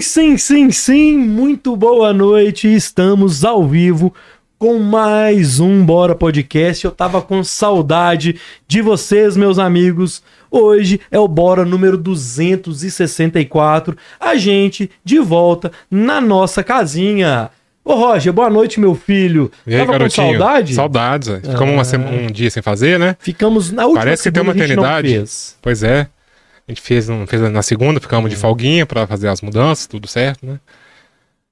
Sim, sim, sim, sim. Muito boa noite. Estamos ao vivo com mais um Bora Podcast. Eu tava com saudade de vocês, meus amigos. Hoje é o Bora número 264. A gente de volta na nossa casinha. Ô Roger, boa noite, meu filho. E aí, Tava garotinho? com saudade? Saudades. velho. Ficamos Ah. uma um dia sem fazer, né? Ficamos na última Parece que tem uma eternidade. Pois é. A gente fez, um- fez na segunda, ficamos de folguinha pra fazer as mudanças, tudo certo, né?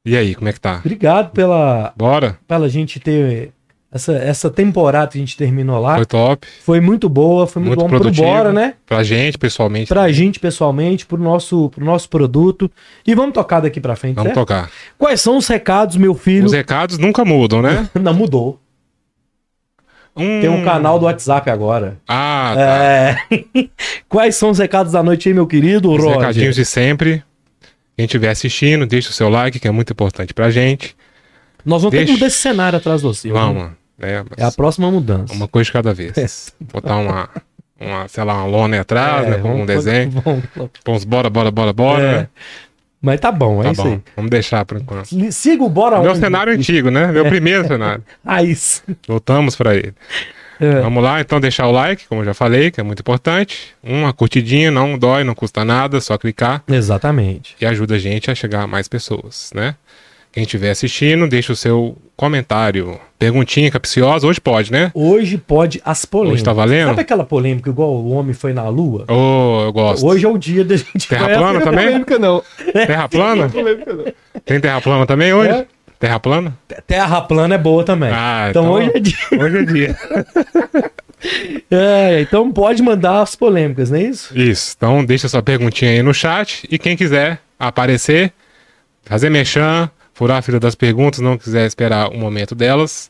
E aí, como é que tá? Obrigado pela, Bora? pela gente ter essa, essa temporada que a gente terminou lá. Foi top. Foi muito boa, foi muito, Muito bom pro. Bora, né? Pra gente, pessoalmente. Pra gente pessoalmente, pro nosso, pro nosso produto. E vamos tocar daqui pra frente, Vamos certo? tocar. Quais são os recados, meu filho? Os recados nunca mudam, né? Não mudou. Um... Tem um canal do WhatsApp agora. Ah, tá. É. Quais são os recados da noite aí, meu querido Os Roger? recadinhos de sempre. Quem estiver assistindo, deixa o seu like, que é muito importante pra gente. Nós vamos ter que Deixa. mudar esse cenário atrás de você. Vamos. Né? É a próxima mudança. Uma coisa de cada vez. Botar uma, uma, sei lá, uma lona atrás, É, né? Com um vamos- desenho. vamos- uns bora, bora, bora, bora, É. Mas tá bom, é Tá isso bom. aí. Vamos deixar por enquanto. Siga o Bora Meu onde? cenário antigo, né? Meu primeiro cenário. Raiz. Voltamos pra ele. É. Vamos lá, então deixar o like, como eu já falei, que é muito importante. Uma curtidinha, não dói, não custa nada, só clicar Exatamente. e ajuda a gente a chegar a mais pessoas, né? Quem estiver assistindo, deixa o seu comentário. Perguntinha capciosa, hoje pode, né? Hoje pode as polêmicas. Hoje tá valendo? Sabe aquela polêmica igual o homem foi na lua? Ô, eu gosto. Hoje é o dia da gente Terra plana também? Polêmica não. Terra plana? Polêmica não. Tem terra plana também hoje? É. Terra plana? Terra plana é boa também. Ah, então, então- hoje é dia. Hoje é dia. É, então pode mandar as polêmicas, não é isso? Isso. Então deixa sua perguntinha aí no chat. E quem quiser aparecer, fazer mexã, furar a fila das perguntas, não quiser esperar o momento delas,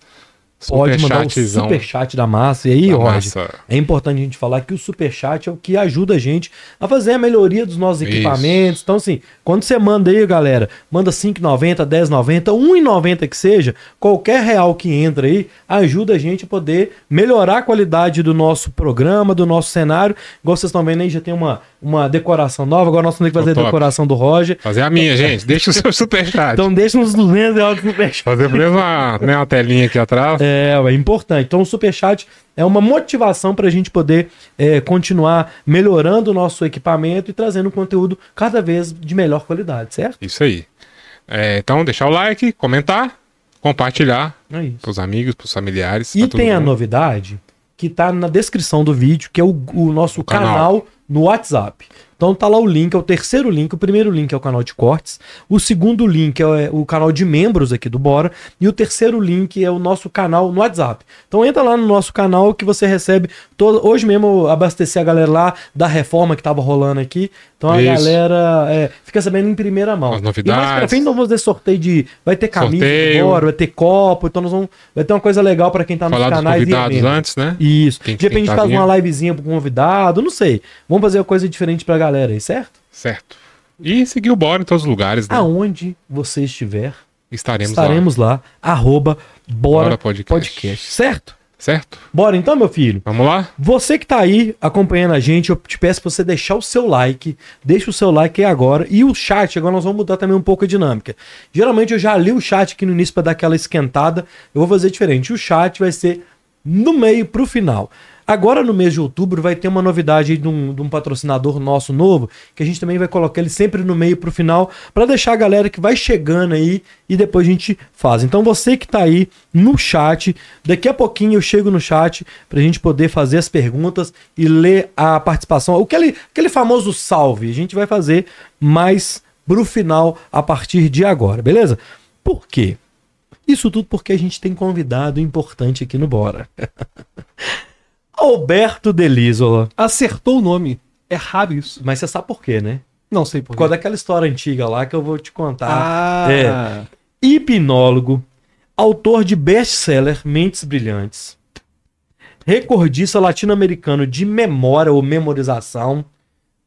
Pode mandar o superchat da massa. E aí, Roger, é importante a gente falar que o superchat é o que ajuda a gente a fazer a melhoria dos nossos Isso. equipamentos. Então, assim, quando você manda aí, galera, manda 5,90, 10,90, 1,90 que seja, qualquer real que entra aí ajuda a gente a poder melhorar a qualidade do nosso programa, do nosso cenário. Igual vocês estão vendo aí, já tem uma, uma decoração nova. Agora nós temos que fazer a Top. decoração do Roger. Fazer a minha, gente. Deixa o seu superchat. Então, deixa uns 200 reais do superchat. Fazer menos uma, né, uma telinha aqui atrás. É, é importante. Então, o Superchat é uma motivação para a gente poder é, continuar melhorando o nosso equipamento e trazendo conteúdo cada vez de melhor qualidade, certo? Isso aí. É, então, deixar o like, comentar, compartilhar É isso. pros amigos, pros familiares. E tem a novidade que tá na descrição do vídeo, que é o, o nosso O canal. canal. No WhatsApp. Então tá lá o link, é o terceiro link. O primeiro link é o canal de cortes. O segundo link é o canal de membros aqui do Bora. E o terceiro link é o nosso canal no WhatsApp. Então entra lá no nosso canal que você recebe todo. Hoje mesmo eu abasteci a galera lá da reforma que tava rolando aqui. Então a Isso. galera é, fica sabendo em primeira mão. As E mais pra novidades. frente nós vamos fazer sorteio de. Vai ter camisa Sorteio. agora, vai ter copo. Então nós vamos. Vai ter uma coisa legal pra quem tá nos Falar dos canais. e convidados antes, né? Isso. Quem- de repente quem tá faz uma livezinha pro convidado, não sei. Vamos fazer uma coisa diferente pra galera aí, certo? Certo. E seguir o Bora em todos os lugares, né? Aonde você estiver, Estaremos, lá. estaremos lá. Arroba Bora, Bora podcast. Podcast. Certo? Certo? Bora então, meu filho. Vamos lá? Você que tá aí acompanhando a gente, eu te peço pra você deixar o seu like. Deixa o seu like aí agora. E o chat, agora nós vamos mudar também um pouco a dinâmica. Geralmente eu já li o chat aqui no início pra dar aquela esquentada. Eu vou fazer diferente. O chat vai ser no meio pro final. Agora no mês de outubro vai ter uma novidade de um, de um patrocinador nosso novo, que a gente também vai colocar ele sempre no meio pro final, pra deixar a galera que vai chegando aí e depois a gente faz. Então você que tá aí no chat, daqui a pouquinho eu chego no chat pra gente poder fazer as perguntas e ler a participação. Aquele, aquele famoso salve, a gente vai fazer mais pro final a partir de agora, beleza? Por quê? Isso tudo porque a gente tem convidado importante aqui no Bora. Alberto Delisola. Acertou o nome. É raro isso. Mas você sabe por quê, né? Não sei por Por quê. causa daquela história antiga lá que eu vou te contar. Ah, É. Hipnólogo, autor de best-seller Mentes Brilhantes, recordista latino-americano de memória ou memorização.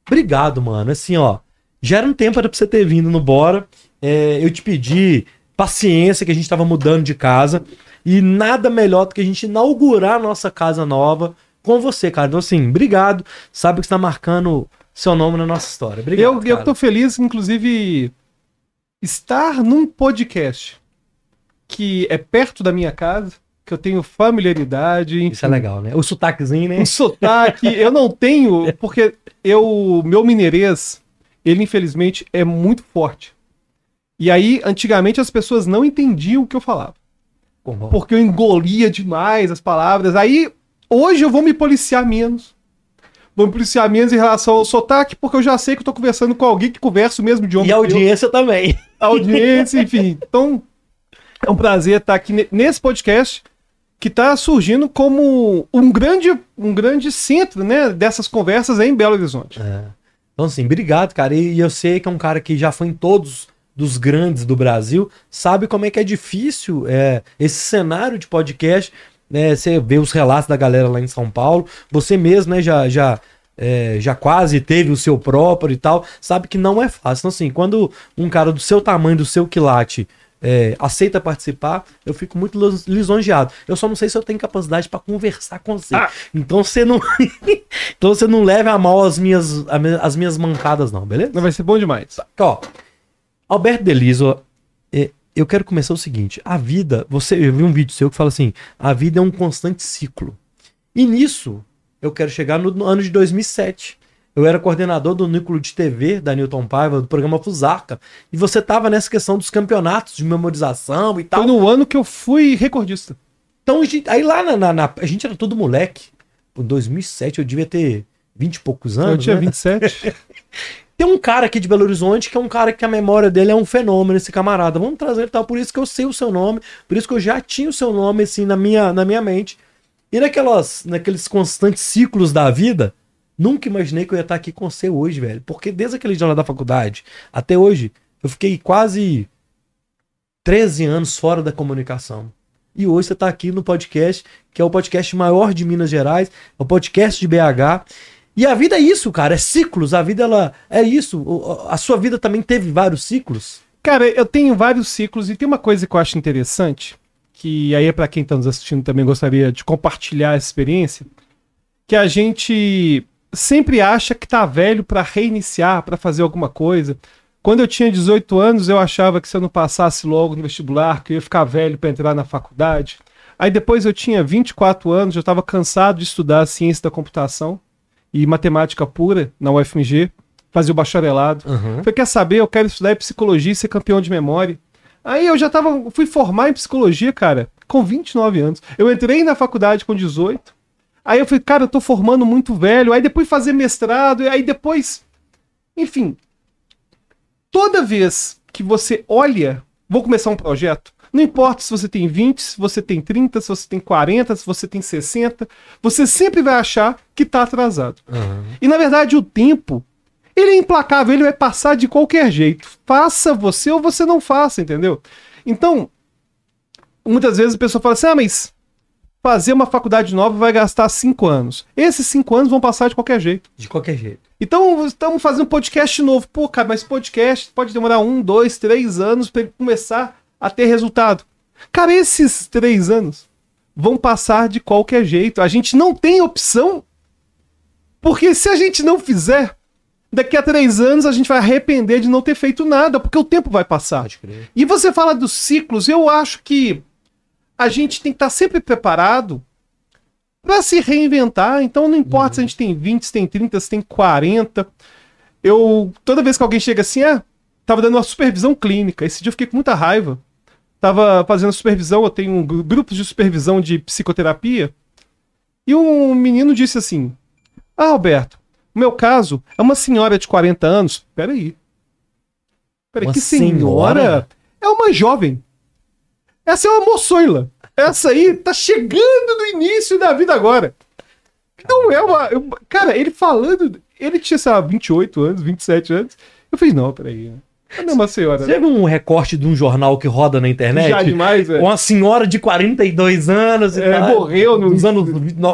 Obrigado, mano. Assim, ó, já era um tempo era pra você ter vindo no Bora. É, eu te pedi paciência que a gente tava mudando de casa e nada melhor do que a gente inaugurar a nossa casa nova com você, cara. Então, assim, obrigado. Sabe que você tá marcando seu nome na nossa história. Obrigado. eu, eu cara. tô feliz, inclusive. estar num podcast que é perto da minha casa, que eu tenho familiaridade. Isso é legal, né? O sotaquezinho, né? Um sotaque, eu não tenho, porque eu, meu mineirês, ele infelizmente é muito forte. E aí, antigamente as pessoas não entendiam o que eu falava. Como? Porque eu engolia demais as palavras. Aí, hoje eu vou me policiar menos. Vou me policiar menos em relação ao sotaque, porque eu já sei que eu tô conversando com alguém que conversa o mesmo idioma. E a que eu. audiência também. A audiência, enfim. Então, é um prazer estar aqui ne- nesse podcast que está surgindo como um grande, um grande centro né, dessas conversas em Belo Horizonte. É. Então, assim, obrigado, cara. E, e eu sei que é um cara que já foi em todos dos grandes do Brasil, sabe como é que é difícil é, esse cenário de podcast. Né, você vê os relatos da galera lá em São Paulo. Você mesmo, né, já, já, é, já quase teve o seu próprio e tal. Sabe que não é fácil. Então, assim, quando um cara do seu tamanho, do seu quilate, é, aceita participar, eu fico muito lis- lisonjeado. Eu só não sei se eu tenho capacidade para conversar com você. Ah. Então você não, então você não leve a mal as minhas, as minhas mancadas, não, beleza? Vai ser bom demais. Ó, Alberto Deliso, é, eu quero começar o seguinte: a vida, você, eu vi um vídeo seu que fala assim, a vida é um constante ciclo. E nisso, eu quero chegar no, no ano de 2007. Eu era coordenador do núcleo de TV da Newton Paiva, do programa Fusarca. E você tava nessa questão dos campeonatos de memorização e tal. Foi no ano que eu fui recordista. Então, aí lá na, na- na- A gente era todo moleque. Em 2007 eu devia ter 20 e poucos anos. eu tinha né? 27. Tem um cara aqui de Belo Horizonte que é um cara que a memória dele é um fenômeno, esse camarada. Vamos trazer tal. Por isso que eu sei o seu nome, por isso que eu já tinha o seu nome assim na minha, na minha mente. E naquelas, naqueles constantes ciclos da vida, nunca imaginei que eu ia estar aqui com você hoje, velho. Porque desde aquele dia lá da faculdade até hoje, eu fiquei quase 13 anos fora da comunicação. E hoje você está aqui no podcast, que é o podcast maior de Minas Gerais, é o podcast de BH. E a vida é isso, cara, é ciclos. A vida ela é isso. A sua vida também teve vários ciclos. Cara, eu tenho vários ciclos e tem uma coisa que eu acho interessante, que aí é pra quem tá nos assistindo também gostaria de compartilhar essa experiência, que a gente sempre acha que tá velho pra reiniciar, pra fazer alguma coisa. Quando eu tinha 18 anos, eu achava que se eu não passasse logo no vestibular, que eu ia ficar velho pra entrar na faculdade. Aí depois eu tinha 24 anos, eu estava cansado de estudar ciência da computação e matemática pura na UFMG, fazia o bacharelado. Falei, quer saber? Eu quero estudar psicologia e ser campeão de memória. Aí eu já tava, fui formar em psicologia, cara, com 29 anos. Eu entrei na faculdade com 18. Aí eu falei, cara, eu tô formando muito velho. Aí depois fazer mestrado, aí depois. Enfim. Toda vez que você olha, vou começar um projeto. Não importa se você tem 20, se você tem 30, se você tem 40, se você tem 60, você sempre vai achar que tá atrasado. E na verdade o tempo, ele é implacável, ele vai passar de qualquer jeito. Faça você ou você não faça, entendeu? Então, muitas vezes a pessoa fala assim: ah, mas fazer uma faculdade nova vai gastar cinco anos. Esses cinco anos vão passar de qualquer jeito. De qualquer jeito. Então, estamos fazendo um podcast novo. Pô, cara, mas podcast pode demorar um, dois, três anos para ele começar a ter resultado. Cara, esses três anos vão passar de qualquer jeito. A gente não tem opção. Porque se a gente não fizer, daqui a três anos a gente vai arrepender de não ter feito nada, porque o tempo vai passar. E você fala dos ciclos, eu acho que a gente tem que estar sempre preparado para se reinventar. Então não importa se a gente tem 20, se tem 30, se tem 40. Eu toda vez que alguém chega assim, ah, tava dando uma supervisão clínica. Esse dia eu fiquei com muita raiva. Tava fazendo supervisão, eu tenho um gru- grupos de supervisão de psicoterapia. E um menino disse assim: "Ah, Alberto, o meu caso é uma senhora de 40 anos. Peraí. Peraí, Uma que senhora? senhora? É uma jovem. Essa é uma moçoila. Essa aí tá chegando no início da vida agora. Não é uma. eu- Cara, ele falando. Ele tinha, sei lá, 28 anos, 27 anos. Eu falei, não, peraí. Não é uma senhora. Você viu um recorte de um jornal que roda na internet? Já demais, velho. Uma senhora de 42 anos e É, morreu no- nos anos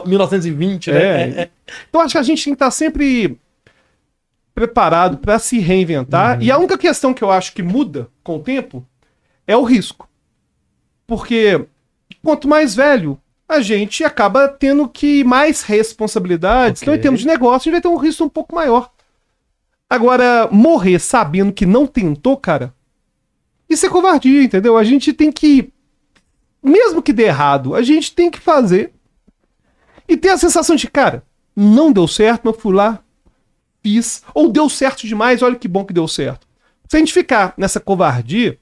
1920, né? É. É, é. Então acho que a gente tem que estar sempre preparado para se reinventar. E a única questão que eu acho que muda com o tempo é o risco. Porque quanto mais velho, a gente acaba tendo que mais responsabilidades. Então, em termos de negócio, a gente vai ter um risco um pouco maior. Agora, morrer sabendo que não tentou, cara, Isso é covardia, entendeu? A gente tem que, mesmo que dê errado, a gente tem que fazer e ter a sensação de, cara, não deu certo, mas fui lá, fiz, ou deu certo demais, olha que bom que deu certo. Se a gente ficar nessa covardia,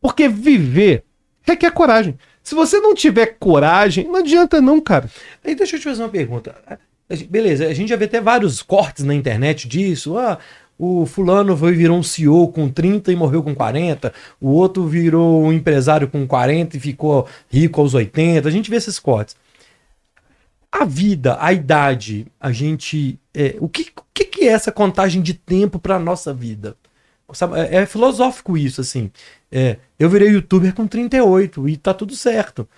porque viver requer coragem. Se você não tiver coragem, não adianta não, cara. Aí deixa eu te fazer uma pergunta. Beleza, a gente já vê até vários cortes na internet disso. Ah, o fulano foi, virou um CEO com 30 e morreu com 40. O outro virou um empresário com 40 e ficou rico aos 80. A gente vê esses cortes. A vida, a idade, a gente. é, o que, o que é essa contagem de tempo para nossa vida? Sabe, é, é filosófico isso, assim. É, eu virei youtuber com 38 e tá tudo certo.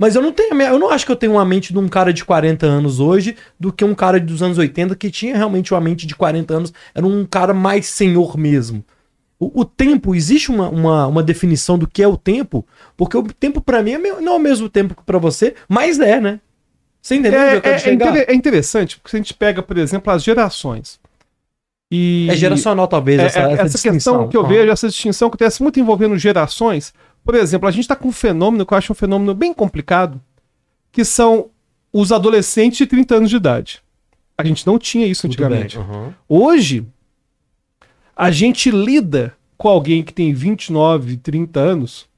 Mas eu não tenho, eu não acho que eu tenho uma mente de um cara de 40 anos hoje do que um cara dos anos 80 que tinha realmente uma mente de 40 anos, era um cara mais senhor mesmo. O, o tempo, existe uma, uma, uma definição do que é o tempo, porque o tempo pra mim é me- não é o mesmo tempo que pra você, mas é, né? Você entendeu É, eu quero é- é inter- é interessante, porque se a gente pega, por exemplo, as gerações. E É geracional, talvez, É, essa, é, essa, essa questão que eu Ah. vejo, essa distinção acontece muito envolvendo gerações. Por exemplo, a gente está com um fenômeno que eu acho um fenômeno bem complicado, que são os adolescentes de 30 anos de idade. A gente não tinha isso Tudo antigamente. aham. Hoje, a gente lida com alguém que tem 29, 30 anos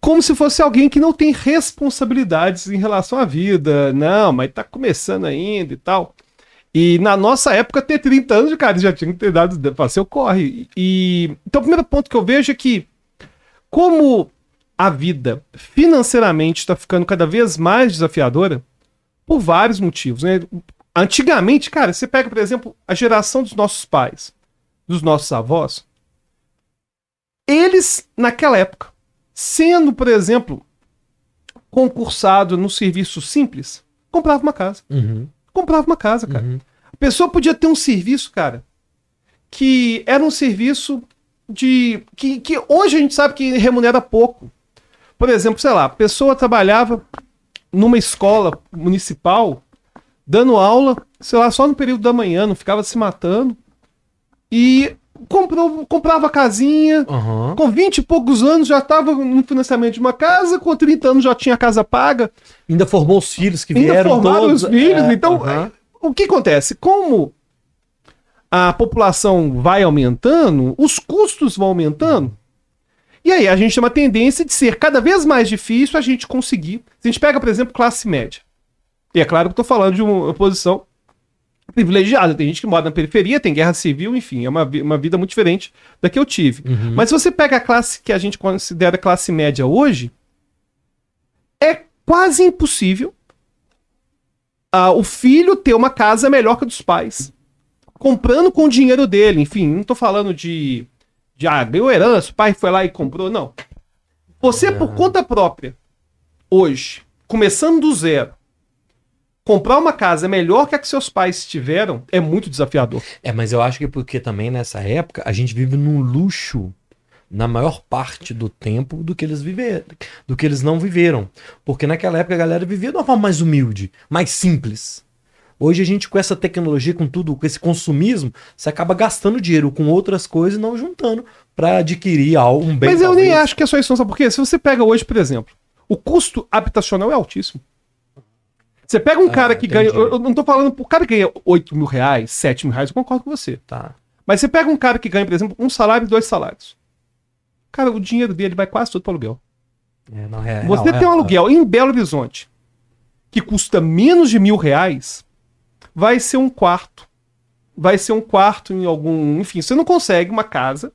como se fosse alguém que não tem responsabilidades em relação à vida. Não, mas tá começando ainda e tal. E na nossa época, ter 30 anos, cara, já tinha que ter dado para seu corre. E então o primeiro ponto que eu vejo é que como a vida financeiramente está ficando cada vez mais desafiadora por vários motivos, né? Antigamente, cara, você pega, por exemplo, a geração dos nossos pais, dos nossos avós, eles naquela época, sendo, por exemplo, concursado no serviço simples, comprava uma casa. Uhum, Comprava uma casa, cara. uhum. A pessoa podia ter um serviço, cara, que era um serviço de. que, que hoje a gente sabe que remunera pouco. Por exemplo, sei lá, a pessoa trabalhava numa escola municipal, dando aula, sei lá, só no período da manhã, não ficava se matando. E comprou, comprava casinha. Aham. Com 20 e poucos anos já estava no financiamento de uma casa, com 30 anos já tinha a casa paga. Ainda formou os filhos que Ainda vieram formaram todos. os filhos, é, então aham. o que acontece? Como a população vai aumentando, os custos vão aumentando. E aí a gente tem uma tendência de ser cada vez mais difícil a gente conseguir. Se a gente pega, por exemplo, classe média. E é claro que eu estou falando de uma posição privilegiada. Tem gente que mora na periferia, tem guerra civil, enfim, é uma, uma vida muito diferente da que eu tive. Uhum. Mas se você pega a classe que a gente considera classe média hoje, é quase impossível ah, o filho ter uma casa melhor que a dos pais. Comprando com o dinheiro dele. Enfim, não tô falando de. de ah, ganhou herança, o pai foi lá e comprou. Não. Você, por conta própria, hoje, começando do zero, comprar uma casa melhor que a que seus pais tiveram é muito desafiador. É, mas eu acho que porque também nessa época a gente vive num luxo na maior parte do tempo do que eles viveram, do que eles não viveram. Porque naquela época a galera vivia de uma forma mais humilde, mais simples. Hoje a gente com essa tecnologia, com tudo, com esse consumismo, você acaba gastando dinheiro com outras coisas e não juntando para adquirir algo, um bem. Mas eu nem talvez. acho que é só isso, não, sabe por quê? Se você pega hoje, por exemplo, o custo habitacional é altíssimo. Você pega um Ah, cara que entendi. ganha. Eu, eu não tô falando pro cara que ganha 8 mil reais, 7 mil reais, eu concordo com você. Tá. Mas você pega um cara que ganha, por exemplo, um salário e dois salários. Cara, o dinheiro dele vai quase todo pro aluguel. É, não, é, Você não, tem um é- aluguel em Belo Horizonte que custa menos de mil reais, vai ser um quarto. Vai ser um quarto em algum. Enfim, você não consegue uma casa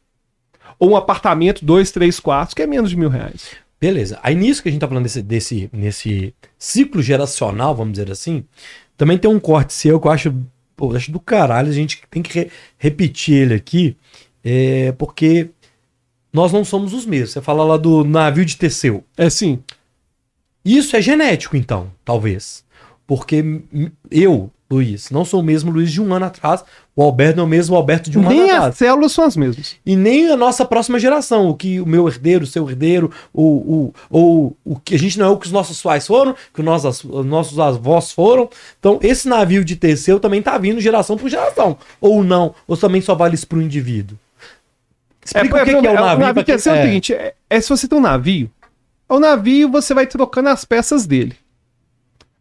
ou um apartamento, dois, três quartos, que é menos de mil reais. Beleza. Aí nisso que a gente tá falando desse, desse nesse ciclo geracional, vamos dizer assim, também tem um corte seu que eu acho, pô, eu acho do caralho, a gente tem que re- repetir ele aqui, é, porque nós não somos os mesmos. Você fala lá do navio de Teseu. É sim. Isso é genético, então, talvez. Porque eu, Luiz, não sou o mesmo Luiz de um ano atrás, o Alberto não é o mesmo Alberto de um Nem ano as atrás. células são as mesmas. E nem a nossa próxima geração, o que o meu herdeiro, o seu herdeiro, ou o, o que a gente não é o que os nossos pais foram, que os nossos, os nossos avós foram. Então, esse navio de Teseu também tá vindo geração por geração. Ou não, ou também só vale isso pro indivíduo. Explica o que, que é o navio. O navio quem- ser o é. seguinte: é, é se você tem um navio, o navio você vai trocando as peças dele.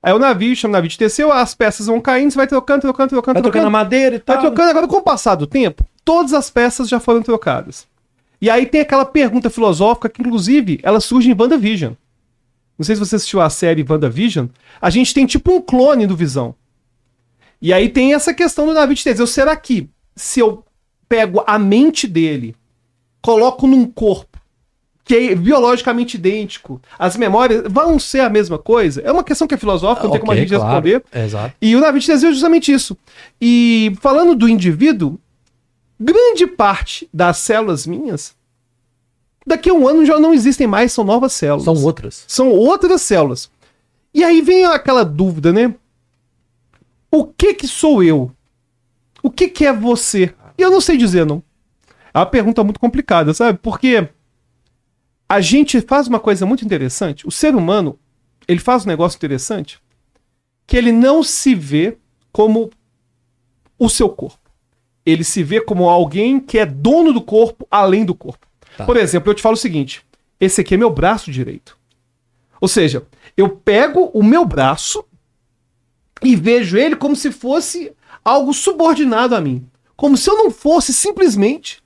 Aí o navio chama navio de Teseu, as peças vão caindo, você vai trocando, trocando, trocando, Vai trocando a madeira e Vai tal. trocando, agora com o passar do tempo, todas as peças já foram trocadas. E aí tem aquela pergunta filosófica que, inclusive, ela surge em WandaVision. Não sei se você assistiu a série WandaVision. A gente tem tipo um clone do Visão. E aí tem essa questão do navio de Teseu. Será que se eu pego a mente dele, coloco num corpo que é biologicamente idêntico, as memórias vão ser a mesma coisa? É uma questão que é filosófica, não tem como a gente claro. responder. Exato. E o navio de Teseu é justamente isso. E falando do indivíduo, grande parte das células minhas, daqui a um ano já não existem mais, são novas células. São outras. São outras células. E aí vem aquela dúvida, né? O que que sou eu? O que que é você? E eu não sei dizer, não. É uma pergunta muito complicada, sabe? Porque a gente faz uma coisa muito interessante. O ser humano, ele faz um negócio interessante que ele não se vê como o seu corpo. Ele se vê como alguém que é dono do corpo além do corpo. Tá. Por exemplo, eu te falo o seguinte: esse aqui é meu braço direito. Ou seja, eu pego o meu braço e vejo ele como se fosse algo subordinado a mim. Como se eu não fosse simplesmente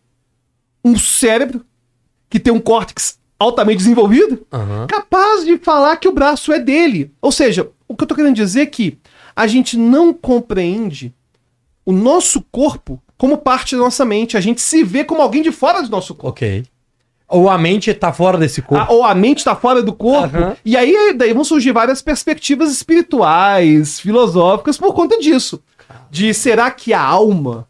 um cérebro que tem um córtex altamente desenvolvido, Aham. capaz de falar que o braço é dele. Ou seja, o que eu tô querendo dizer é que a gente não compreende o nosso corpo como parte da nossa mente. A gente se vê como alguém de fora do nosso corpo. Ok. Ou a mente tá fora desse corpo. A- ou a mente está fora do corpo. Aham. E aí daí vão surgir várias perspectivas espirituais, filosóficas por conta disso. De será que a alma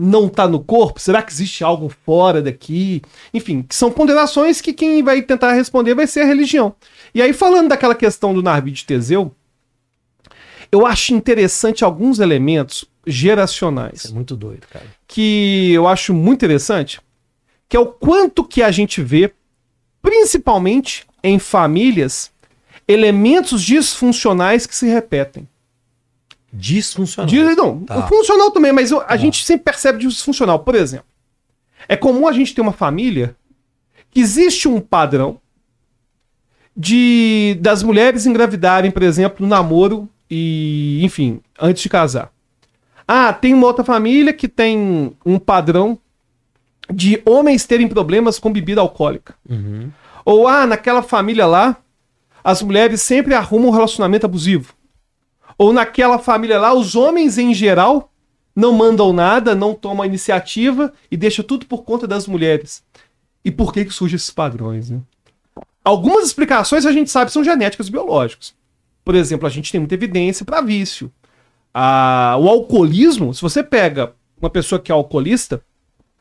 não está no corpo? Será que existe algo fora daqui? Enfim, que são ponderações que quem vai tentar responder vai ser a religião. E aí, falando daquela questão do navio de Teseu, eu acho interessante alguns elementos geracionais Isso é muito doido, cara. que eu acho muito interessante, que é o quanto que a gente vê, principalmente em famílias, elementos disfuncionais que se repetem. Disfuncional. Diz- não, Tá. funcional também, mas eu- a gente sempre percebe disfuncional. Por exemplo, é comum a gente ter uma família que existe um padrão de das mulheres engravidarem, por exemplo, no namoro e, enfim, antes de casar. Ah, tem uma outra família que tem um padrão de homens terem problemas com bebida alcoólica. Uhum. Ou, ah, naquela família lá, as mulheres sempre arrumam um relacionamento abusivo. Ou naquela família lá, os homens em geral não mandam nada, não tomam iniciativa e deixam tudo por conta das mulheres. E por que que surgem esses padrões, né? Algumas explicações a gente sabe são genéticas e biológicas. Por exemplo, a gente tem muita evidência para vício. Ah, o alcoolismo, se você pega uma pessoa que é alcoolista,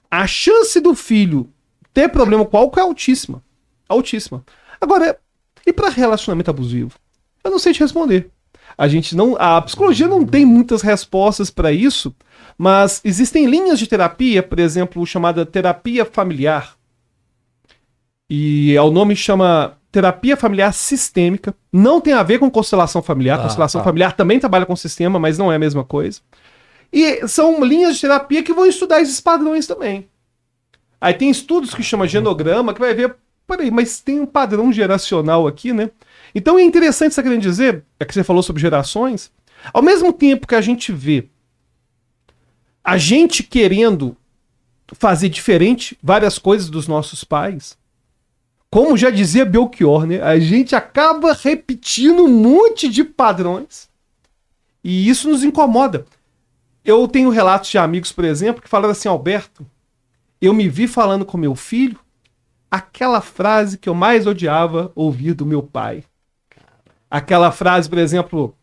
a chance do filho ter problema com álcool é altíssima. Altíssima. Agora, e para relacionamento abusivo? Eu não sei te responder. A gente não, a psicologia não tem muitas respostas para isso, mas existem linhas de terapia, por exemplo, chamada terapia familiar. E é o nome chama terapia familiar sistêmica. Não tem a ver com constelação familiar. Ah, constelação tá. familiar também trabalha com sistema, mas não é a mesma coisa. E são linhas de terapia que vão estudar esses padrões também. Aí tem estudos que chama genograma, que vai ver, peraí, mas tem um padrão geracional aqui, né? Então é interessante você querendo dizer, é que você falou sobre gerações, ao mesmo tempo que a gente vê a gente querendo fazer diferente várias coisas dos nossos pais, como já dizia Belchior, né? A gente acaba repetindo um monte de padrões e isso nos incomoda. Eu tenho relatos de amigos, por exemplo, que falaram assim, Alberto, eu me vi falando com meu filho aquela frase que eu mais odiava ouvir do meu pai. Aquela frase, por exemplo,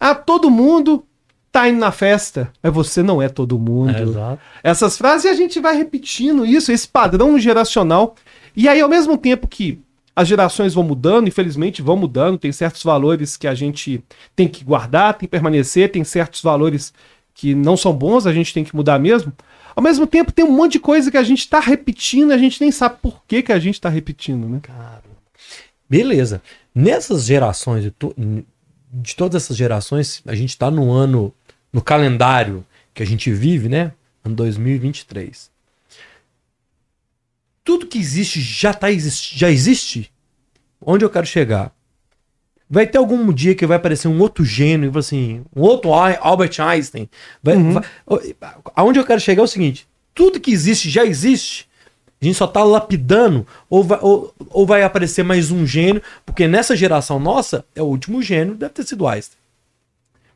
ah, todo mundo tá indo na festa, mas você não é todo mundo. É, exato. Essas frases e a gente vai repetindo isso, esse padrão geracional. E aí, ao mesmo tempo que as gerações vão mudando, infelizmente vão mudando, tem certos valores que a gente tem que guardar, tem que permanecer, tem certos valores que não são bons, a gente tem que mudar mesmo. Ao mesmo tempo, tem um monte de coisa que a gente tá repetindo, a gente nem sabe por que, que a gente tá repetindo, né? Cara. Beleza. Nessas gerações, de, to- de todas essas gerações, a gente tá no ano, no calendário que a gente vive, né? Ano 2023. tudo que existe já, tá, já existe? Onde eu quero chegar? Vai ter algum dia que vai aparecer um outro gênio, assim, um outro Albert Einstein. Vai, Uhum. vai- aonde eu quero chegar é o seguinte: tudo que existe já existe. A gente só tá lapidando, ou vai, ou, ou vai aparecer mais um gênio, porque nessa geração nossa, é o último gênio, deve ter sido Einstein.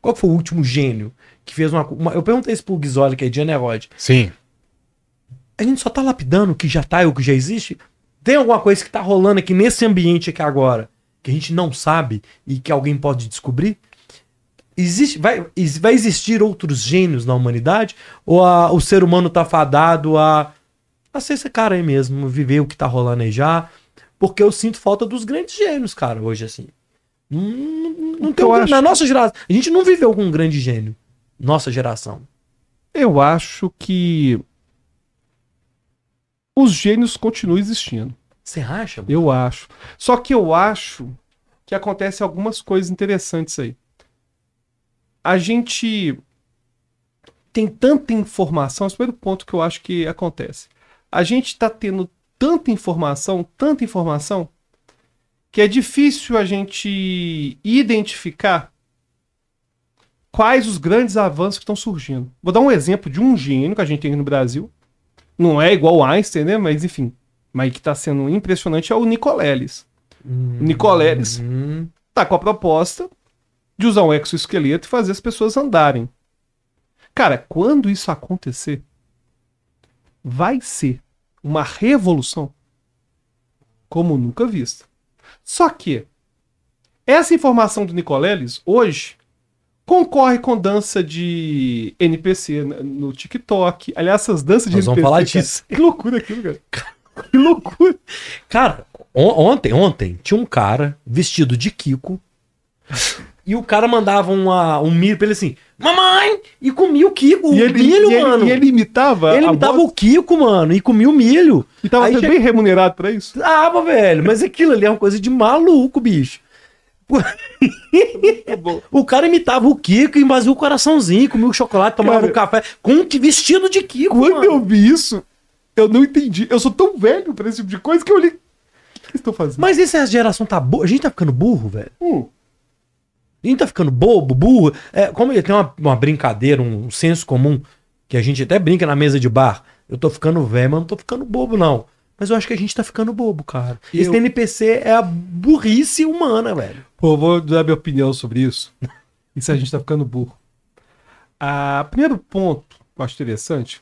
Qual foi o último gênio que fez uma. uma- eu perguntei isso pro Guizoli, que é de Enerode. Sim. A gente só tá lapidando o que já tá e o que já existe? Tem alguma coisa que tá rolando aqui nesse ambiente aqui agora que a gente não sabe e que alguém pode descobrir? Existe, vai, vai existir outros gênios na humanidade? Ou a- o ser humano tá fadado a, a ser esse cara aí mesmo, viver o que tá rolando aí já? Porque eu sinto falta dos grandes gênios, cara, hoje assim. Não, não, não tem um- acho- Na nossa geração. A gente não viveu com um grande gênio. Nossa geração. Eu acho que os gênios continuam existindo. Você acha? mano? Eu acho. Só que eu acho que acontecem algumas coisas interessantes aí. A gente tem tanta informação, esse é o primeiro ponto que eu acho que acontece. A gente está tendo tanta informação, tanta informação, que é difícil a gente identificar quais os grandes avanços que estão surgindo. Vou dar um exemplo de um gênio que a gente tem no Brasil. Não é igual o Einstein, né? Mas enfim. Mas que está sendo impressionante é o Nicoleles. O Nicoleles Hum. tá com a proposta de usar um exoesqueleto e fazer as pessoas andarem. Cara, quando isso acontecer, vai ser uma revolução como nunca vista. Só que essa informação do Nicoleles hoje concorre com dança de NPC no TikTok. Aliás, essas danças de vamos NPC. falar cara, disso. Que loucura aquilo, cara. Que loucura. Cara, on- ontem, ontem, tinha um cara vestido de Kiko. e o cara mandava uma, um milho pra ele assim, mamãe! E comia o Kiko, o E ele, milho, e ele- mano. e ele imitava. Ele imitava voz o Kiko, mano, e comia o milho. E tava sendo che- bem remunerado pra isso. Ah, mas, velho, mas aquilo ali é uma coisa de maluco, bicho. o cara imitava o Kiko e fazia o coraçãozinho, comia o chocolate, tomava Cara, o café com um vestido de Kiko, Quando mano. eu vi isso, eu não entendi. Eu sou tão velho pra esse tipo de coisa que eu olhei. O que eles estão fazendo? Mas essa geração tá boa. A gente tá ficando burro, velho. Hum, A gente tá ficando bobo, burro. É, como tem uma, uma brincadeira, um, senso comum, que a gente até brinca na mesa de bar. Eu tô ficando velho, mas não tô ficando bobo, não. Mas eu acho que a gente tá ficando bobo, cara. Esse Eu- NPC é a burrice humana, velho. Pô, eu vou dar minha opinião sobre isso. Isso a gente tá ficando burro. Ah, primeiro ponto que eu acho interessante.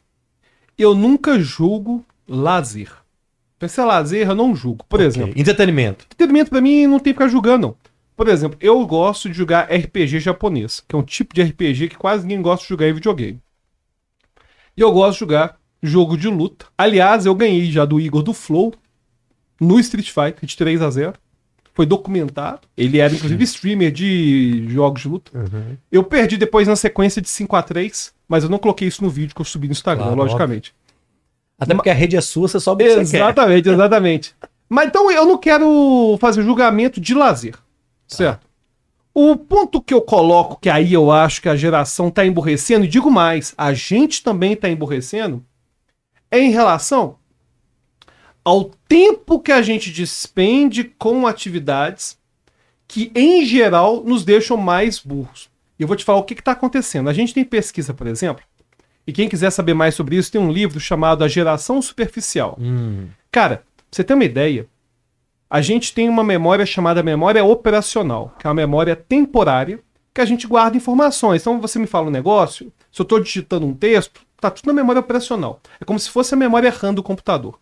Eu nunca julgo lazer. Pra ser lazer, eu não julgo. Por Ok. exemplo, Entretenimento. entretenimento pra mim não tem que ficar julgando, não. Por exemplo, eu gosto de jogar RPG japonês, que é um tipo de RPG que quase ninguém gosta de jogar em videogame. E eu gosto de jogar jogo de luta. Aliás, eu ganhei já do Igor do Flow no Street Fighter de 3 a 0 Foi documentado. Ele era, inclusive, streamer de jogos de luta. Eu perdi depois na sequência de 5 a 3 mas eu não coloquei isso no vídeo que eu subi no Instagram, Claro, logicamente. Até porque a rede é sua, você sobe o que. Exatamente, exatamente. Mas então eu não quero fazer julgamento de lazer. Certo? O ponto que eu coloco, que aí eu acho que a geração tá emborrecendo, e digo mais, a gente também tá emborrecendo, é em relação ao tempo que a gente despende com atividades que, em geral, nos deixam mais burros. E eu vou te falar o que está acontecendo. A gente tem pesquisa, por exemplo, e quem quiser saber mais sobre isso, tem um livro chamado A Geração Superficial. Hum. Cara, pra você ter uma ideia, a gente tem uma memória chamada memória operacional, que é uma memória temporária que a gente guarda informações. Então você me fala um negócio, se eu estou digitando um texto, tá tudo na memória operacional. É como se fosse a memória RAM do computador.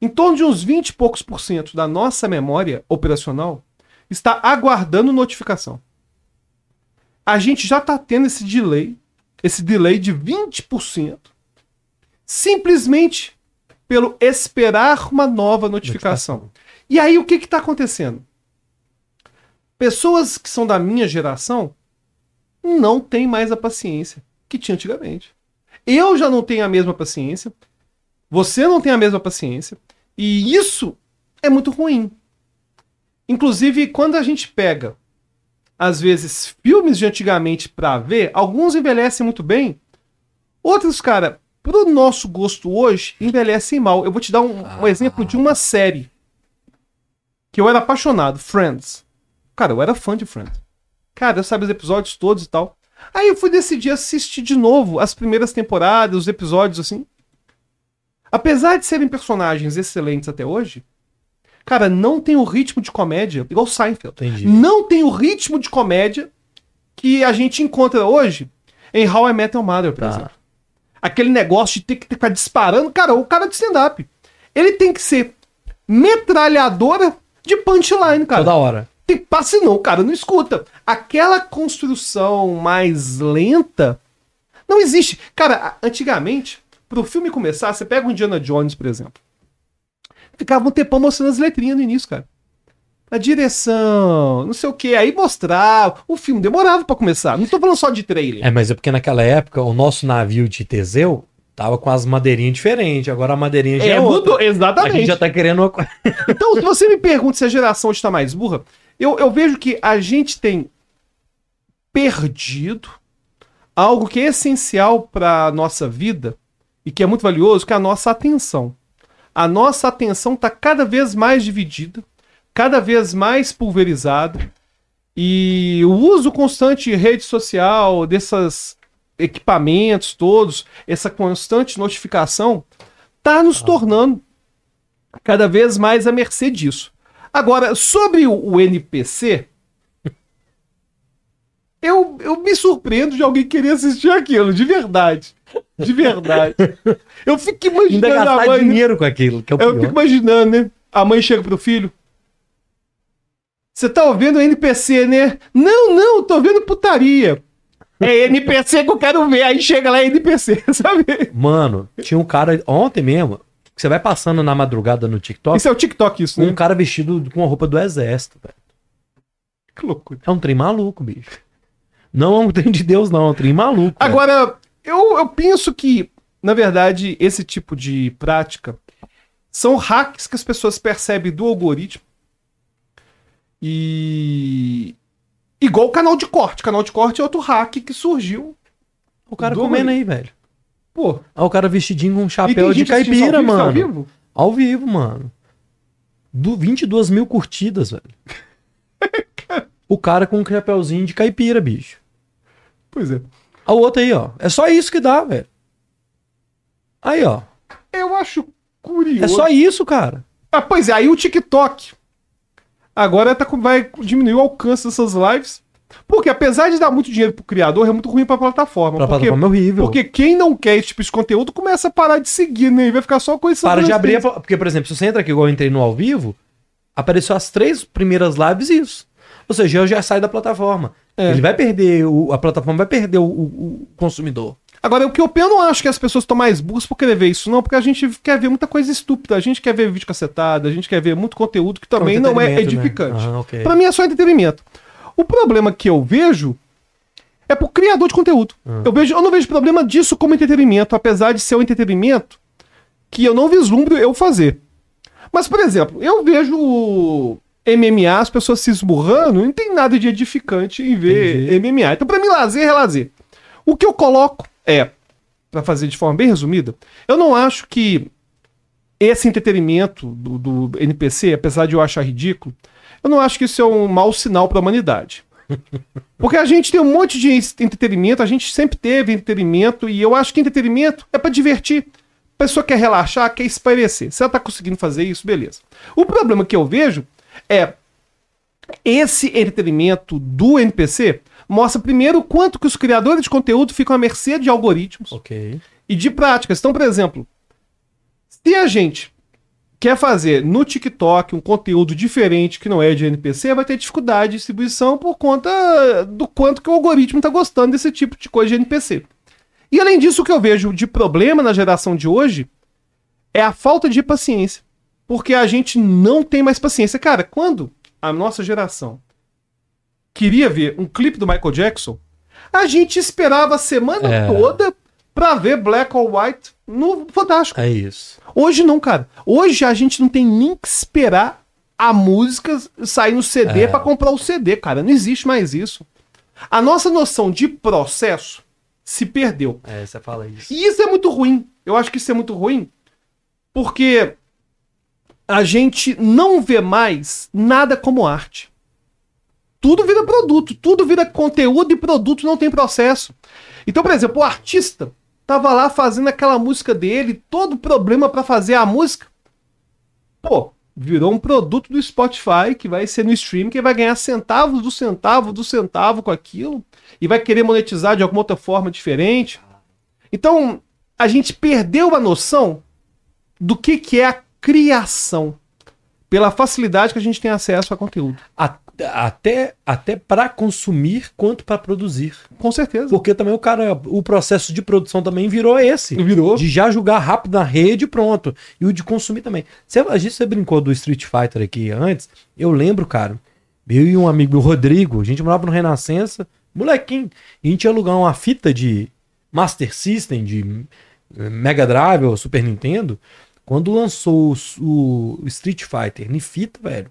Em torno de uns 20 e poucos por cento da nossa memória operacional está aguardando notificação. A gente já está tendo esse delay, esse delay de 20%, simplesmente pelo esperar uma nova notificação. E aí o que está acontecendo? Pessoas que são da minha geração não têm mais a paciência que tinha antigamente. Eu já não tenho a mesma paciência, você não tem a mesma paciência, e isso é muito ruim. Inclusive, quando a gente pega, às vezes, filmes de antigamente pra ver, alguns envelhecem muito bem, outros, cara, pro nosso gosto hoje, envelhecem mal. Eu vou te dar um, um exemplo de uma série que eu era apaixonado, Friends. Cara, eu era fã de Friends. Cara, eu sabia os episódios todos e tal. Aí eu fui decidir assistir de novo as primeiras temporadas, os episódios assim. Apesar de serem personagens excelentes até hoje, cara, não tem o ritmo de comédia, igual Seinfeld. Entendi. Não tem o ritmo de comédia que a gente encontra hoje em How I Met Your Mother, por Tá. exemplo. Aquele negócio de ter que ficar disparando. Cara, o cara de stand-up. Ele tem que ser metralhadora de punchline, cara. Toda hora. Tem passe não, o cara não escuta. Aquela construção mais lenta não existe. Cara, antigamente, pro filme começar, você pega o Indiana Jones, por exemplo. Ficava um tempão mostrando as letrinhas no início, cara. A direção, não sei o que, aí mostrava. O filme demorava pra começar. Não tô falando só de trailer. É, mas é porque naquela época o nosso navio de Teseu tava com as madeirinhas diferentes. Agora a madeirinha já é, É, outra. mudou, A exatamente. gente já tá querendo uma coisa. Então, se você me pergunta se a geração hoje está mais burra, eu, eu vejo que a gente tem perdido algo que é essencial para nossa vida e que é muito valioso, que é a nossa atenção. A nossa atenção está cada vez mais dividida, cada vez mais pulverizada e o uso constante de rede social, desses equipamentos todos, essa constante notificação, está nos tornando cada vez mais à mercê disso. Agora, sobre o, NPC, eu, eu me surpreendo de alguém querer assistir aquilo, de verdade. De verdade. Eu fico Ainda imaginando a gastar mãe. né? dinheiro com aquilo, que é o Eu pior. fico imaginando, né? A mãe chega pro filho. Você tá ouvindo NPC, né? Não, não, tô vendo putaria. É NPC que eu quero ver. Aí chega lá é NPC, sabe? Mano, tinha um cara ontem mesmo, que você vai passando na madrugada no TikTok, Isso é o TikTok, isso, né? um cara vestido com a roupa do exército, velho. Que loucura. É um trem maluco, bicho. Não é um trem de Deus, não, é um trem maluco. velho. Agora, eu, eu penso que, na verdade, esse tipo de prática são hacks que as pessoas percebem do algoritmo. E. Igual o canal de corte. Canal de corte é outro hack que surgiu. o cara do comendo aí, velho. Pô, Aí o cara vestidinho com um chapéu de assistindo caipira, ao vivo, tá ao mano. vivo? Ao vivo, mano. Do 22 mil curtidas, velho. o cara com um chapéuzinho de caipira, bicho. Pois é. A outra aí, ó. É só isso que dá, velho. Aí, ó. Eu acho curioso. É só isso, cara. Ah, pois é, aí o TikTok. Agora tá, vai diminuir o alcance dessas lives. Porque apesar de dar muito dinheiro pro criador, é muito ruim pra plataforma. Pra porque, plataforma é horrível. porque quem não quer esse tipo de conteúdo começa a parar de seguir, né? E vai ficar só com esse Para de abrir. a Porque, por exemplo, se você entra aqui, igual eu entrei no ao vivo, apareceu as três primeiras lives isso. Ou seja, eu já saio da plataforma. É. Ele vai perder, o- a plataforma vai perder o, o- o consumidor. Agora, o que eu, eu não acho que as pessoas estão mais burras por querer ver isso, não, porque a gente quer ver muita coisa estúpida. A gente quer ver vídeo cacetado, a gente quer ver muito conteúdo que também não é né? edificante. Ah, ok. Pra mim é só entretenimento. O problema que eu vejo é pro criador de conteúdo. Ah. Eu, vejo, eu não vejo problema disso como entretenimento, apesar de ser um entretenimento que eu não vislumbro eu fazer. Mas, por exemplo, eu vejo MMA, as pessoas se esburrando, não tem nada de edificante em ver MMA. Então, pra mim, lazer é lazer. O que eu coloco é, pra fazer de forma bem resumida, eu não acho que esse entretenimento do, do NPC, apesar de eu achar ridículo, eu não acho que isso é um mau sinal para a humanidade. Porque a gente tem um monte de entretenimento, a gente sempre teve entretenimento, e eu acho que entretenimento é para divertir. A pessoa quer relaxar, quer espairecer. Se ela tá conseguindo fazer isso, beleza. O problema que eu vejo é esse entretenimento do NPC mostra primeiro o quanto que os criadores de conteúdo ficam à mercê de algoritmos Ok. e de práticas. Então, por exemplo, se a gente quer fazer no TikTok um conteúdo diferente que não é de NPC, vai ter dificuldade de distribuição por conta do quanto que o algoritmo está gostando desse tipo de coisa de NPC. E além disso, o que eu vejo de problema na geração de hoje é a falta de paciência. Porque a gente não tem mais paciência. Cara, quando a nossa geração queria ver um clipe do Michael Jackson, a gente esperava a semana É. toda pra ver Black or White no Fantástico. É isso. Hoje não, cara. Hoje a gente não tem nem que esperar a música sair no CD É. pra comprar o CD, cara. Não existe mais isso. A nossa noção de processo se perdeu. É, você fala isso. E isso é muito ruim. Eu acho que isso é muito ruim, porque a gente não vê mais nada como arte. Tudo vira produto, tudo vira conteúdo e produto não tem processo. Então, por exemplo, o artista tava lá fazendo aquela música dele, todo problema para fazer a música. Pô, virou um produto do Spotify que vai ser no stream, que vai ganhar centavos do centavo do centavo com aquilo e vai querer monetizar de alguma outra forma diferente. Então, a gente perdeu a noção do que, que é a criação pela facilidade que a gente tem acesso a conteúdo. A- Até, até para consumir quanto para produzir. Com certeza. Porque também o cara, o processo de produção também virou esse. Virou. De já jogar rápido na rede e pronto. E o de consumir também. Você, a gente você brincou do Street Fighter aqui antes. Eu lembro, cara. Eu e um amigo, o Rodrigo, a gente morava no Renascença, molequinho. E a gente ia alugar uma fita de Master System, de eh, Mega Drive ou Super Nintendo. Quando lançou o, o Street Fighter em fita, velho.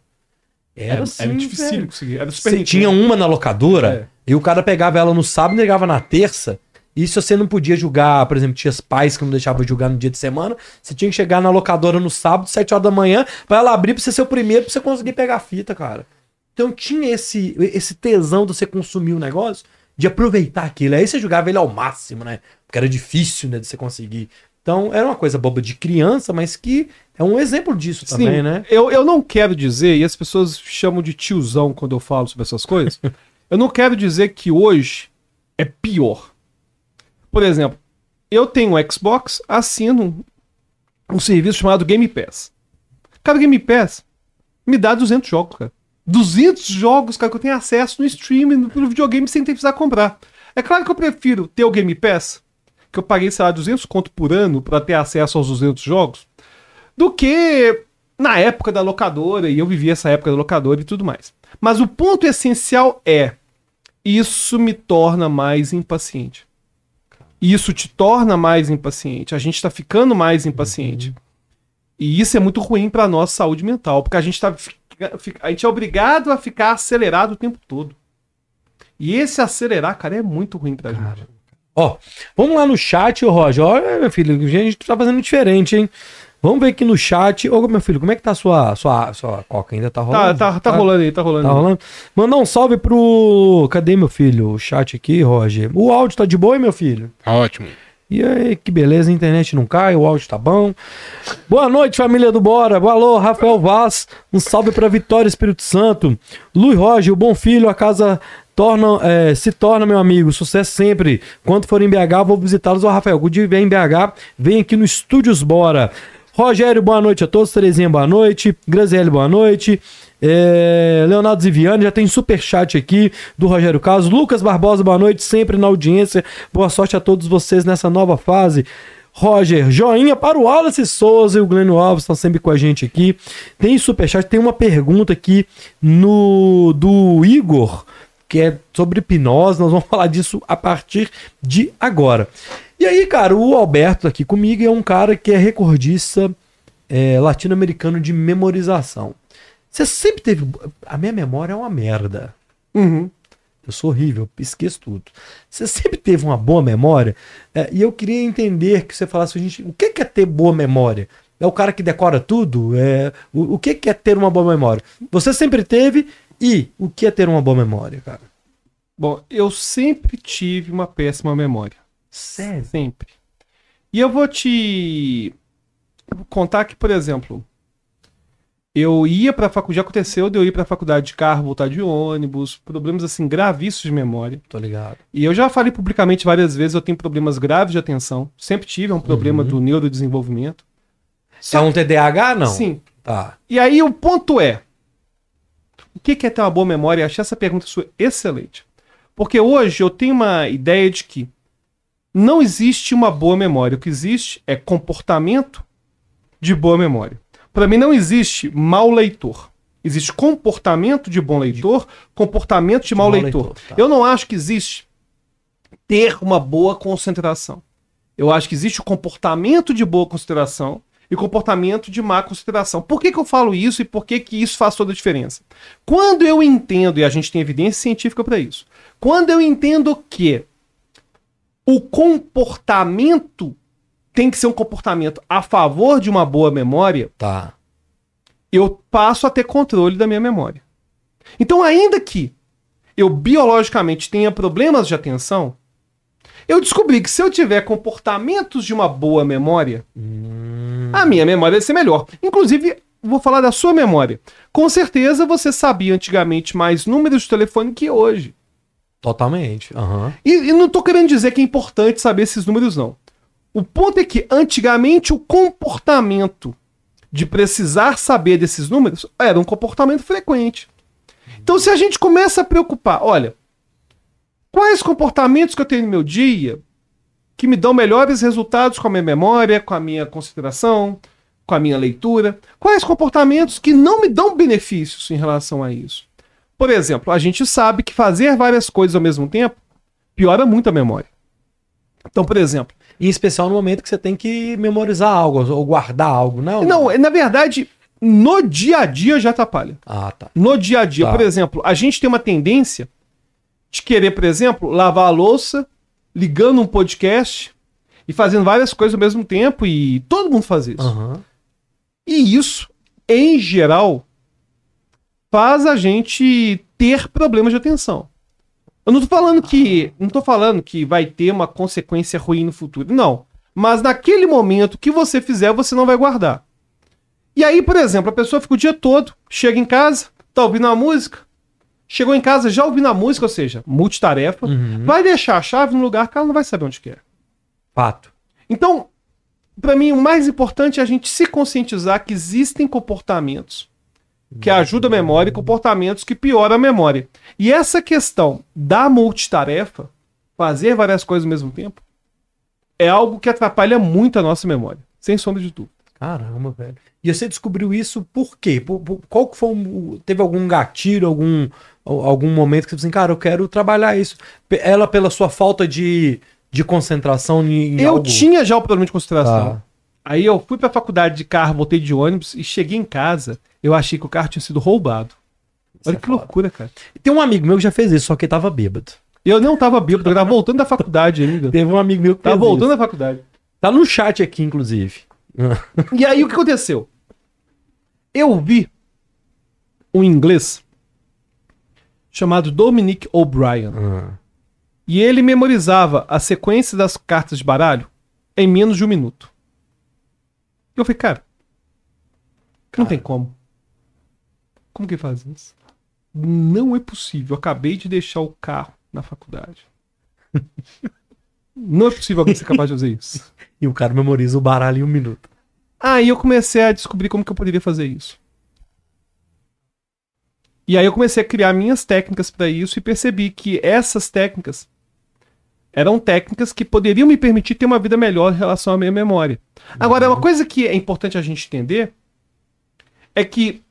Era, Era, assim, era difícil velho. conseguir. Era Super Você tinha uma na locadora É. e o cara pegava ela no sábado e negava na terça. E se você não podia jogar, por exemplo, tinha os pais que não deixavam jogar no dia de semana, você tinha que chegar na locadora no sábado, 7 horas da manhã, pra ela abrir pra você ser o primeiro pra você conseguir pegar a fita, cara. Então tinha esse, esse tesão de você consumir o negócio, de aproveitar aquilo. Aí você jogava ele ao máximo, né? Porque era difícil, né, de você conseguir. Então era uma coisa boba de criança, mas que é um exemplo disso Sim, também, né? eu, eu não quero dizer, e as pessoas chamam de tiozão quando eu falo sobre essas coisas, eu não quero dizer que hoje é pior. Por exemplo, eu tenho um Xbox, assino um, um serviço chamado Game Pass. Cara, Game Pass me dá 200 jogos, cara. 200 jogos, cara, que eu tenho acesso no streaming, no, no videogame, sem ter que precisar comprar. É claro que eu prefiro ter o Game Pass, que eu paguei, sei lá, 200 conto por ano pra ter acesso aos 200 jogos, do que na época da locadora, e eu vivi essa época da locadora e tudo mais. Mas o ponto essencial é: isso me torna mais impaciente. Isso te torna mais impaciente. A gente tá ficando mais impaciente. E isso é muito ruim pra nossa saúde mental, porque a gente tá a gente é obrigado a ficar acelerado o tempo todo. E esse acelerar, cara, é muito ruim pra gente. Ó, vamos lá no chat, ô Roger. Olha, meu filho, a gente tá fazendo diferente, hein? Vamos ver aqui no chat. Ô, meu filho, como é que tá a sua, sua, sua coca? Ainda tá Tá, rolando? tá, tá rolando aí, tá rolando. Tá aí. rolando? Mandar um salve pro. Cadê, meu filho? O chat aqui, Roger. O áudio tá de boa, hein, meu filho? Tá ótimo. E aí, que beleza, a internet não cai, o áudio tá bom. Boa noite, família do Bora. Alô, Rafael Vaz. Um salve pra Vitória Espírito Santo. Luiz Roger, o bom filho, a casa torna, é, se torna, meu amigo. Sucesso sempre. Quando for em BH, vou visitá-los. Ô, Rafael, quando vier em BH, vem aqui no Estúdios Bora. Rogério, boa noite a todos. Terezinha, boa noite. Graziele, boa noite. É, Leonardo Ziviani, já tem superchat aqui do Rogério Carlos. Lucas Barbosa, boa noite, sempre na audiência. Boa sorte a todos vocês nessa nova fase. Roger, joinha para o Wallace Souza e o Glênio Alves estão sempre com a gente aqui. Tem superchat, tem uma pergunta aqui no do Igor, que é sobre hipnose. Nós vamos falar disso a partir de agora. E aí, cara, o Alberto aqui comigo é um cara que é recordista é, latino-americano de memorização. Você sempre teve. A minha memória é uma merda. Uhum. Eu sou horrível, esqueço tudo. Você sempre teve uma boa memória? É, e eu queria entender que você falasse gente, o que que é ter boa memória? É o cara que decora tudo? É, o, o que que é ter uma boa memória? Você sempre teve e o que é ter uma boa memória, cara? Bom, eu sempre tive uma péssima memória. Sério? Sempre. E eu vou te contar que, por exemplo, eu ia pra faculdade, já aconteceu de eu ir pra faculdade de carro, voltar de ônibus, problemas assim gravíssimos de memória. Tô ligado. E eu já falei publicamente várias vezes, eu tenho problemas graves de atenção. Sempre tive, é um problema do neurodesenvolvimento. É um TDAH, não? Sim. Tá. E aí o ponto é: o que é ter uma boa memória? Eu achei essa pergunta sua excelente. Porque hoje eu tenho uma ideia de que não existe uma boa memória. O que existe é comportamento de boa memória. Para mim não existe mau leitor. Existe comportamento de bom leitor, comportamento de mau mau leitor. leitor, tá. Eu não acho que existe ter uma boa concentração. Eu acho que existe o comportamento de boa consideração e comportamento de má consideração. Por que, que eu falo isso e por que, que isso faz toda a diferença? Quando eu entendo, e a gente tem evidência científica para isso, quando eu entendo que o comportamento tem que ser um comportamento a favor de uma boa memória, Tá. eu passo a ter controle da minha memória. Então, ainda que eu biologicamente tenha problemas de atenção, eu descobri que se eu tiver comportamentos de uma boa memória, a minha memória vai ser melhor. Inclusive, vou falar da sua memória. Com certeza você sabia antigamente mais números de telefone que hoje. Totalmente. Aham. E, e não tô querendo dizer que é importante saber esses números, não. O ponto é que antigamente o comportamento de precisar saber desses números era um comportamento frequente. Então, se a gente começa a preocupar, olha, quais comportamentos que eu tenho no meu dia que me dão melhores resultados com a minha memória, com a minha consideração, com a minha leitura? Quais comportamentos que não me dão benefícios em relação a isso? Por exemplo, a gente sabe que fazer várias coisas ao mesmo tempo piora muito a memória. Então, por exemplo, Em especial no momento que você tem que memorizar algo ou guardar algo, não? não, na verdade, no dia a dia já atrapalha. Ah, tá. No dia a dia, Tá. por exemplo, a gente tem uma tendência de querer, por exemplo, lavar a louça, ligando um podcast e fazendo várias coisas ao mesmo tempo e todo mundo faz isso. Aham. E isso, em geral, faz a gente ter problemas de atenção. Eu não tô falando que, não tô falando que vai ter uma consequência ruim no futuro, não. Mas naquele momento que você fizer, você não vai guardar. E aí, por exemplo, a pessoa fica o dia todo, chega em casa, tá ouvindo a música, chegou em casa já ouvindo a música, ou seja, multitarefa, Uhum. vai deixar a chave no lugar que ela não vai saber onde quer. Fato. Então, para mim, o mais importante é a gente se conscientizar que existem comportamentos que ajudam a memória e comportamentos que pioram a memória. E essa questão da multitarefa, fazer várias coisas ao mesmo tempo, é algo que atrapalha muito a nossa memória, sem sombra de dúvida. Caramba, velho. E você descobriu isso por quê? Por, por- qual que foi o, teve algum gatilho, algum algum momento que você assim, cara, eu quero trabalhar isso. Ela pela sua falta de, de concentração em, eu algo... tinha já o problema de consideração. Tá. Aí eu fui pra faculdade de carro, voltei de ônibus e cheguei em casa, eu achei que o carro tinha sido roubado. Olha é que foda. loucura, cara. Tem um amigo meu que já fez isso, só que ele tava bêbado. Eu não tava bêbado, eu tava voltando da faculdade ainda. Teve um amigo meu que Tava voltando isso. da faculdade. Tá no chat aqui, inclusive. E aí o que aconteceu? Eu vi um inglês chamado Dominic O'Brien. Ah. E ele memorizava a sequência das cartas de baralho em menos de um minuto. E eu falei, cara, não tem como. Como que faz isso? Não é possível. Eu acabei de deixar o carro na faculdade. Não é possível alguém ser capaz de fazer isso. E o cara memoriza o baralho em um minuto. Aí eu comecei a descobrir como que eu poderia fazer isso. E aí eu comecei a criar minhas técnicas para isso e percebi que essas técnicas eram técnicas que poderiam me permitir ter uma vida melhor em relação à minha memória. Agora, uma coisa que é importante a gente entender é que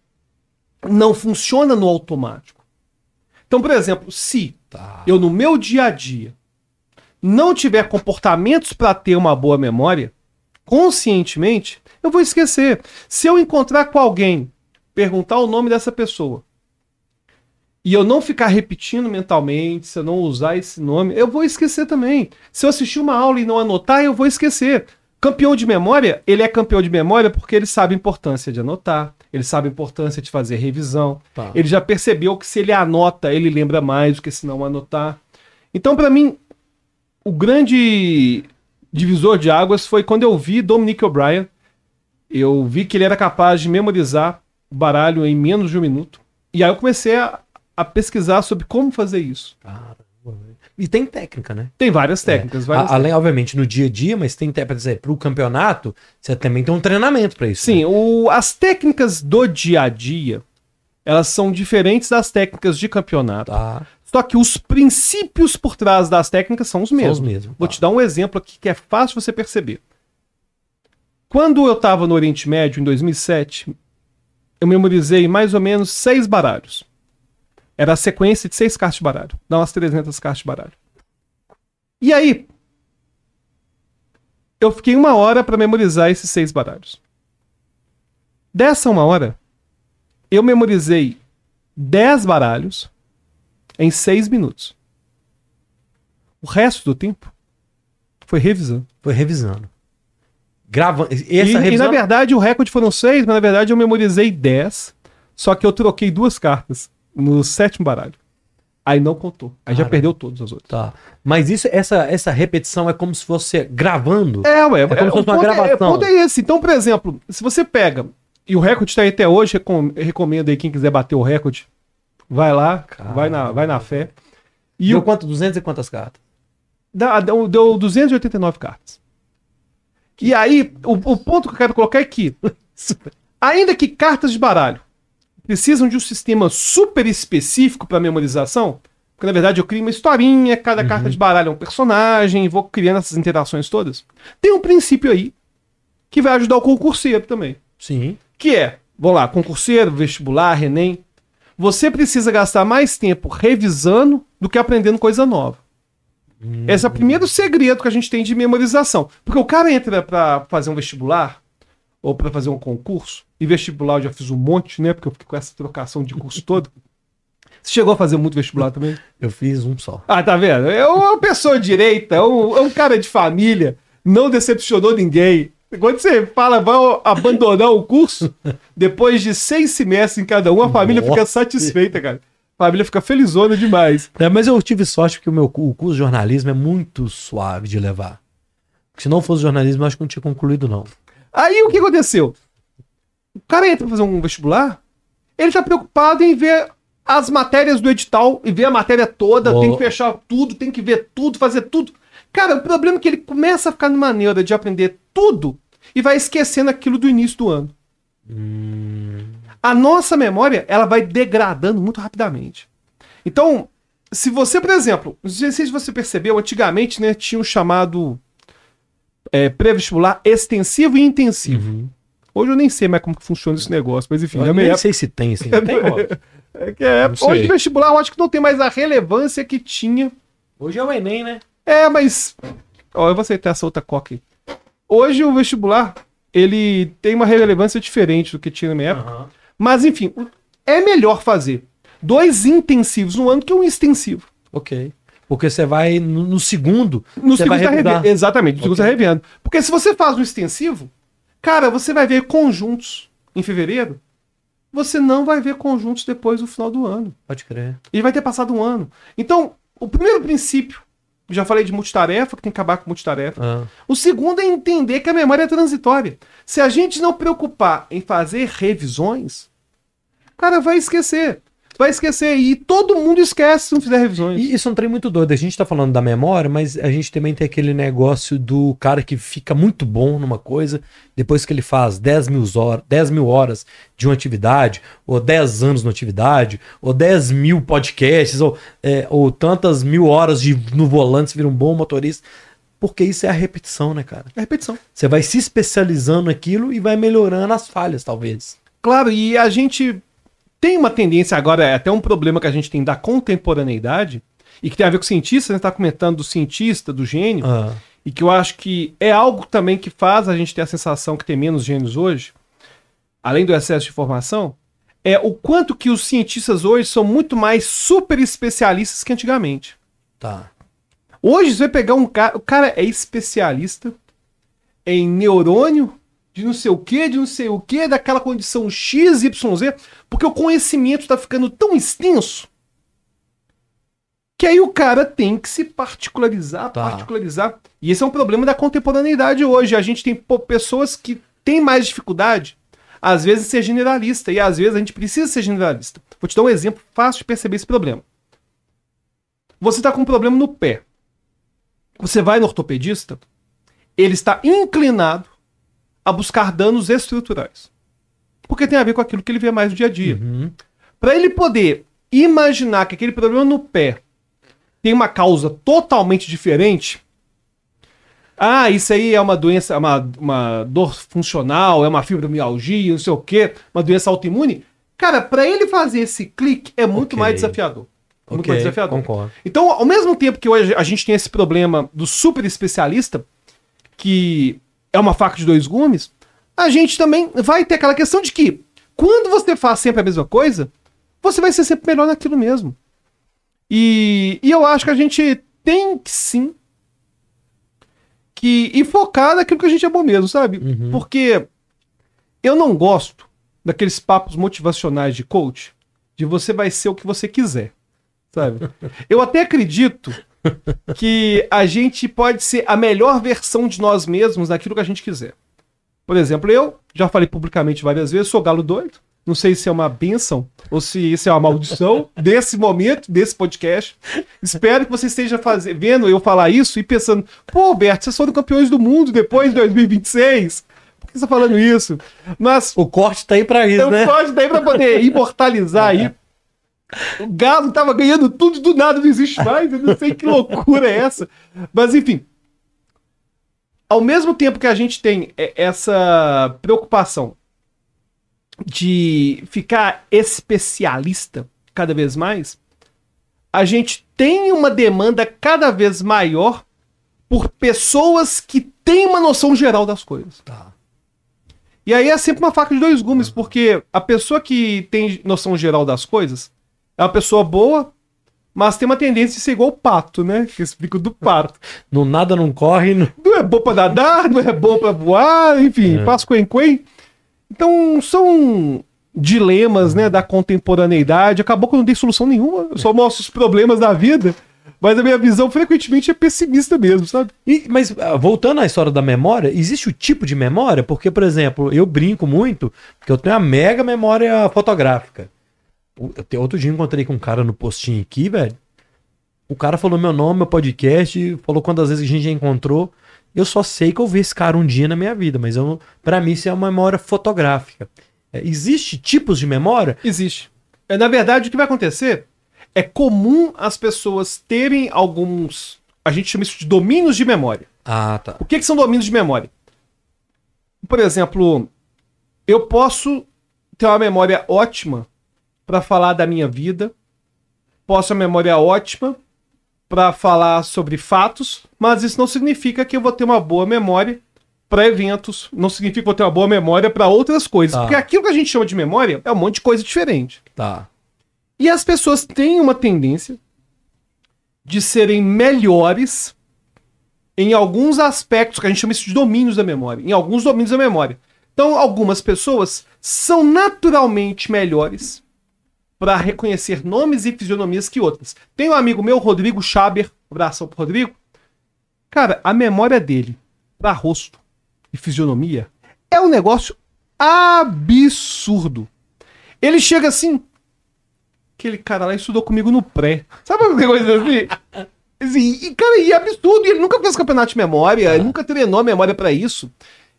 não funciona no automático. Então, por exemplo, se Tá. eu no meu dia a dia não tiver comportamentos para ter uma boa memória, conscientemente, eu vou esquecer. Se eu encontrar com alguém, perguntar o nome dessa pessoa, e eu não ficar repetindo mentalmente, se eu não usar esse nome, eu vou esquecer também. Se eu assistir uma aula e não anotar, eu vou esquecer. Campeão de memória, ele é campeão de memória porque ele sabe a importância de anotar, ele sabe a importância de fazer revisão, Tá. ele já percebeu que se ele anota, ele lembra mais do que se não anotar. Então, para mim, o grande divisor de águas foi quando eu vi Dominic O'Brien. Eu vi que ele era capaz de memorizar o baralho em menos de um minuto. E aí eu comecei a, a pesquisar sobre como fazer isso. Caramba. E tem técnica, né? Tem várias técnicas. várias A- além, obviamente, no dia a dia, mas tem técnica, por exemplo, pro campeonato, você também tem um treinamento pra isso. Sim, né? o- as técnicas do dia a dia, elas são diferentes das técnicas de campeonato. Tá. Só que os princípios por trás das técnicas são os São mesmos. os mesmos. Vou tá. te dar um exemplo aqui que é fácil você perceber. Quando eu estava no Oriente Médio, em 2007, eu memorizei mais ou menos seis baralhos. Era a sequência de seis cartas de baralho. Dá umas 300 cartas de baralho. E aí, eu fiquei uma hora para memorizar esses seis baralhos. Dessa uma hora, eu memorizei 10 baralhos em seis minutos. O resto do tempo foi revisando. Foi revisando. gravando. E, Essa e, revisão. na verdade o recorde foram seis, mas na verdade eu memorizei 10. Só que eu troquei duas cartas no sétimo baralho. Aí não contou. Aí já Cara. perdeu todas as outras. Tá. Mas isso, essa, essa repetição é como se fosse gravando. É, ué. como se o fosse uma ponto é- gravação. ponto é esse. Então, por exemplo, se você pega, e o recorde tá aí até hoje, recom- recomendo aí quem quiser bater o recorde, vai lá, Caramba. vai na, vai na fé. E Deu o, quanto? 200 e quantas cartas? dá- deu, deu 289 cartas. E aí, o, o ponto que eu quero colocar é que, ainda que cartas de baralho precisam de um sistema super específico para memorização, porque na verdade eu crio uma historinha, cada carta de baralho é um personagem, vou criando essas interações todas. Tem um princípio aí que vai ajudar o concurseiro também, Sim. que é, vamos lá, concurseiro, vestibular, Enem, você precisa gastar mais tempo revisando do que aprendendo coisa nova. Esse é o primeiro segredo que a gente tem de memorização. Porque o cara entra pra fazer um vestibular ou pra fazer um concurso, e vestibular eu já fiz um monte, né? Porque eu fiquei com essa trocação de curso todo. Você chegou a fazer muito vestibular também? Eu fiz um só. Ah, tá vendo? É uma pessoa direita, é um, é um cara de família, não decepcionou ninguém. Quando você fala, vai abandonar o curso, depois de seis semestres em cada um, a família fica Nossa. satisfeita, cara. A família fica felizona demais. É, mas eu tive sorte porque o meu o curso de jornalismo é muito suave de levar. Se não fosse jornalismo, eu acho que não tinha concluído, não. Aí o que aconteceu? O cara entra pra fazer um vestibular, ele tá preocupado em ver as matérias do edital e ver a matéria toda, Oh. tem que fechar tudo, tem que ver tudo, fazer tudo. Cara, o problema é que ele começa a ficar numa maneira de aprender tudo e vai esquecendo aquilo do início do ano. A nossa memória, ela vai degradando muito rapidamente. Então, se você, por exemplo, não sei se você percebeu, antigamente, né, tinha o chamado é, pré-vestibular extensivo e intensivo. Hoje eu nem sei mais como que funciona esse negócio, mas enfim, Eu nem época- sei se tem, assim. Tem, ó. é que é, hoje o vestibular eu acho que não tem mais a relevância que tinha. Hoje é o Enem, né? É, mas. Ó, eu vou aceitar essa outra coca aí. Hoje o vestibular, ele tem uma relevância diferente do que tinha na minha época. Aham. Mas enfim, é melhor fazer dois intensivos no ano que um extensivo. Ok. Porque você vai no, no segundo. No você segundo vai tá revendo. Exatamente, no segundo Ok. você tá revendo. Porque se você faz um extensivo, cara, você vai ver conjuntos em fevereiro, você não vai ver conjuntos depois do final do ano. Pode crer. E vai ter passado um ano. Então, o primeiro princípio, já falei de multitarefa, que tem que acabar com multitarefa. Ah, O segundo é entender que a memória é transitória. Se a gente não preocupar em fazer revisões, cara, vai esquecer. Vai esquecer. E todo mundo esquece se não fizer revisões. E isso é um trem muito doido. A gente tá falando da memória, mas a gente também tem aquele negócio do cara que fica muito bom numa coisa, depois que ele faz 10 mil, horas, 10 mil horas de uma atividade, ou 10 anos numa atividade, ou 10 mil podcasts, ou, é, ou tantas mil horas de, no volante, você vira um bom motorista. Porque isso é a repetição, né, cara? É repetição. Você vai se especializando naquilo e vai melhorando as falhas, talvez. Claro, e a gente tem uma tendência agora, é até um problema que a gente tem da contemporaneidade, e que tem a ver com cientista, né? Tá comentando do cientista, do gênio, Ah, e que eu acho que é algo também que faz a gente ter a sensação que tem menos gênios hoje, além do excesso de informação, é o quanto que os cientistas hoje são muito mais super especialistas que antigamente. tá. Hoje você vai pegar um cara, o cara é especialista em neurônio de não sei o que, de não sei o que, daquela condição X, Y, Z, porque o conhecimento está ficando tão extenso que aí o cara tem que se particularizar, Tá. particularizar. E esse é um problema da contemporaneidade hoje. A gente tem pô, pessoas que têm mais dificuldade, às vezes, em ser generalista, e às vezes a gente precisa ser generalista. Vou te dar um exemplo fácil de perceber esse problema. Você está com um problema no pé. Você vai no ortopedista, ele está inclinado a buscar danos estruturais. Porque tem a ver com aquilo que ele vê mais no dia a dia. Uhum. Para ele poder imaginar que aquele problema no pé tem uma causa totalmente diferente. Ah, isso aí é uma doença, uma, uma dor funcional, é uma fibromialgia, não sei o quê, uma doença autoimune. Cara, para ele fazer esse clique é muito Ok. mais desafiador. É muito mais desafiador. concordo. Então, ao mesmo tempo que hoje a gente tem esse problema do super especialista, que é uma faca de dois gumes, a gente também vai ter aquela questão de que quando você faz sempre a mesma coisa, você vai ser sempre melhor naquilo mesmo. E, e eu acho que a gente tem que sim que e focar naquilo que a gente é bom mesmo, sabe? Uhum. Porque eu não gosto daqueles papos motivacionais de coach, de você vai ser o que você quiser, sabe? Eu até acredito que a gente pode ser a melhor versão de nós mesmos naquilo que a gente quiser. Por exemplo, eu já falei publicamente várias vezes, sou galo doido. Não sei se é uma benção ou se isso é uma maldição desse momento, desse podcast. Espero que você esteja faze- vendo eu falar isso e pensando, pô, Alberto, vocês foram campeões do mundo depois de 2026. Por que você tá falando isso? Mas O corte tá aí pra isso, eu né? gosto daí pra poder imortalizar aí. O Galo tava ganhando tudo e do nada não existe mais. Eu não sei que loucura é essa. Mas enfim. Ao mesmo tempo que a gente tem é, essa preocupação de ficar especialista cada vez mais, a gente tem uma demanda cada vez maior por pessoas que têm uma noção geral das coisas. Tá. E aí é sempre uma faca de dois gumes, porque a pessoa que tem noção geral das coisas é uma pessoa boa, mas tem uma tendência de ser igual o pato, né? Que explico do pato. No nada não corre. não- Não é bom pra nadar, não é bom pra voar, enfim, É. faz quen-quen. Então são dilemas, né, da contemporaneidade. Acabou que eu não dei solução nenhuma, eu só mostro os problemas da vida. Mas a minha visão frequentemente é pessimista mesmo, sabe? E- mas ah, voltando à história da memória, existe o tipo de memória? Porque, por exemplo, eu brinco muito porque eu tenho uma mega memória fotográfica. Eu Outro dia eu encontrei com um cara no postinho aqui, velho. O cara falou meu nome, meu podcast, falou quantas vezes a gente já encontrou. Eu só sei que eu vi esse cara um dia na minha vida, mas eu, não- pra mim isso é uma memória fotográfica. É, existe tipos de memória? Existe. É, na verdade, o que vai acontecer é comum as pessoas terem alguns. A gente chama isso de domínios de memória. Ah, tá. O que, que são domínios de memória? Por exemplo, eu posso ter uma memória ótima para falar da minha vida, posso ter uma memória ótima para falar sobre fatos, mas isso não significa que eu vou ter uma boa memória para eventos, não significa que eu vou ter uma boa memória para outras coisas, Tá. porque aquilo que a gente chama de memória é um monte de coisa diferente. Tá. E as pessoas têm uma tendência de serem melhores em alguns aspectos, que a gente chama isso de domínios da memória, em alguns domínios da memória. Então, algumas pessoas são naturalmente melhores para reconhecer nomes e fisionomias que outras. Tem um amigo meu, Rodrigo Schaber, abração pro Rodrigo. Cara, a memória dele para rosto e fisionomia é um negócio absurdo. Ele chega assim, aquele cara lá estudou comigo no pré. Sabe uma coisa assim? assim e, cara, e é absurdo. E ele nunca fez campeonato de memória, ele nunca treinou memória pra isso.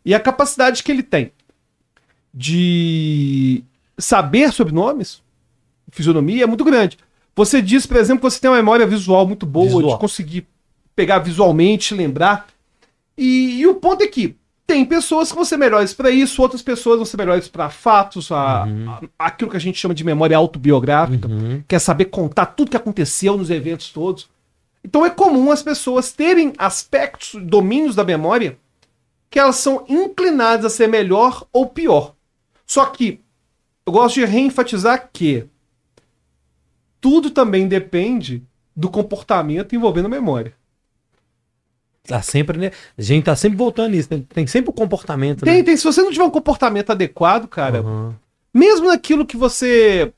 E a capacidade que ele tem de saber sobre nomes, fisionomia, é muito grande. Você diz, por exemplo, que você tem uma memória visual muito boa, Visual. de conseguir pegar visualmente, lembrar. E, e o ponto é que tem pessoas que vão ser melhores pra isso, outras pessoas vão ser melhores pra fatos, a- a- aquilo que a gente chama de memória autobiográfica Uhum. quer saber contar tudo que aconteceu nos eventos todos. Então é comum as pessoas terem aspectos, domínios da memória, que elas são inclinadas a ser melhor ou pior. Só que eu gosto de reenfatizar que tudo também depende do comportamento envolvendo a memória. Tá sempre, né? A gente tá sempre voltando nisso. Tem, tem sempre o comportamento, Tem, né? tem, se você não tiver um comportamento adequado, cara, Uhum. mesmo naquilo que você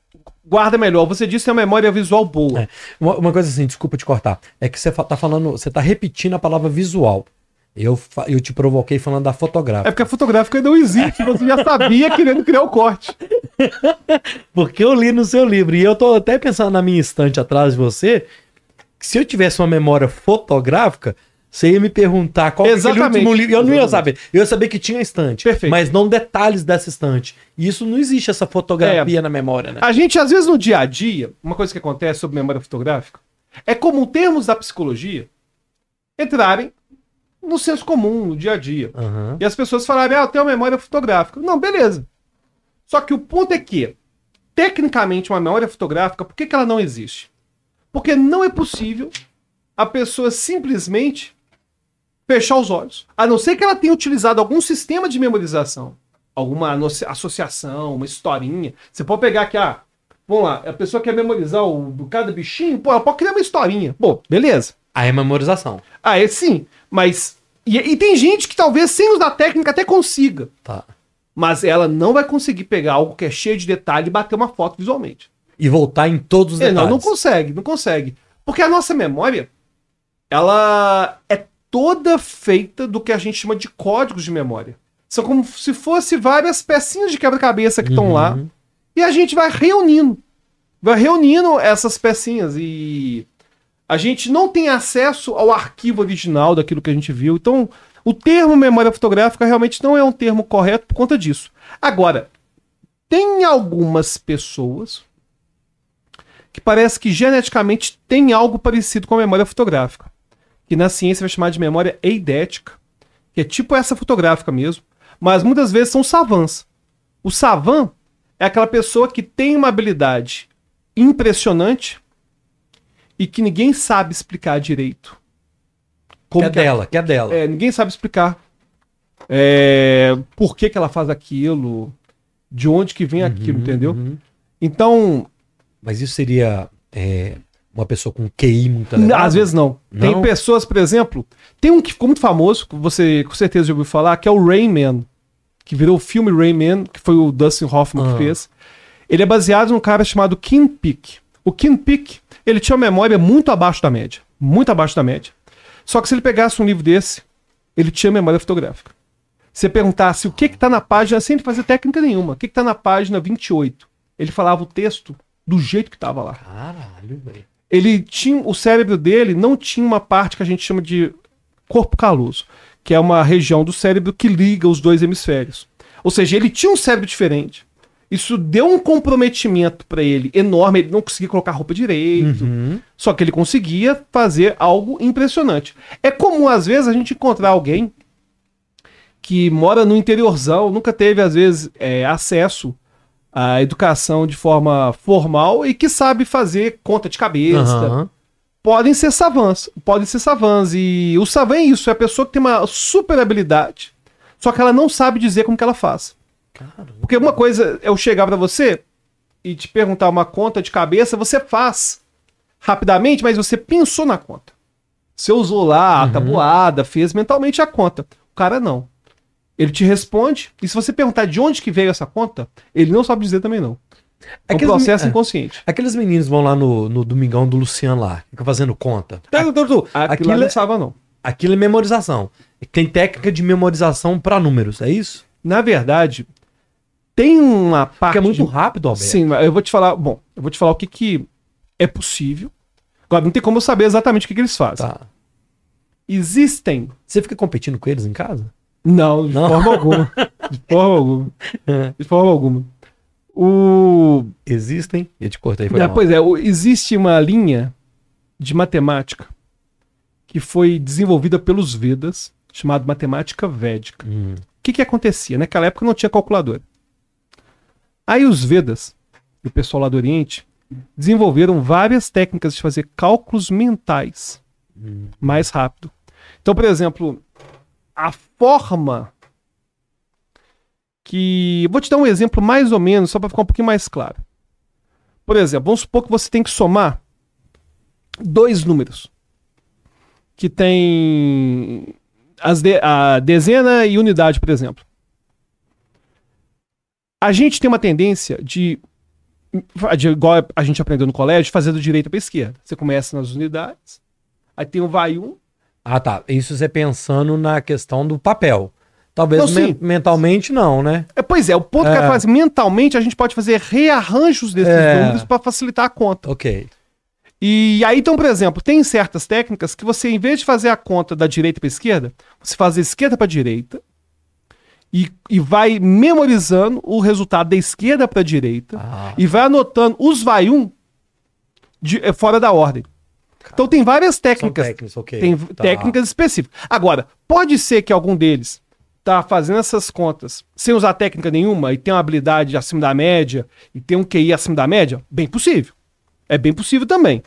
guarda melhor, você disse que uma memória visual boa. É. Uma, uma coisa assim, desculpa te cortar. É que você tá falando, você tá repetindo a palavra visual. Eu, eu te provoquei falando da É fotográfica. porque a fotográfica não existe, você já sabia querendo criar o corte. Porque eu li no seu livro. E eu tô até pensando na minha estante atrás de você. Que se eu tivesse uma memória fotográfica, você ia me perguntar qual que é último livro. Eu não ia saber. Eu ia saber que tinha estante. Perfeito. Mas não detalhes dessa estante. E isso não existe, essa fotografia na memória, né? A gente, às vezes, no dia a dia, uma coisa que acontece sobre memória fotográfica, é comum termos da psicologia entrarem no senso comum, no dia a dia. Aham. E as pessoas falarem, ah, eu tenho uma memória fotográfica. Não, beleza. Só que o ponto é que, tecnicamente, uma memória fotográfica, por que, que ela não existe? Porque não é possível a pessoa simplesmente fechar os olhos. A não ser que ela tenha utilizado algum sistema de memorização, alguma associação, uma historinha. Você pode pegar aqui, ah, vamos lá, a pessoa quer memorizar o, cada bichinho, pô, ela pode criar uma historinha. Pô, beleza. Aí é memorização. É sim, mas E, e tem gente que talvez sem usar técnica até consiga. Tá. Mas ela não vai conseguir pegar algo que é cheio de detalhe e bater uma foto visualmente. E voltar em todos os detalhes. não, não consegue, não consegue. Porque a nossa memória, ela é toda feita do que a gente chama de códigos de memória. São como se fosse várias pecinhas de quebra-cabeça que estão lá. Uhum. E a gente vai reunindo. Vai reunindo essas pecinhas. E a gente não tem acesso ao arquivo original daquilo que a gente viu. Então, o termo memória fotográfica realmente não é um termo correto por conta disso. Agora, tem algumas pessoas que parece que geneticamente tem algo parecido com a memória fotográfica. Que na ciência vai chamar de memória eidética. Que é tipo essa fotográfica mesmo. Mas muitas vezes são savants. O savant é aquela pessoa que tem uma habilidade impressionante e que ninguém sabe explicar direito. Que é que dela, que é dela. é, ninguém sabe explicar. É, por que, que ela faz aquilo, de onde que vem aquilo, entendeu? Uhum. Então, Mas isso seria é, uma pessoa com QI muito elevado? às vezes não. Tem Não? pessoas, por exemplo, tem um que ficou muito famoso, você com certeza já ouviu falar, que é o Rayman, que virou o filme Rayman, que foi o Dustin Hoffman Ah. que fez. Ele é baseado num cara chamado Kim Peek. O Kim Peek, ele tinha uma memória muito abaixo da média, muito abaixo da média. Só que se ele pegasse um livro desse, ele tinha memória fotográfica. Se você perguntasse o que que tá na página, sem fazer técnica nenhuma, o que que tá na página 28, ele falava o texto do jeito que tava lá Caralho, velho. ele tinha o cérebro dele não tinha uma parte que a gente chama de corpo caloso, que é uma região do cérebro que liga os dois hemisférios. Ou seja, ele tinha um cérebro diferente. Isso deu um comprometimento para ele enorme, ele não conseguia colocar roupa direito. Uhum. Só que ele conseguia fazer algo impressionante. É comum, às vezes, a gente encontrar alguém que mora no interiorzão, nunca teve, às vezes, é, acesso à educação de forma formal e que sabe fazer conta de cabeça. Aham. Podem ser savants, podem ser savants. E o savant é isso, é a pessoa que tem uma super habilidade, só que ela não sabe dizer como que ela faz. Porque uma coisa é eu chegar pra você e te perguntar uma conta de cabeça, você faz rapidamente, mas você pensou na conta. Você usou lá a tabuada, fez mentalmente a conta. O cara não. Ele te responde, e se você perguntar de onde que veio essa conta, ele não sabe dizer também não. É um processo é. inconsciente. Aqueles meninos vão lá no, no Domingão do Luciano lá, fica fazendo conta. Tá, tá, tá, tá. Aquilo, não é, sabe não. aquilo é memorização. Tem técnica de memorização para números, é isso? Na verdade, tem uma parte Porque é muito rápido, Alberto. Sim, mas eu vou te falar. Bom, eu vou te falar o que, que é possível. Agora, não tem como eu saber exatamente o que, que eles fazem. Tá. Existem. Você fica competindo com eles em casa? Não, de Não? forma alguma. De forma alguma. É. De forma alguma. O. Existem? Eu te cortei, foi mal. pois é, o- existe uma linha de matemática que foi desenvolvida pelos Vedas, chamada matemática védica. Hum. O que, que acontecia? Naquela época não tinha calculadora. Aí os Vedas, e o pessoal lá do Oriente, desenvolveram várias técnicas de fazer cálculos mentais Hum. mais rápido. Então, por exemplo, a forma que. Vou te dar um exemplo mais ou menos, só para ficar um pouquinho mais claro. Por exemplo, vamos supor que você tem que somar dois números que tem as de- a dezena e unidade, por exemplo. A gente tem uma tendência de, de igual a gente aprendeu no colégio, fazer do direita para esquerda. Você começa nas unidades, aí tem o vai um, Ah, tá. Isso você pensando na questão do papel. Talvez Não, mentalmente não, né? É, pois é, o ponto que É. ela faz mentalmente, a gente pode fazer rearranjos desses É. números para facilitar a conta. Ok. E aí, então, por exemplo, tem certas técnicas que você, em vez de fazer a conta da direita para esquerda, você faz da esquerda para direita e, e vai memorizando o resultado da esquerda para direita Ah, e vai anotando os vai um de- eh, fora da ordem. Então tem várias técnicas. técnicas, ok. Tem Tá. técnicas específicas. Agora, pode ser que algum deles tá fazendo essas contas sem usar técnica nenhuma e tem uma habilidade acima da média e tem um QI acima da média? Bem possível. É bem possível também.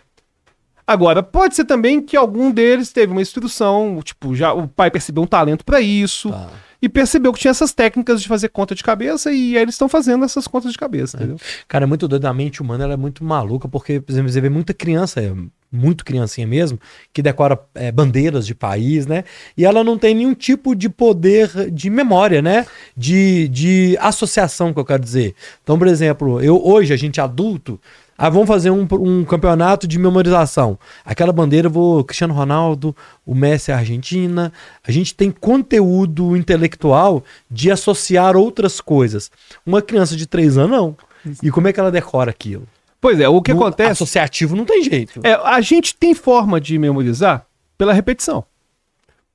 Agora, pode ser também que algum deles teve uma instrução, tipo, já o pai percebeu um talento para isso Tá. E percebeu que tinha essas técnicas de fazer conta de cabeça e aí eles estão fazendo essas contas de cabeça, entendeu? Cara, é muito doido. A mente humana ela é muito maluca, porque, por exemplo, você vê muita criança é, muito criancinha mesmo, que decora é, bandeiras de país, né? E ela não tem nenhum tipo de poder de memória, né? De, de associação, que eu quero dizer. Então, por exemplo, eu hoje, a gente adulto, ah, vamos fazer um, um campeonato de memorização. Aquela bandeira, eu vou Cristiano Ronaldo, o Messi é a Argentina. A gente tem conteúdo intelectual de associar outras coisas. Uma criança de 3 anos, não. E como é que ela decora aquilo? Pois é, o que No acontece. Associativo não tem jeito. É, a gente tem forma de memorizar pela repetição.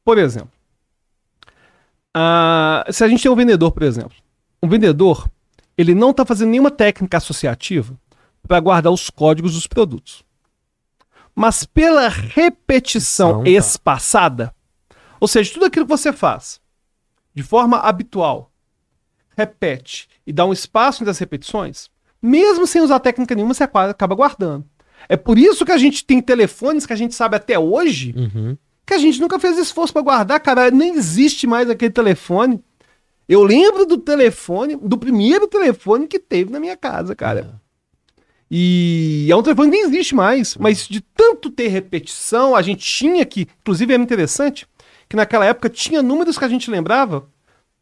Por exemplo, se a gente tem um vendedor, por exemplo, um vendedor, ele não está fazendo nenhuma técnica associativa para guardar os códigos dos produtos. Mas pela repetição Então, tá. espaçada, ou seja, tudo aquilo que você faz de forma habitual, repete e dá um espaço entre as repetições, mesmo sem usar técnica nenhuma, você acaba guardando. É por isso que a gente tem telefones que a gente sabe até hoje Uhum. que a gente nunca fez esforço pra guardar, cara. Nem existe mais aquele telefone. Eu lembro do telefone, do primeiro telefone que teve na minha casa, cara. E é um telefone que nem existe mais, mas de tanto ter repetição, a gente tinha que, inclusive era interessante, que naquela época tinha números que a gente lembrava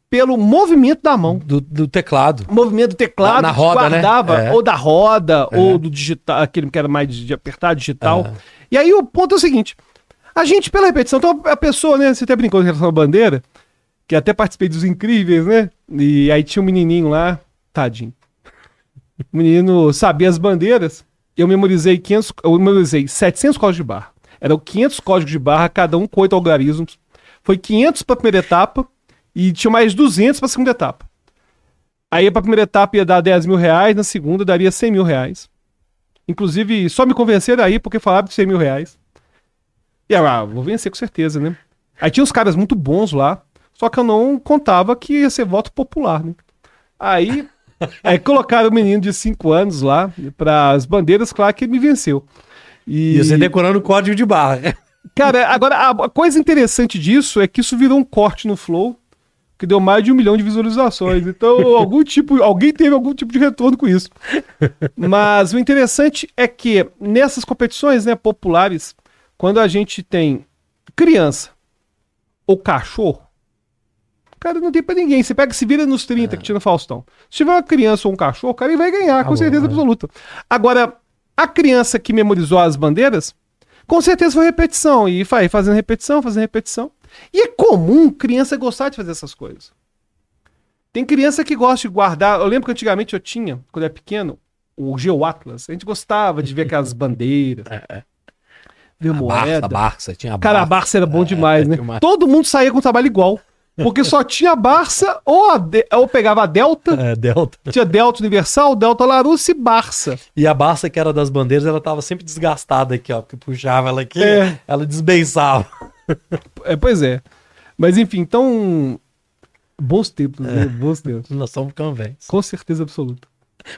pelo movimento da mão. Do, do teclado. O movimento do teclado Na- na roda, né? guardava, É. ou da roda, ou do digital, aquele que era mais de apertar digital. É. E aí o ponto é o seguinte: a gente, pela repetição, então a pessoa, né? Você até brincou em relação à bandeira, que até participei dos incríveis, né? E aí tinha um menininho lá, tadinho. O menino sabia as bandeiras. Eu memorizei 500, eu memorizei 700 códigos de barra. Eram 500 códigos de barra, cada um com oito algarismos. Foi 500 para a primeira etapa e tinha mais 200 para a segunda etapa. Aí para a primeira etapa ia dar 10 mil reais, na segunda daria 100 mil reais. Inclusive, só me convenceram aí porque falaram de 100 mil reais. E eu, ah, vou vencer com certeza, né? Aí tinha uns caras muito bons lá, só que eu não contava que ia ser voto popular, né? Aí, aí colocaram o menino de 5 anos lá para as bandeiras, claro que ele me venceu. E você decorando o código de barra. Cara, agora a a coisa interessante disso é que isso virou um corte no Flow que deu mais de um milhão de visualizações. Então, algum tipo, alguém teve algum tipo de retorno com isso. Mas o interessante é que nessas competições né, populares, quando a gente tem criança ou cachorro, cara, não tem pra ninguém. Você pega, se vira nos 30, que tinha no Faustão. Se tiver uma criança ou um cachorro, o cara vai ganhar, com bom, certeza é. absoluta. Agora, a criança que memorizou as bandeiras, com certeza foi repetição. E vai fazendo repetição, fazendo repetição. E é comum criança gostar de fazer essas coisas. Tem criança que gosta de guardar. Eu lembro que antigamente eu tinha, quando eu era pequeno, o Geoatlas. A gente gostava de ver aquelas bandeiras. Ver A Barça, moeda. a Barça, tinha a Cara, a Barça. Barça era bom demais, né? tinha uma- Todo mundo saía com um trabalho igual. Porque só tinha Barça ou, a De- ou pegava a Delta. É, Delta. Tinha Delta Universal, Delta Larousse e Barça. E a Barça, que era das bandeiras, ela tava sempre desgastada aqui, ó. Porque puxava ela aqui, É. ela desbeiçava. É, pois é. Mas enfim, então. Bons tempos, né? Bons tempos. Nós estamos ficando velhos. Com certeza absoluta.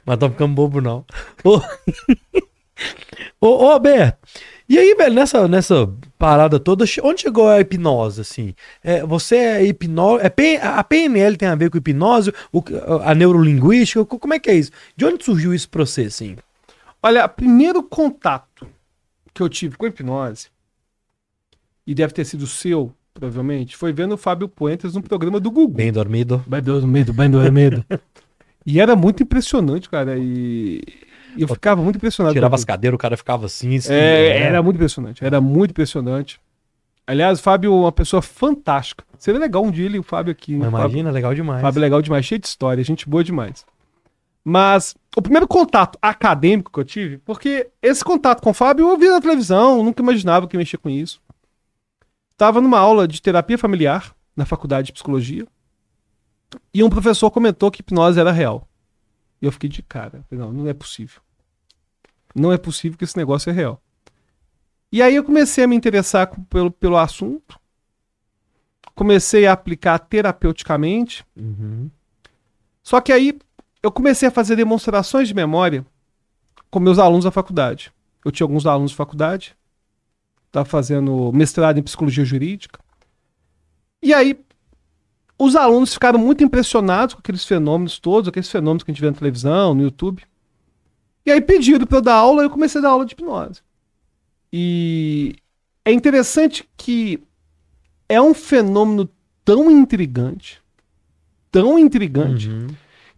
Mas estamos ficando bobo, não. Ô, ô, ô Alberto, e aí, velho, nessa, nessa parada toda, onde chegou a hipnose, assim? É, você é hipnose... É, P- a PNL tem a ver com hipnose? O, a neurolinguística? Co- Como é que é isso? De onde surgiu isso pra você, assim? Olha, o primeiro contato que eu tive com hipnose, e deve ter sido o seu, provavelmente, foi vendo o Fábio Puentes no programa do Google. Bem dormido? Bem dormido, bem dormido. e era muito impressionante, cara. E eu ficava muito impressionado. Tirava as cadeiras, o cara ficava assim. assim É, né? era muito impressionante. Era muito impressionante. Aliás, o Fábio é uma pessoa fantástica. Seria legal um dia ele, o Fábio aqui. O Fábio- imagina, legal demais. Fábio é legal demais, cheio de história, gente boa demais. Mas o primeiro contato acadêmico que eu tive, porque esse contato com o Fábio eu vi na televisão, nunca imaginava que ia mexer com isso. Tava numa aula de terapia familiar na faculdade de psicologia e um professor comentou que hipnose era real. E eu fiquei de cara. Falei, não, não é possível. Não é possível que esse negócio é real. E aí eu comecei a me interessar pelo, pelo assunto. Comecei a aplicar terapeuticamente. Uhum. Só que aí eu comecei a fazer demonstrações de memória com meus alunos da faculdade. Eu tinha alguns alunos de faculdade, estava fazendo mestrado em psicologia jurídica. E aí os alunos ficaram muito impressionados com aqueles fenômenos todos, aqueles fenômenos que a gente vê na televisão, no YouTube. E aí pediram para eu dar aula, e eu comecei a dar aula de hipnose. E é interessante que é um fenômeno tão intrigante, tão intrigante, Uhum.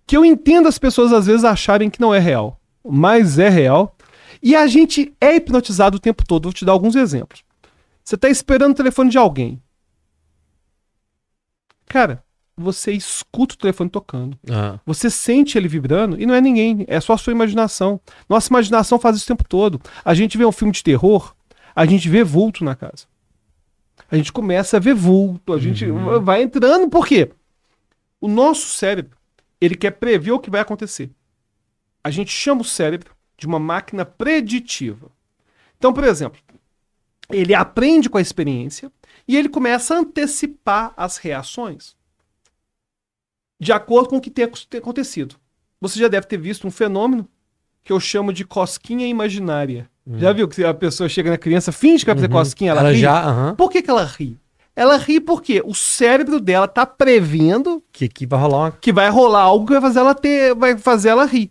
que eu entendo as pessoas às vezes acharem que não é real, mas é real. E a gente é hipnotizado o tempo todo. Vou te dar alguns exemplos. Você tá esperando o telefone de alguém. Cara, você escuta o telefone tocando. Ah, Você sente ele vibrando e não é ninguém, é só a sua imaginação. Nossa imaginação faz isso o tempo todo. A gente vê um filme de terror, a gente vê vulto na casa. A gente começa a ver vulto, a gente vai entrando, por quê? O nosso cérebro, ele quer prever o que vai acontecer. A gente chama o cérebro de uma máquina preditiva. Então, por exemplo, ele aprende com a experiência e ele começa a antecipar as reações de acordo com o que tem ac- tem acontecido. Você já deve ter visto um fenômeno que eu chamo de cosquinha imaginária. Já viu que a pessoa chega na criança, finge que vai fazer cosquinha, ela, Ela ri? já, aham. Por que, que ela ri? Ela ri porque o cérebro dela tá prevendo Que aqui vai rolar uma. que vai rolar algo que vai fazer ela ter, vai fazer ela rir.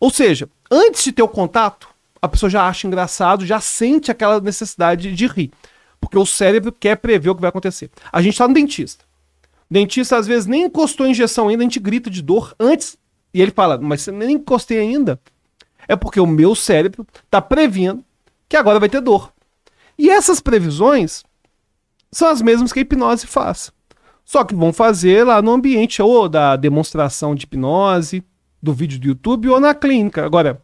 Ou seja, antes de ter o contato, a pessoa já acha engraçado, já sente aquela necessidade de rir. Porque o cérebro quer prever o que vai acontecer. A gente tá no dentista. O dentista às vezes nem encostou a injeção ainda, a gente grita de dor antes. E ele fala, mas você nem encostei ainda. É porque o meu cérebro tá prevendo que agora vai ter dor. E essas previsões são as mesmas que a hipnose faz. Só que vão fazer lá no ambiente ou da demonstração de hipnose, do vídeo do YouTube ou na clínica. Agora,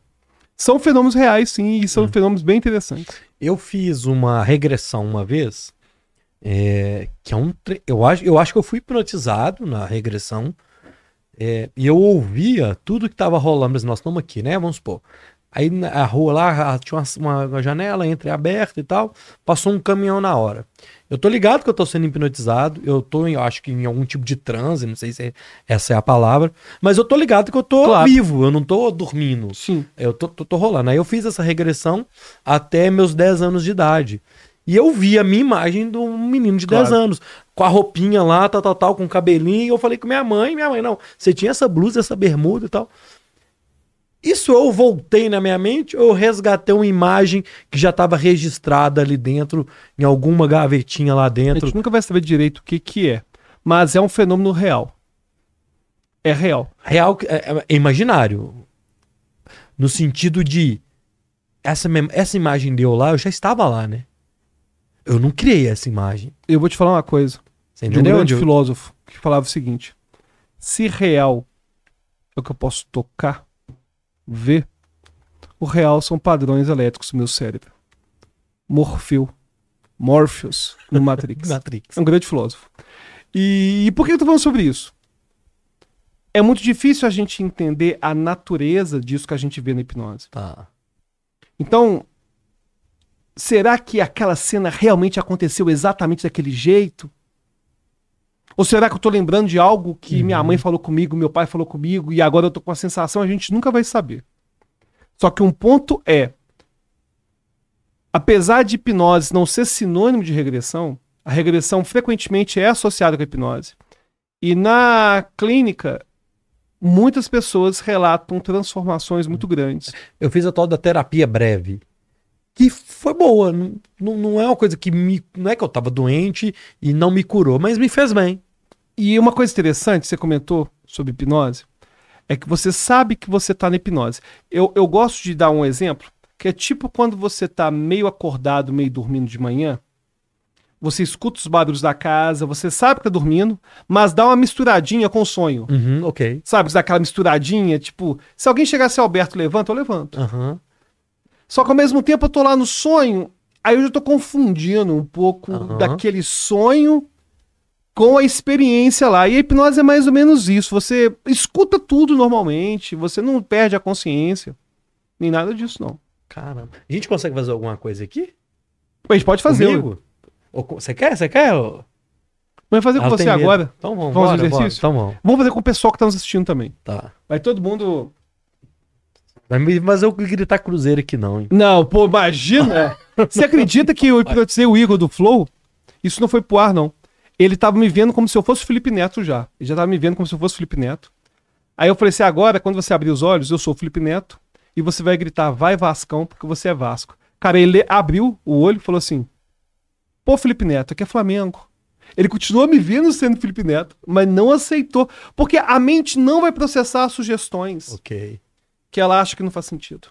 são fenômenos reais, sim, e são fenômenos bem interessantes. Eu fiz uma regressão uma vez, é, que é um. Eu acho, eu acho que eu fui hipnotizado na regressão. é, e eu ouvia tudo que tava rolando. Mas nós estamos aqui, né? Vamos supor. Aí na a rua lá tinha uma, uma janela entreaberta e tal. Passou um caminhão na hora. Eu tô ligado que eu tô sendo hipnotizado. Eu tô, em, eu acho que em algum tipo de transe, não sei se é- essa é a palavra. Mas eu tô ligado que eu tô Claro. vivo, eu não tô dormindo. Sim. Eu tô, tô, tô rolando. Aí eu fiz essa regressão até meus 10 anos de idade. E eu vi a minha imagem de um menino de 10 Claro. anos, com a roupinha lá, tal, tal, tal, com o cabelinho. E eu falei com minha mãe, minha mãe, não, você tinha essa blusa, essa bermuda e tal. Isso eu voltei na minha mente ou eu resgatei uma imagem que já estava registrada ali dentro, em alguma gavetinha lá A dentro? gente nunca vai saber direito o que, que é. Mas é um fenômeno real. É real. Real, é, é- imaginário. No sentido de. Essa, essa imagem de eu lá, eu já estava lá, né? Eu não criei essa imagem. Eu vou te falar uma coisa. Você de um entendeu? grande eu- filósofo que falava o seguinte: se real é o que eu posso tocar, ver, o real são padrões elétricos do meu cérebro. Morfeu, Morpheus no Matrix. Matrix. É um grande filósofo. E, e por que eu tô falando sobre isso? É muito difícil a gente entender a natureza disso que a gente vê na hipnose. Tá. Então, será que aquela cena realmente aconteceu exatamente daquele jeito? Ou será que eu tô lembrando de algo que minha mãe falou comigo, meu pai falou comigo, e agora eu tô com a sensação, a gente nunca vai saber. Só que um ponto é, apesar de hipnose não ser sinônimo de regressão, a regressão frequentemente é associada com a hipnose. E na clínica, muitas pessoas relatam transformações muito grandes. Eu fiz a tal da terapia breve. Que foi boa. Não, não, não é uma coisa que me. Não é que eu tava doente e não me curou, mas me fez bem. E uma coisa interessante, você comentou sobre hipnose, é que você sabe que você está na hipnose. Eu, eu gosto de dar um exemplo, que é tipo quando você está meio acordado, meio dormindo de manhã, você escuta os barulhos da casa, você sabe que tá dormindo, mas dá uma misturadinha com o sonho. Uhum, ok. Sabe, dá aquela misturadinha, tipo, se alguém chegasse Alberto levanta, eu levanto. Aham. Só que ao mesmo tempo eu tô lá no sonho, aí eu já tô confundindo um pouco Aham. daquele sonho com a experiência lá. E a hipnose é mais ou menos isso. Você escuta tudo normalmente, você não perde a consciência. Nem nada disso, não. Caramba. A gente consegue fazer alguma coisa aqui? A gente pode fazer. Comigo? Ou Você quer? Você quer? ô? Vamos fazer com Ela você agora. Então vamos, Vamos bora, bora. exercício? Então vamos. Vamos fazer com o pessoal que tá nos assistindo também. Tá. Vai todo mundo. Fazer eu gritar cruzeiro aqui não, hein? Não, pô, imagina! Você acredita que eu hipnotizei o Igor do Flow? Isso não foi pro ar, não. Ele tava me vendo como se eu fosse o Felipe Neto já. Ele já tava me vendo como se eu fosse o Felipe Neto. Aí eu falei assim: agora, quando você abrir os olhos, eu sou o Felipe Neto. E você vai gritar, vai Vascão, porque você é Vasco. Cara, ele abriu o olho e falou assim: Pô, Felipe Neto, aqui é Flamengo. Ele continuou me vendo sendo Felipe Neto, mas não aceitou. Porque a mente não vai processar sugestões Ok. que ela acha que não faz sentido.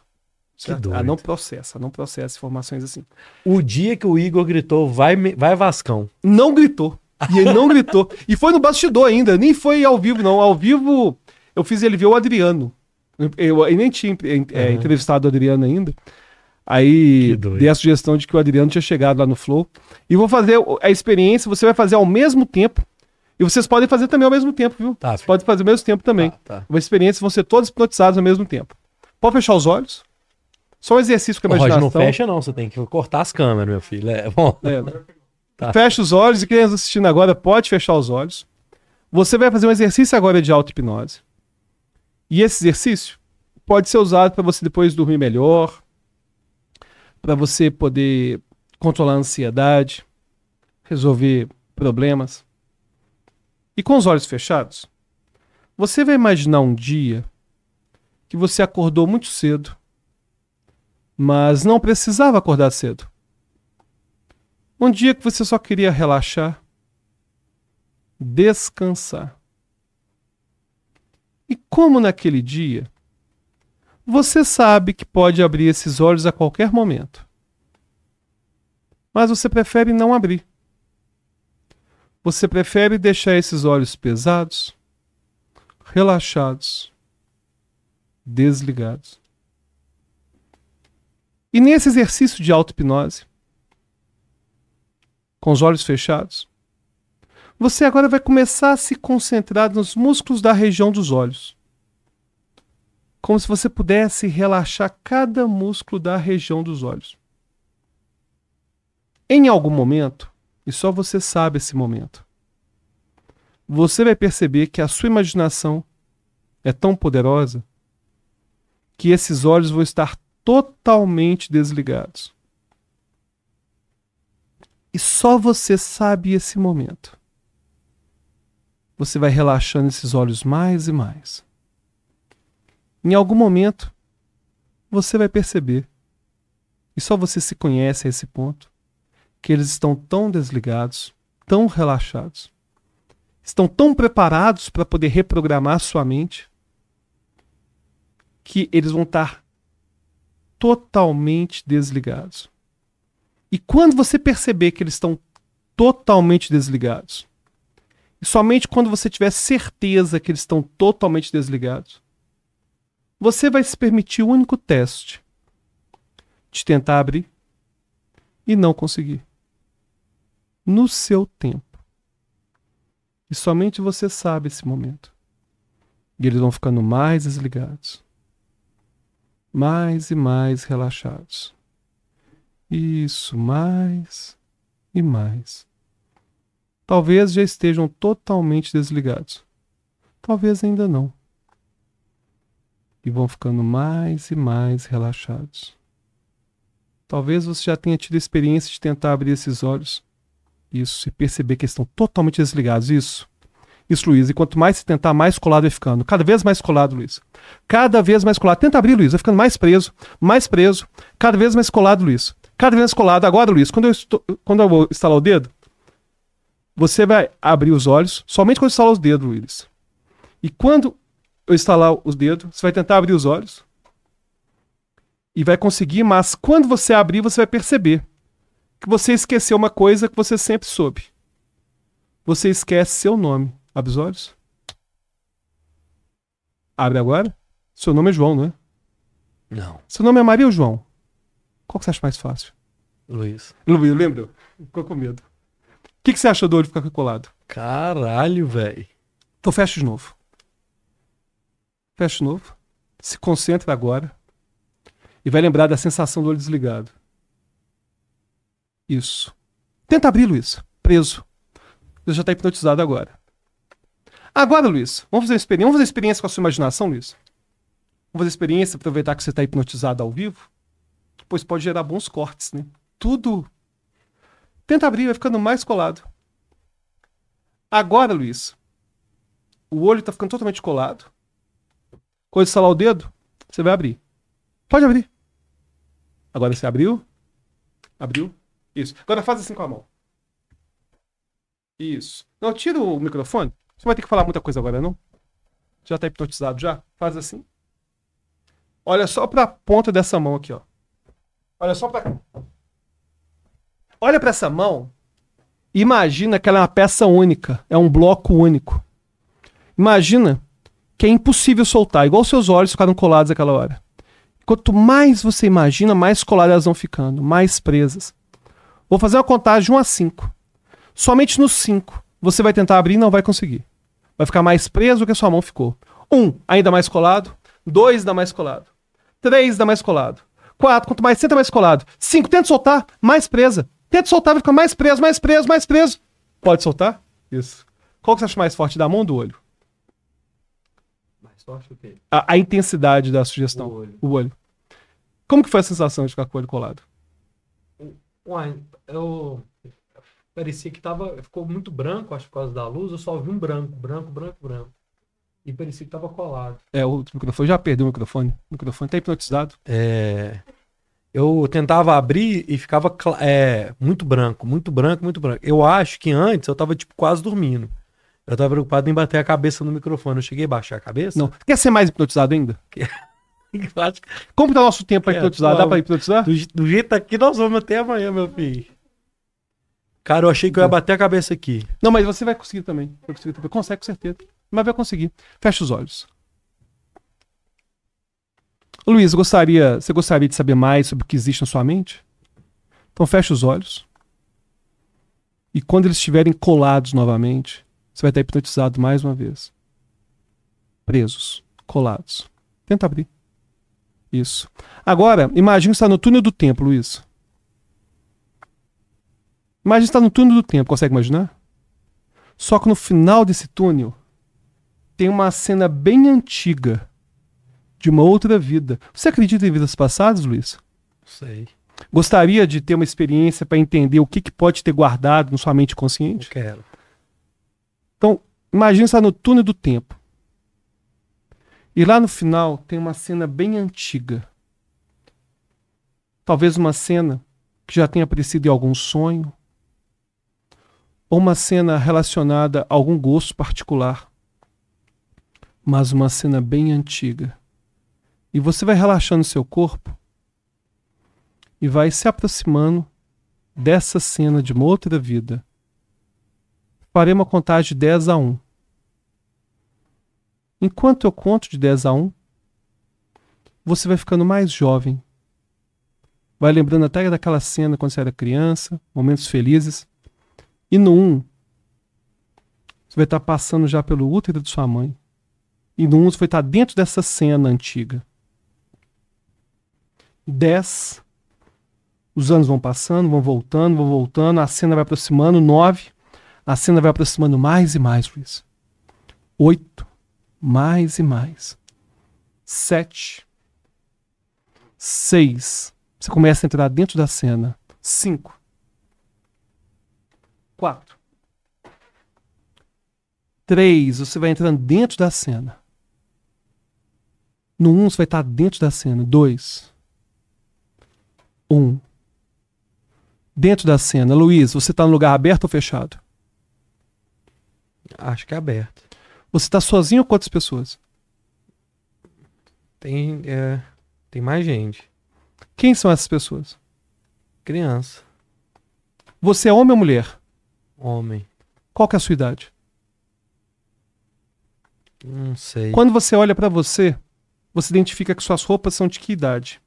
Que doido. Ela não processa, não processa informações assim. O dia que o Igor gritou, vai, vai Vascão. Não gritou. E ele não gritou. E foi no bastidor ainda, nem foi ao vivo, não. Ao vivo, eu fiz ele ver o Adriano. Eu, eu nem tinha é, Aham. entrevistado o Adriano ainda. Aí dei a sugestão de que o Adriano tinha chegado lá no Flow. E vou fazer a experiência, você vai fazer ao mesmo tempo. E vocês podem fazer também ao mesmo tempo, viu? Tá, Você pode fazer ao mesmo tempo também. Tá, tá. Uma experiência, vão ser todos hipnotizados ao mesmo tempo. Pode fechar os olhos. Só um exercício com a O Roger imaginação. não fecha, não. Você tem que cortar as câmeras, meu filho. É bom. É. Tá. Fecha os olhos e quem está assistindo agora pode fechar os olhos. Você vai fazer um exercício agora de auto-hipnose. E esse exercício pode ser usado para você depois dormir melhor, para você poder controlar a ansiedade, resolver problemas. E com os olhos fechados, você vai imaginar um dia que você acordou muito cedo, mas não precisava acordar cedo. Um dia que você só queria relaxar, descansar. E como naquele dia, você sabe que pode abrir esses olhos a qualquer momento. Mas você prefere não abrir. Você prefere deixar esses olhos pesados, relaxados, desligados. E nesse exercício de auto-hipnose, com os olhos fechados, você agora vai começar a se concentrar nos músculos da região dos olhos. Como se você pudesse relaxar cada músculo da região dos olhos. Em algum momento, e só você sabe esse momento, você vai perceber que a sua imaginação é tão poderosa que esses olhos vão estar totalmente desligados. E só você sabe esse momento. Você vai relaxando esses olhos mais e mais. Em algum momento, você vai perceber, e só você se conhece a esse ponto, que eles estão tão desligados, tão relaxados, estão tão preparados para poder reprogramar sua mente, que eles vão estar totalmente desligados. E quando você perceber que eles estão totalmente desligados, e somente quando você tiver certeza que eles estão totalmente desligados, você vai se permitir o único teste de tentar abrir e não conseguir. No seu tempo. E somente você sabe esse momento. E eles vão ficando mais desligados. Mais e mais relaxados. Isso, mais e mais. Talvez já estejam totalmente desligados. Talvez ainda não. E vão ficando mais e mais relaxados. Talvez você já tenha tido a experiência de tentar abrir esses olhos. Isso, e perceber que estão totalmente desligados. Isso. Isso, Luiz. E quanto mais você tentar, mais colado vai ficando. Cada vez mais colado, Luiz. Cada vez mais colado. Tenta abrir, Luiz. Vai ficando mais preso, mais preso. Cada vez mais colado, Luiz. Cada vez mais colado. Agora, Luiz, quando eu, estou, quando eu vou instalar o dedo, você vai abrir os olhos somente quando instalar os dedos, Luiz. E quando eu instalar os dedos, você vai tentar abrir os olhos. E vai conseguir, mas quando você abrir, você vai perceber que você esqueceu uma coisa que você sempre soube. Você esquece seu nome. Abre os olhos. Abre agora. Seu nome é João, não é? Não, Seu nome é Maria ou João? Qual que você acha mais fácil? Luiz. Luiz, lembra? Ficou com medo. O que, que você acha do olho ficar colado? Caralho, velho. Então fecha de novo. Fecha de novo. Se concentra agora. E vai lembrar da sensação do olho desligado. Isso. Tenta abrir, Luiz. Preso. Você já está hipnotizado agora. Agora, Luiz, vamos fazer uma experiência. Vamos fazer experiência com a sua imaginação, Luiz? Vamos fazer experiência, aproveitar que você está hipnotizado ao vivo? Pois pode gerar bons cortes, né? Tudo. Tenta abrir, vai ficando mais colado. Agora, Luiz, o olho tá ficando totalmente colado. Quando instalar o dedo, você vai abrir. Pode abrir. Agora você abriu, Abriu? Isso. Agora faz assim com a mão. Isso. Não, tira o microfone. Você vai ter que falar muita coisa agora, não? Já tá hipnotizado já? Faz assim. Olha só pra ponta dessa mão aqui, ó. Olha só pra. Olha pra essa mão. Imagina que ela é uma peça única. É um bloco único. Imagina que é impossível soltar, igual seus olhos ficaram colados naquela hora. Quanto mais você imagina, mais coladas elas vão ficando, mais presas. Vou fazer uma contagem de 1 a 5. Somente no 5 você vai tentar abrir e não vai conseguir. Vai ficar mais preso do que a sua mão ficou. 1, um, ainda mais colado. 2, ainda mais colado. 3, ainda mais colado. 4, quanto mais senta, mais colado. 5, tenta soltar, mais presa. Tenta soltar, vai ficar mais preso, mais preso, mais preso. Pode soltar? Isso. Qual que você acha mais forte, da mão ou do olho? Mais forte o quê? A, a intensidade da sugestão. O olho. O olho. Como que foi a sensação de ficar com o olho colado? Uai, eu. Parecia que tava. Ficou muito branco, acho, por causa da luz. Eu só vi um branco, branco, branco, branco. E parecia que tava colado. É, o microfone já perdeu o microfone. O microfone tá hipnotizado. É. Eu tentava abrir e ficava é, muito branco, muito branco, muito branco. Eu acho que antes eu tava, tipo, quase dormindo. Eu tava preocupado em bater a cabeça no microfone. Eu cheguei a baixar a cabeça? Não. Quer ser mais hipnotizado ainda? Como tá o nosso tempo pra É, hipnotizar? Dá pra hipnotizar? do, do jeito aqui nós vamos até amanhã, meu filho. Cara, eu achei que eu ia bater a cabeça aqui. Não, mas você vai conseguir também. Vai conseguir também. Consegue com certeza. Mas vai conseguir. Fecha os olhos. Luiz, gostaria, você gostaria de saber mais sobre o que existe na sua mente? Então fecha os olhos. E quando eles estiverem colados novamente, você vai estar hipnotizado mais uma vez. Presos, colados. Tenta abrir. Isso. Agora, imagine está no túnel do tempo, Luiz. Imagine está no túnel do tempo, consegue imaginar? Só que no final desse túnel tem uma cena bem antiga de uma outra vida. Você acredita em vidas passadas, Luiz? Sei. Gostaria de ter uma experiência para entender o que, que pode ter guardado na sua mente Eu consciente? quero. Então, imagine estar no túnel do tempo. E lá no final tem uma cena bem antiga. Talvez uma cena que já tenha aparecido em algum sonho. Ou uma cena relacionada a algum gosto particular. Mas uma cena bem antiga. E você vai relaxando seu corpo e vai se aproximando dessa cena de uma outra vida. Farei uma contagem de 10 a 1. Enquanto eu conto de 10 a 1, você vai ficando mais jovem. Vai lembrando até daquela cena quando você era criança, momentos felizes. E no 1, você vai estar passando já pelo útero de sua mãe. E no 1, você vai estar dentro dessa cena antiga. 10. Os anos vão passando, vão voltando, vão voltando, a cena vai aproximando. 9. A cena vai aproximando mais e mais, Luiz. 8. Mais e mais. 7. 6. Você começa a entrar dentro da cena. 5. 4. 3. Você vai entrando dentro da cena. No 1, um, você vai estar dentro da cena. 2. 1. Um. Dentro da cena. Luiz, você está no lugar aberto ou fechado? Acho que é aberto. Você está sozinho ou quantas pessoas? Tem, é, tem mais gente. Quem são essas pessoas? Criança. Você é homem ou mulher? Homem. Qual que é a sua idade? Não sei. Quando você olha para você, você identifica que suas roupas são de que idade?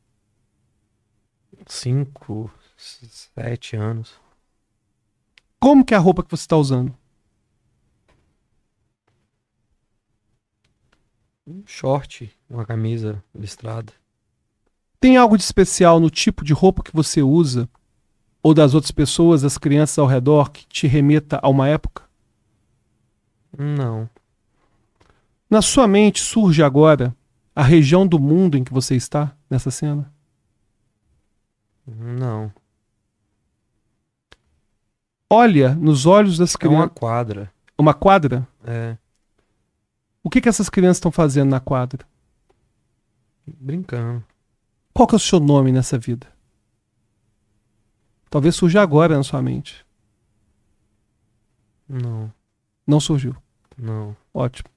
Cinco, sete anos. Como que é a roupa que você está usando? Um short, uma camisa listrada. Tem algo de especial no tipo de roupa que você usa ou das outras pessoas, das crianças ao redor, que te remeta a uma época? Não. Na sua mente surge agora a região do mundo em que você está nessa cena? Não. Olha nos olhos das É uma crianças. quadra. Uma quadra? É. O que, que essas crianças estão fazendo na quadra? Brincando. Qual que é o seu nome nessa vida? Talvez surja agora na sua mente. Não, Não surgiu. não. Ótimo.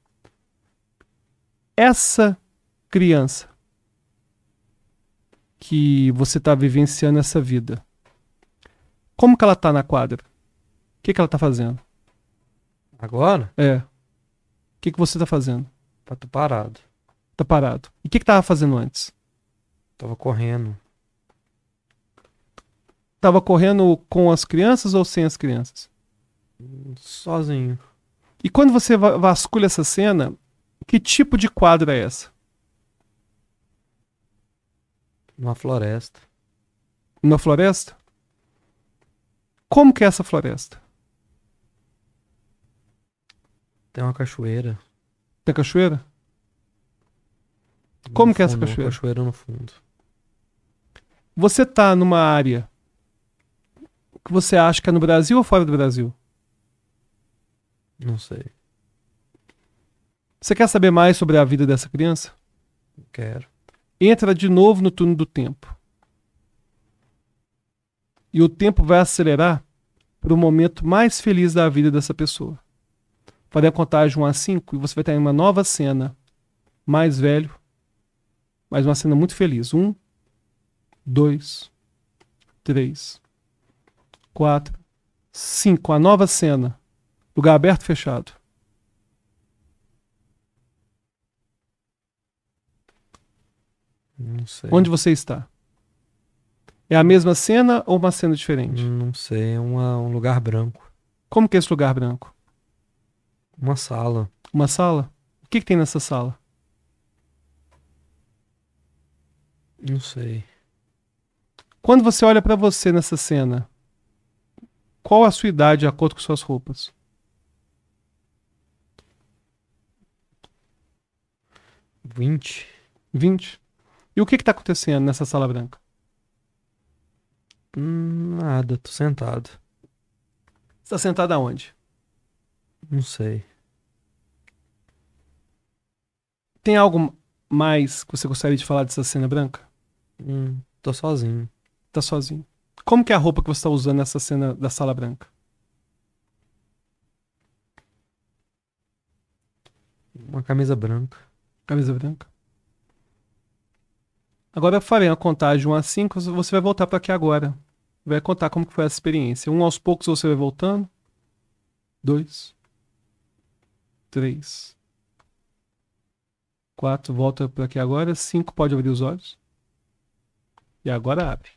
Essa criança que você está vivenciando essa vida, como que ela tá na quadra? O que, que ela tá fazendo? Agora, É. O que, que você tá fazendo? tá tô parado. Tá parado. E o que, que tava fazendo antes? Tava correndo. Tava correndo com as crianças ou sem as crianças? Sozinho. E quando você va- vasculha essa cena, que tipo de quadra é essa? Numa floresta. Uma floresta? Como que é essa floresta? Tem uma cachoeira. Tem cachoeira? No Como que é essa fundo, uma cachoeira? cachoeira no fundo. Você tá numa área que você acha que é no Brasil ou fora do Brasil? Não sei. Você quer saber mais sobre a vida dessa criança? Quero. Entra de novo no túnel do tempo. E o tempo vai acelerar para o momento mais feliz da vida dessa pessoa. Farei a contagem 1 a 5 e você vai ter uma nova cena. Mais velho, mas uma cena muito feliz. 1, 2, 3, 4, 5. A nova cena. Lugar aberto fechado. Não sei. Onde você está? É a mesma cena ou uma cena diferente? Não sei. É uma- um lugar branco. Como que é esse lugar branco? Uma sala. Uma sala? O que, que tem nessa sala? Não sei. Quando você olha pra você nessa cena, qual a sua idade de acordo com suas roupas? Vinte. 20? E o que está acontecendo nessa sala branca? Hum, Nada. Tô sentado. Você está sentado aonde? Não sei. Tem algo mais que você gostaria de falar dessa cena branca? Hum, tô sozinho. Tá sozinho. Como que é a roupa que você está usando nessa cena da sala branca? Uma camisa branca. Camisa branca. Agora eu farei uma contagem 1 a 5, você vai voltar para aqui agora. Vai contar como que foi essa experiência. Um aos poucos você vai voltando. Dois. Três. Quatro, volta para aqui agora. Cinco, pode abrir os olhos. E agora abre.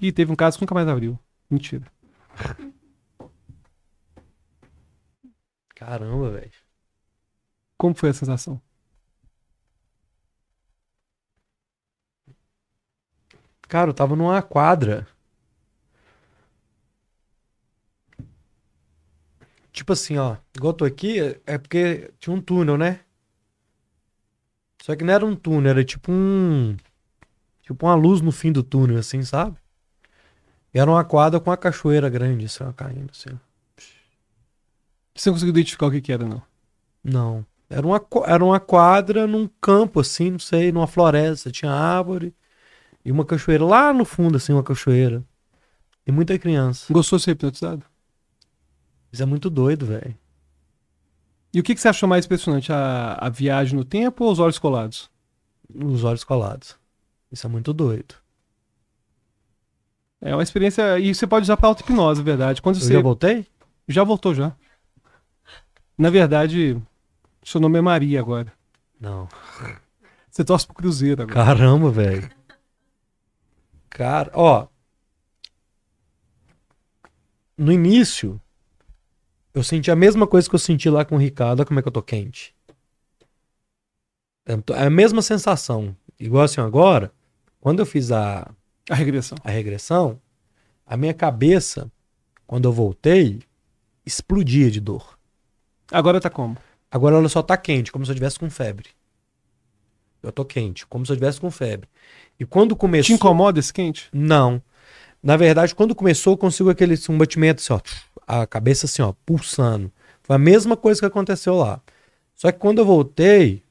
Ih, teve um caso que nunca mais abriu. Mentira. Caramba, velho. Como foi a sensação? Cara, eu tava numa quadra. Tipo assim, ó. Igual eu tô aqui, é porque tinha um túnel, né? Só que não era um túnel, era tipo um. Tipo uma luz no fim do túnel, assim, sabe? E era uma quadra com uma cachoeira grande, assim, ó, caindo, assim. Você não conseguiu identificar o que, que era, não. Não. Era uma, era uma quadra num campo, assim, não sei, numa floresta. Tinha árvore e uma cachoeira lá no fundo, assim, uma cachoeira. E muita criança. Gostou de ser hipnotizado? Isso é muito doido, velho. E o que, que você achou mais impressionante? A, a viagem no tempo ou os olhos colados? Os olhos colados. Isso é muito doido. É uma experiência. E você pode usar pra auto-hipnose, é verdade. Quando Eu você. já voltei? Já voltou já. Na verdade, seu nome é Maria agora. Não. Você torce pro Cruzeiro agora. Caramba, velho. Cara, ó. No início, eu senti a mesma coisa que eu senti lá com o Ricardo. Olha como é que eu tô quente. É a mesma sensação. Igual assim, agora, quando eu fiz a, A regressão. a regressão, a minha cabeça, quando eu voltei, explodia de dor. Agora tá como? Agora ela só tá quente, como se eu tivesse com febre. Eu tô quente, como se eu tivesse com febre. E quando começou. Te incomoda esse quente? Não. Na verdade, quando começou, eu consigo aquele um batimento assim, ó. A cabeça assim, ó, pulsando. Foi a mesma coisa que aconteceu lá. Só que quando eu voltei,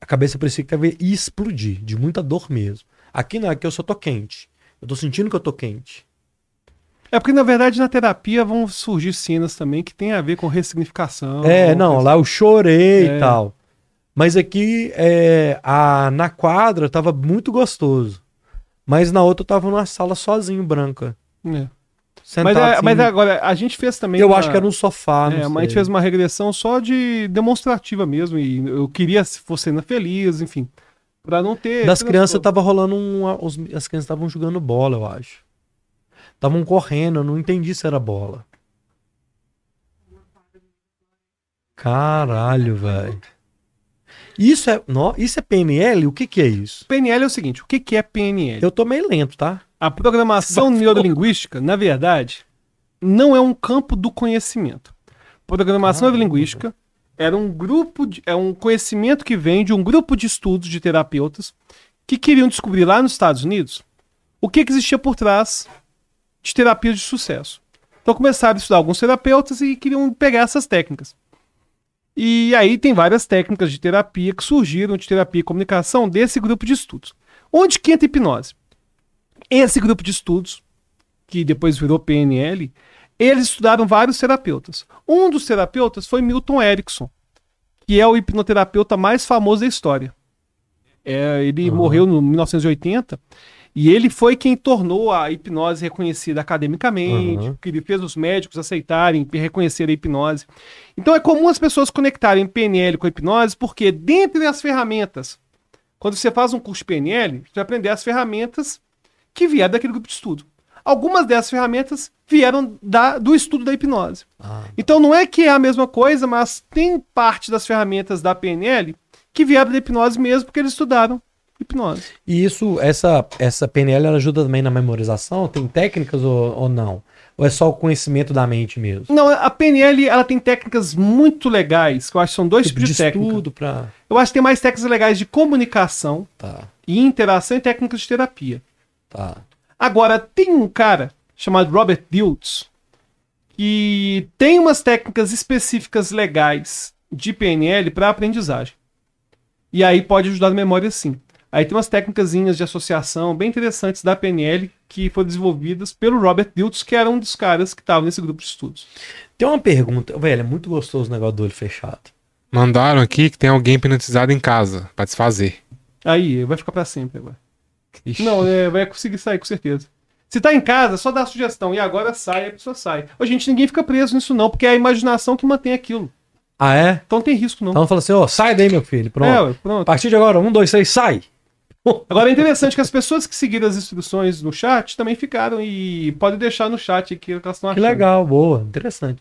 a cabeça parecia que ia explodir, de muita dor mesmo. Aqui não, aqui eu só tô quente. Eu tô sentindo que eu tô quente. É porque, na verdade, na terapia vão surgir cenas também que tem a ver com ressignificação. É, não, lá eu chorei É. e tal. Mas aqui, é, a, na quadra, tava muito gostoso. Mas na outra eu tava numa sala sozinho, branca. É. Sentado Mas, é- assim, mas agora, a gente fez também. Eu uma- acho que era um sofá, É, mas a gente fez uma regressão só de demonstrativa mesmo. E eu queria se fosse ainda feliz, enfim. Pra não ter. Das crianças tava rolando um. Os, as crianças estavam jogando bola, eu acho. Estavam correndo, eu não entendi se era bola. Caralho, velho. Isso é, nó- isso é PNL? O que que é isso? PNL é o seguinte: o que, que é PNL? Eu tô meio lento, tá? A programação neurolinguística, na verdade, não é um campo do conhecimento. Programação neurolinguística era um grupo de, é um conhecimento que vem de um grupo de estudos de terapeutas que queriam descobrir lá nos Estados Unidos o que, que existia por trás de terapias de sucesso. Então começaram a estudar alguns terapeutas e queriam pegar essas técnicas. E aí tem várias técnicas de terapia que surgiram de terapia e comunicação desse grupo de estudos. Onde que entra a hipnose? Esse grupo de estudos, que depois virou PNL, eles estudaram vários terapeutas. Um dos terapeutas foi Milton Erickson, que é o hipnoterapeuta mais famoso da história. É, ele Aham. morreu no 1980 e ele foi quem tornou a hipnose reconhecida academicamente, Aham. que ele fez os médicos aceitarem e reconhecer a hipnose. Então é comum as pessoas conectarem PNL com a hipnose, porque dentre as ferramentas, quando você faz um curso de PNL, você vai aprender as ferramentas que vieram daquele grupo de estudo. Algumas dessas ferramentas vieram da- do estudo da hipnose. Ah, Então não é que é a mesma coisa, mas tem parte das ferramentas da PNL que vieram da hipnose mesmo, porque eles estudaram hipnose. E isso, essa, essa PNL ela ajuda também na memorização? Tem técnicas ou, ou não? Ou é só o conhecimento da mente mesmo? Não, a PNL ela tem técnicas muito legais, que eu acho que são dois Tipo tipos de, de técnica. pra... Eu acho que tem mais técnicas legais de comunicação Tá, e interação e técnicas de terapia. tá. Agora, tem um cara chamado Robert Diltz que tem umas técnicas específicas legais de PNL para aprendizagem. E aí pode ajudar na memória sim. Aí tem umas técnicas de associação bem interessantes da PNL que foram desenvolvidas pelo Robert Diltz, que era um dos caras que estava nesse grupo de estudos. Tem uma pergunta, velho, é muito gostoso o negócio do olho fechado. Mandaram aqui que tem alguém hipnotizado em casa pra desfazer. Aí, vai ficar para sempre agora. Ixi. Não, é, vai conseguir sair, com certeza. Se tá em casa, só dá a sugestão. E agora sai, a pessoa sai. Ô, gente, ninguém fica preso nisso não, porque é a imaginação que mantém aquilo. Ah, é? Então não tem risco não. Então fala assim, ó, sai daí, meu filho. Pronto. É, ué, A pronto. partir de agora, um, dois, três, sai. Agora é interessante que as pessoas que seguiram as instruções no chat também ficaram e pode deixar no chat aqui o que elas estão Que achando. legal, boa, interessante.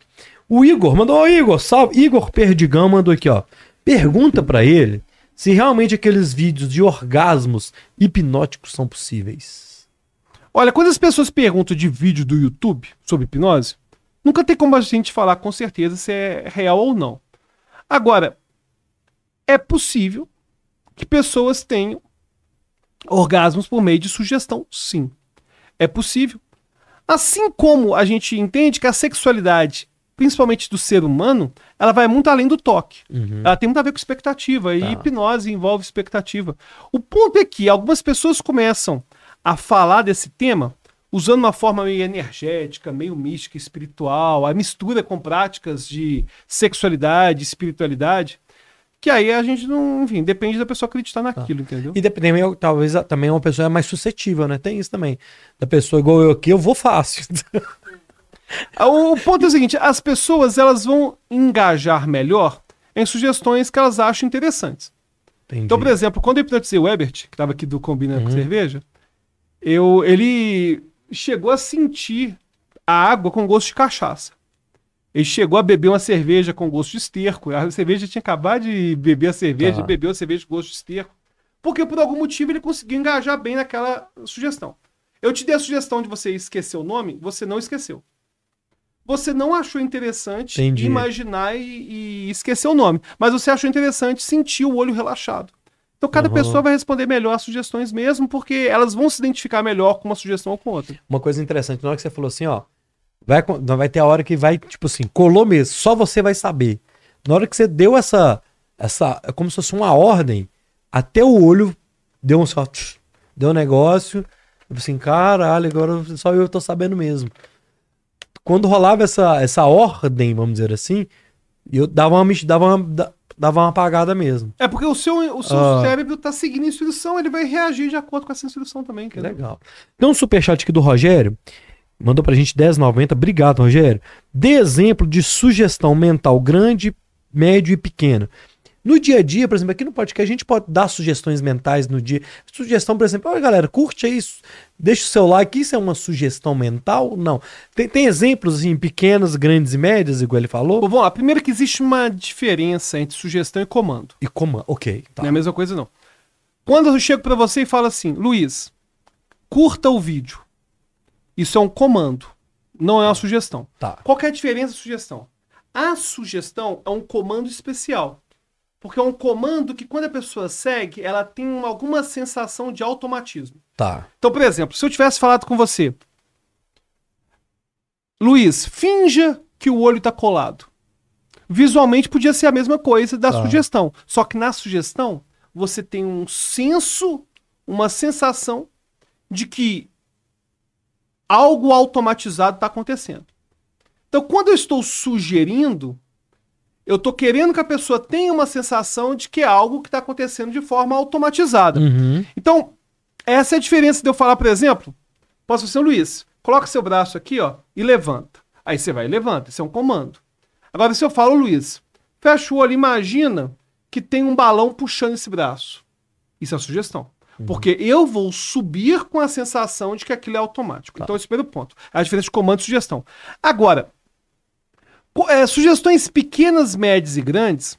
O Igor mandou, ô Igor, salve. Igor Perdigão mandou aqui, ó. Pergunta pra ele se realmente aqueles vídeos de orgasmos hipnóticos são possíveis. Olha, quando as pessoas perguntam de vídeo do YouTube sobre hipnose, nunca tem como a gente falar com certeza se é real ou não. Agora, é possível que pessoas tenham orgasmos por meio de sugestão, sim. É possível. Assim como a gente entende que a sexualidade, principalmente do ser humano, ela vai muito além do toque. Ela tem muito a ver com expectativa. E Tá. hipnose envolve expectativa. O ponto é que algumas pessoas começam a falar desse tema usando uma forma meio energética, meio mística, espiritual, a mistura com práticas de sexualidade, espiritualidade, que aí a gente não, enfim, depende da pessoa acreditar naquilo, entendeu? E dependendo, talvez também uma pessoa é mais suscetível, né? Tem isso também. Da pessoa igual eu aqui, eu vou fácil. Ah, O ponto é o seguinte, as pessoas elas vão engajar melhor em sugestões que elas acham interessantes. Entendi. Então, por exemplo, quando eu hipnotizei o Ebert, que estava aqui do Combina com Uhum. Cerveja, eu, ele chegou a sentir a água com gosto de cachaça. Ele chegou a beber uma cerveja com gosto de esterco. A cerveja tinha acabado de beber a cerveja, Tá. bebeu a cerveja com gosto de esterco. Porque por algum motivo ele conseguiu engajar bem naquela sugestão. Eu te dei a sugestão de você esquecer o nome, você não esqueceu. Você não achou interessante Entendi. imaginar e, e esquecer o nome, mas você achou interessante sentir o olho relaxado. Então cada Uhum. pessoa vai responder melhor às sugestões mesmo, porque elas vão se identificar melhor com uma sugestão ou com outra. Uma coisa interessante, na hora que você falou assim, ó, vai, vai ter a hora que vai, tipo assim, colou mesmo, só você vai saber. Na hora que você deu essa, essa, é como se fosse uma ordem, até o olho deu um só, tch, deu um negócio, falei assim, caralho, agora só eu tô sabendo mesmo. quando rolava essa, essa ordem, vamos dizer assim, eu dava uma, dava uma, da- dava uma apagada mesmo. É porque o seu, o seu Ah. cérebro tá seguindo a instrução, ele vai reagir de acordo com essa instrução também. Que legal. Tem um superchat aqui do Rogério. Mandou pra gente 10,90. Obrigado, Rogério. Dê exemplo de sugestão mental grande, médio e pequeno. No dia a dia, por exemplo, aqui no podcast, a gente pode dar sugestões mentais no dia. Sugestão, por exemplo, olha galera, curte aí, deixa o seu like. Isso é uma sugestão mental? Não. Tem, tem exemplos assim, pequenos, grandes e médias, igual ele falou? Bom, vamos lá. Primeiro que existe uma diferença entre sugestão e comando. E como? Ok, tá. Não é a mesma coisa, não. Quando eu chego pra você e falo assim, Luiz, curta o vídeo. Isso é um comando, não é uma sugestão. Tá. Qual é a diferença da sugestão? A sugestão é um comando especial. Porque é um comando que quando a pessoa segue, ela tem uma- alguma sensação de automatismo. Tá. Então, por exemplo, se eu tivesse falado com você, Luiz, finja que o olho está colado. Visualmente podia ser a mesma coisa da Tá. sugestão. Só que na sugestão, você tem um senso, uma sensação de que algo automatizado está acontecendo. Então, quando eu estou sugerindo, eu estou querendo que a pessoa tenha uma sensação de que é algo que está acontecendo de forma automatizada. Uhum. Então, essa é a diferença de eu falar, por exemplo, posso ser Luiz, coloca seu braço aqui, ó, e levanta. Aí você vai e levanta, isso é um comando. Agora, se eu falo, Luiz, fecha o olho, imagina que tem um balão puxando esse braço. Isso é uma sugestão. Porque eu vou subir com a sensação de que aquilo é automático. Então, esse é o primeiro ponto. É a diferença de comando e sugestão. Agora, é, sugestões pequenas, médias e grandes,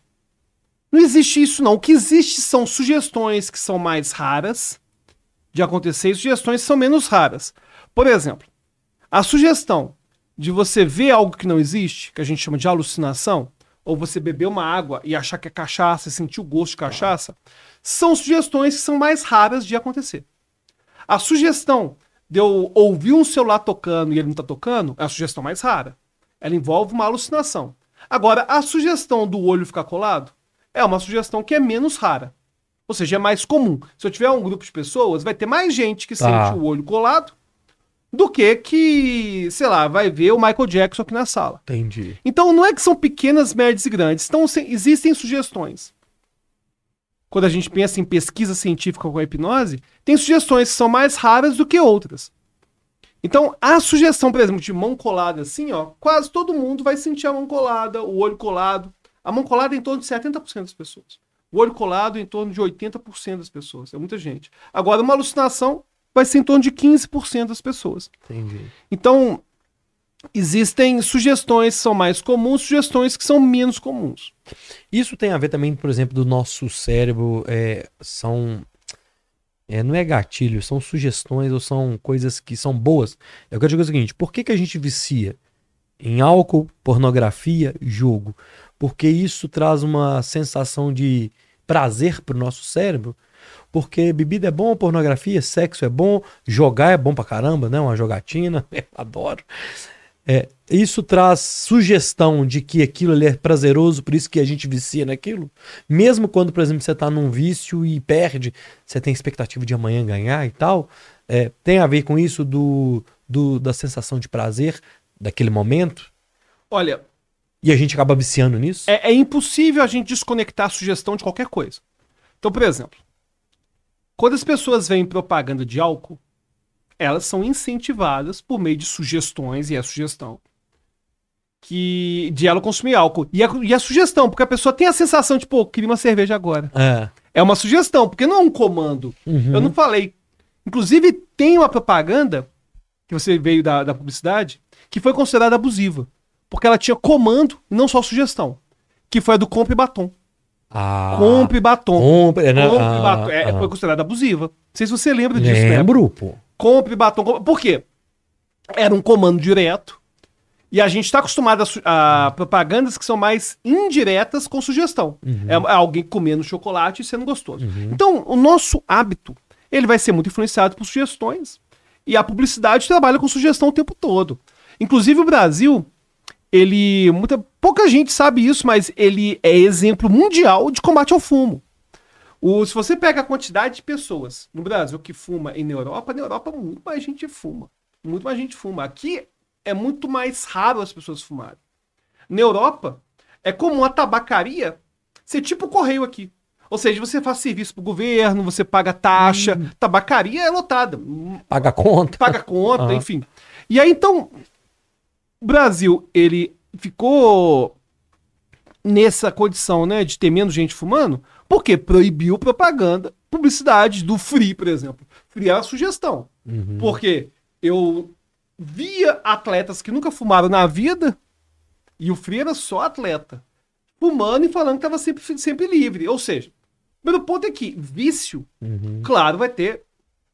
não existe isso, não. O que existe são sugestões que são mais raras de acontecer e sugestões que são menos raras. Por exemplo, a sugestão de você ver algo que não existe, que a gente chama de alucinação, ou você beber uma água e achar que é cachaça e sentir o gosto de cachaça, são sugestões que são mais raras de acontecer. A sugestão de eu ouvir um celular tocando e ele não está tocando é a sugestão mais rara. Ela envolve uma alucinação. Agora, a sugestão do olho ficar colado é uma sugestão que é menos rara. Ou seja, é mais comum. Se eu tiver um grupo de pessoas, vai ter mais gente que Tá. sente o olho colado do que que, sei lá, vai ver o Michael Jackson aqui na sala. Entendi. Então não é que são pequenas, médias e grandes. Então existem sugestões. Quando a gente pensa em pesquisa científica com a hipnose, tem sugestões que são mais raras do que outras. Então, a sugestão, por exemplo, de mão colada assim, ó, quase todo mundo vai sentir a mão colada, o olho colado. A mão colada é em torno de 70% das pessoas. O olho colado é em torno de 80% das pessoas. É muita gente. Agora, uma alucinação vai ser em torno de 15% das pessoas. Entendi. Então, existem sugestões que são mais comuns, sugestões que são menos comuns. Isso tem a ver também, por exemplo, do nosso cérebro. é, são. é, não é gatilho, são sugestões ou são coisas que são boas. Eu quero dizer o seguinte: por que, que a gente vicia em álcool, pornografia, jogo? Porque isso traz uma sensação de prazer pro nosso cérebro. Porque bebida é bom, pornografia, sexo é bom, jogar é bom pra caramba, né? Uma jogatina, adoro. É, isso traz sugestão de que aquilo ali é prazeroso, por isso que a gente vicia naquilo. Mesmo quando, por exemplo, você está num vício e perde, você tem expectativa de amanhã ganhar e tal. É, tem a ver com isso do, do- da sensação de prazer daquele momento. Olha, E a gente acaba viciando nisso. é, é impossível a gente desconectar a sugestão de qualquer coisa. Então, por exemplo, quando as pessoas veem propaganda de álcool, elas são incentivadas por meio de sugestões, e é sugestão, que de ela consumir álcool. E a, e a sugestão, porque a pessoa tem a sensação de, pô, eu queria uma cerveja agora. É. É uma sugestão, porque não é um comando. Uhum. Eu não falei. Inclusive, tem uma propaganda, que você veio da, da publicidade, que foi considerada abusiva. Porque ela tinha comando e não só sugestão. Que foi a do compre batom. Ah, compre batom. compre, né? Compre Ah, batom. É, ah. foi considerada abusiva. Não sei se você lembra disso, né? Lembro, pô. Compre batom. compre- Por quê? Era um comando direto. E a gente está acostumado a, a propagandas que são mais indiretas com sugestão. É, é alguém comendo chocolate e sendo gostoso. Então, o nosso hábito, ele vai ser muito influenciado por sugestões. E a publicidade trabalha com sugestão o tempo todo. Inclusive o Brasil, ele muita pouca gente sabe isso, mas ele é exemplo mundial de combate ao fumo. O- se você pega a quantidade de pessoas no Brasil que fuma e na Europa, na Europa muito mais gente fuma. Muito mais gente fuma. Aqui é muito mais raro as pessoas fumarem. Na Europa, é comum a tabacaria ser tipo o correio aqui. Ou seja, você faz serviço pro governo, você paga taxa, tabacaria é lotada. Paga conta. paga conta, Aham. enfim. E aí então, o Brasil, ele ficou nessa condição, né, de ter menos gente fumando, porque proibiu propaganda, publicidade do Free, por exemplo. Free é uma sugestão. Uhum. Porque eu via atletas que nunca fumaram na vida, e o Free era só atleta, fumando e falando que estava sempre, sempre livre. Ou seja, meu ponto é que vício Uhum. Claro, vai ter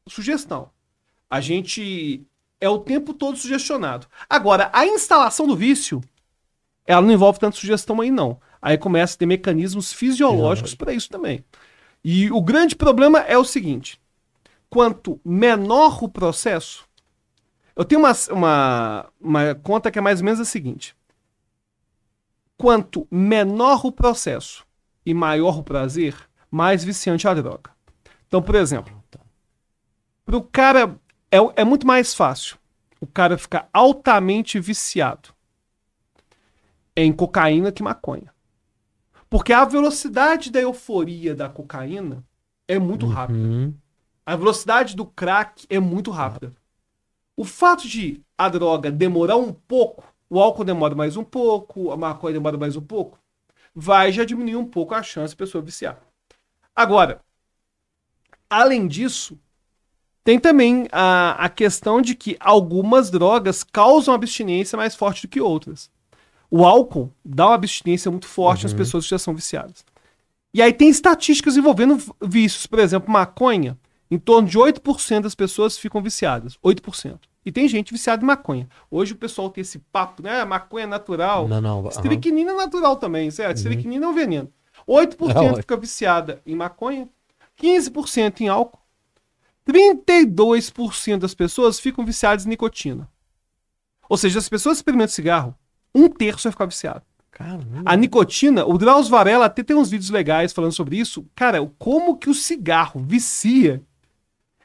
sugestão. A gente é o tempo todo sugestionado. Agora, a instalação do vício, ela não envolve tanta sugestão aí, não. Aí começa a ter mecanismos fisiológicos para isso também. E o grande problema é o seguinte: quanto menor o processo, eu tenho uma, uma, uma conta que é mais ou menos a seguinte: quanto menor o processo e maior o prazer, mais viciante a droga. Então, por exemplo, para o cara é, é muito mais fácil o cara ficar altamente viciado em cocaína que maconha. Porque a velocidade da euforia da cocaína é muito rápida. Uhum. A velocidade do crack é muito rápida. O fato de a droga demorar um pouco, o álcool demora mais um pouco, a maconha demora mais um pouco, vai já diminuir um pouco a chance da pessoa viciar. Agora, além disso, tem também a, a questão de que algumas drogas causam abstinência mais forte do que outras. O álcool dá uma abstinência muito forte nas pessoas que já são viciadas. E aí tem estatísticas envolvendo vícios. Por exemplo, maconha, em torno de 8% das pessoas ficam viciadas. 8%. E tem gente viciada em maconha. Hoje o pessoal tem esse papo, né? "Ah, Maconha é natural. Não, não. aham. Estricnina é natural também, certo? Estricnina é um veneno. 8% É, ué. fica viciada em maconha, 15% em álcool, 32% das pessoas ficam viciadas em nicotina. Ou seja, as pessoas experimentam cigarro, um terço vai ficar viciado. Caramba. A nicotina, o Drauzio Varela até tem uns vídeos legais falando sobre isso. Cara, como que o cigarro vicia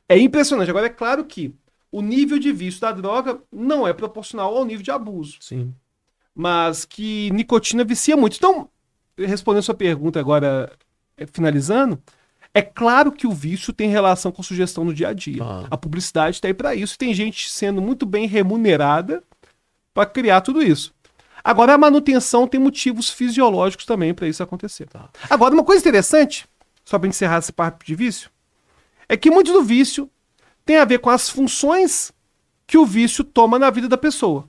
é impressionante. Agora, é claro que o nível de vício da droga não é proporcional ao nível de abuso Sim. mas que nicotina vicia muito. Então, respondendo a sua pergunta agora, eh, finalizando, é claro que o vício tem relação com sugestão no dia a dia. Ah. A publicidade está aí para isso. Tem gente sendo muito bem remunerada para criar tudo isso. Agora, a manutenção tem motivos fisiológicos também para isso acontecer. Tá. Agora, uma coisa interessante, só para encerrar esse papo de vício, é que muito do vício tem a ver com as funções que o vício toma na vida da pessoa.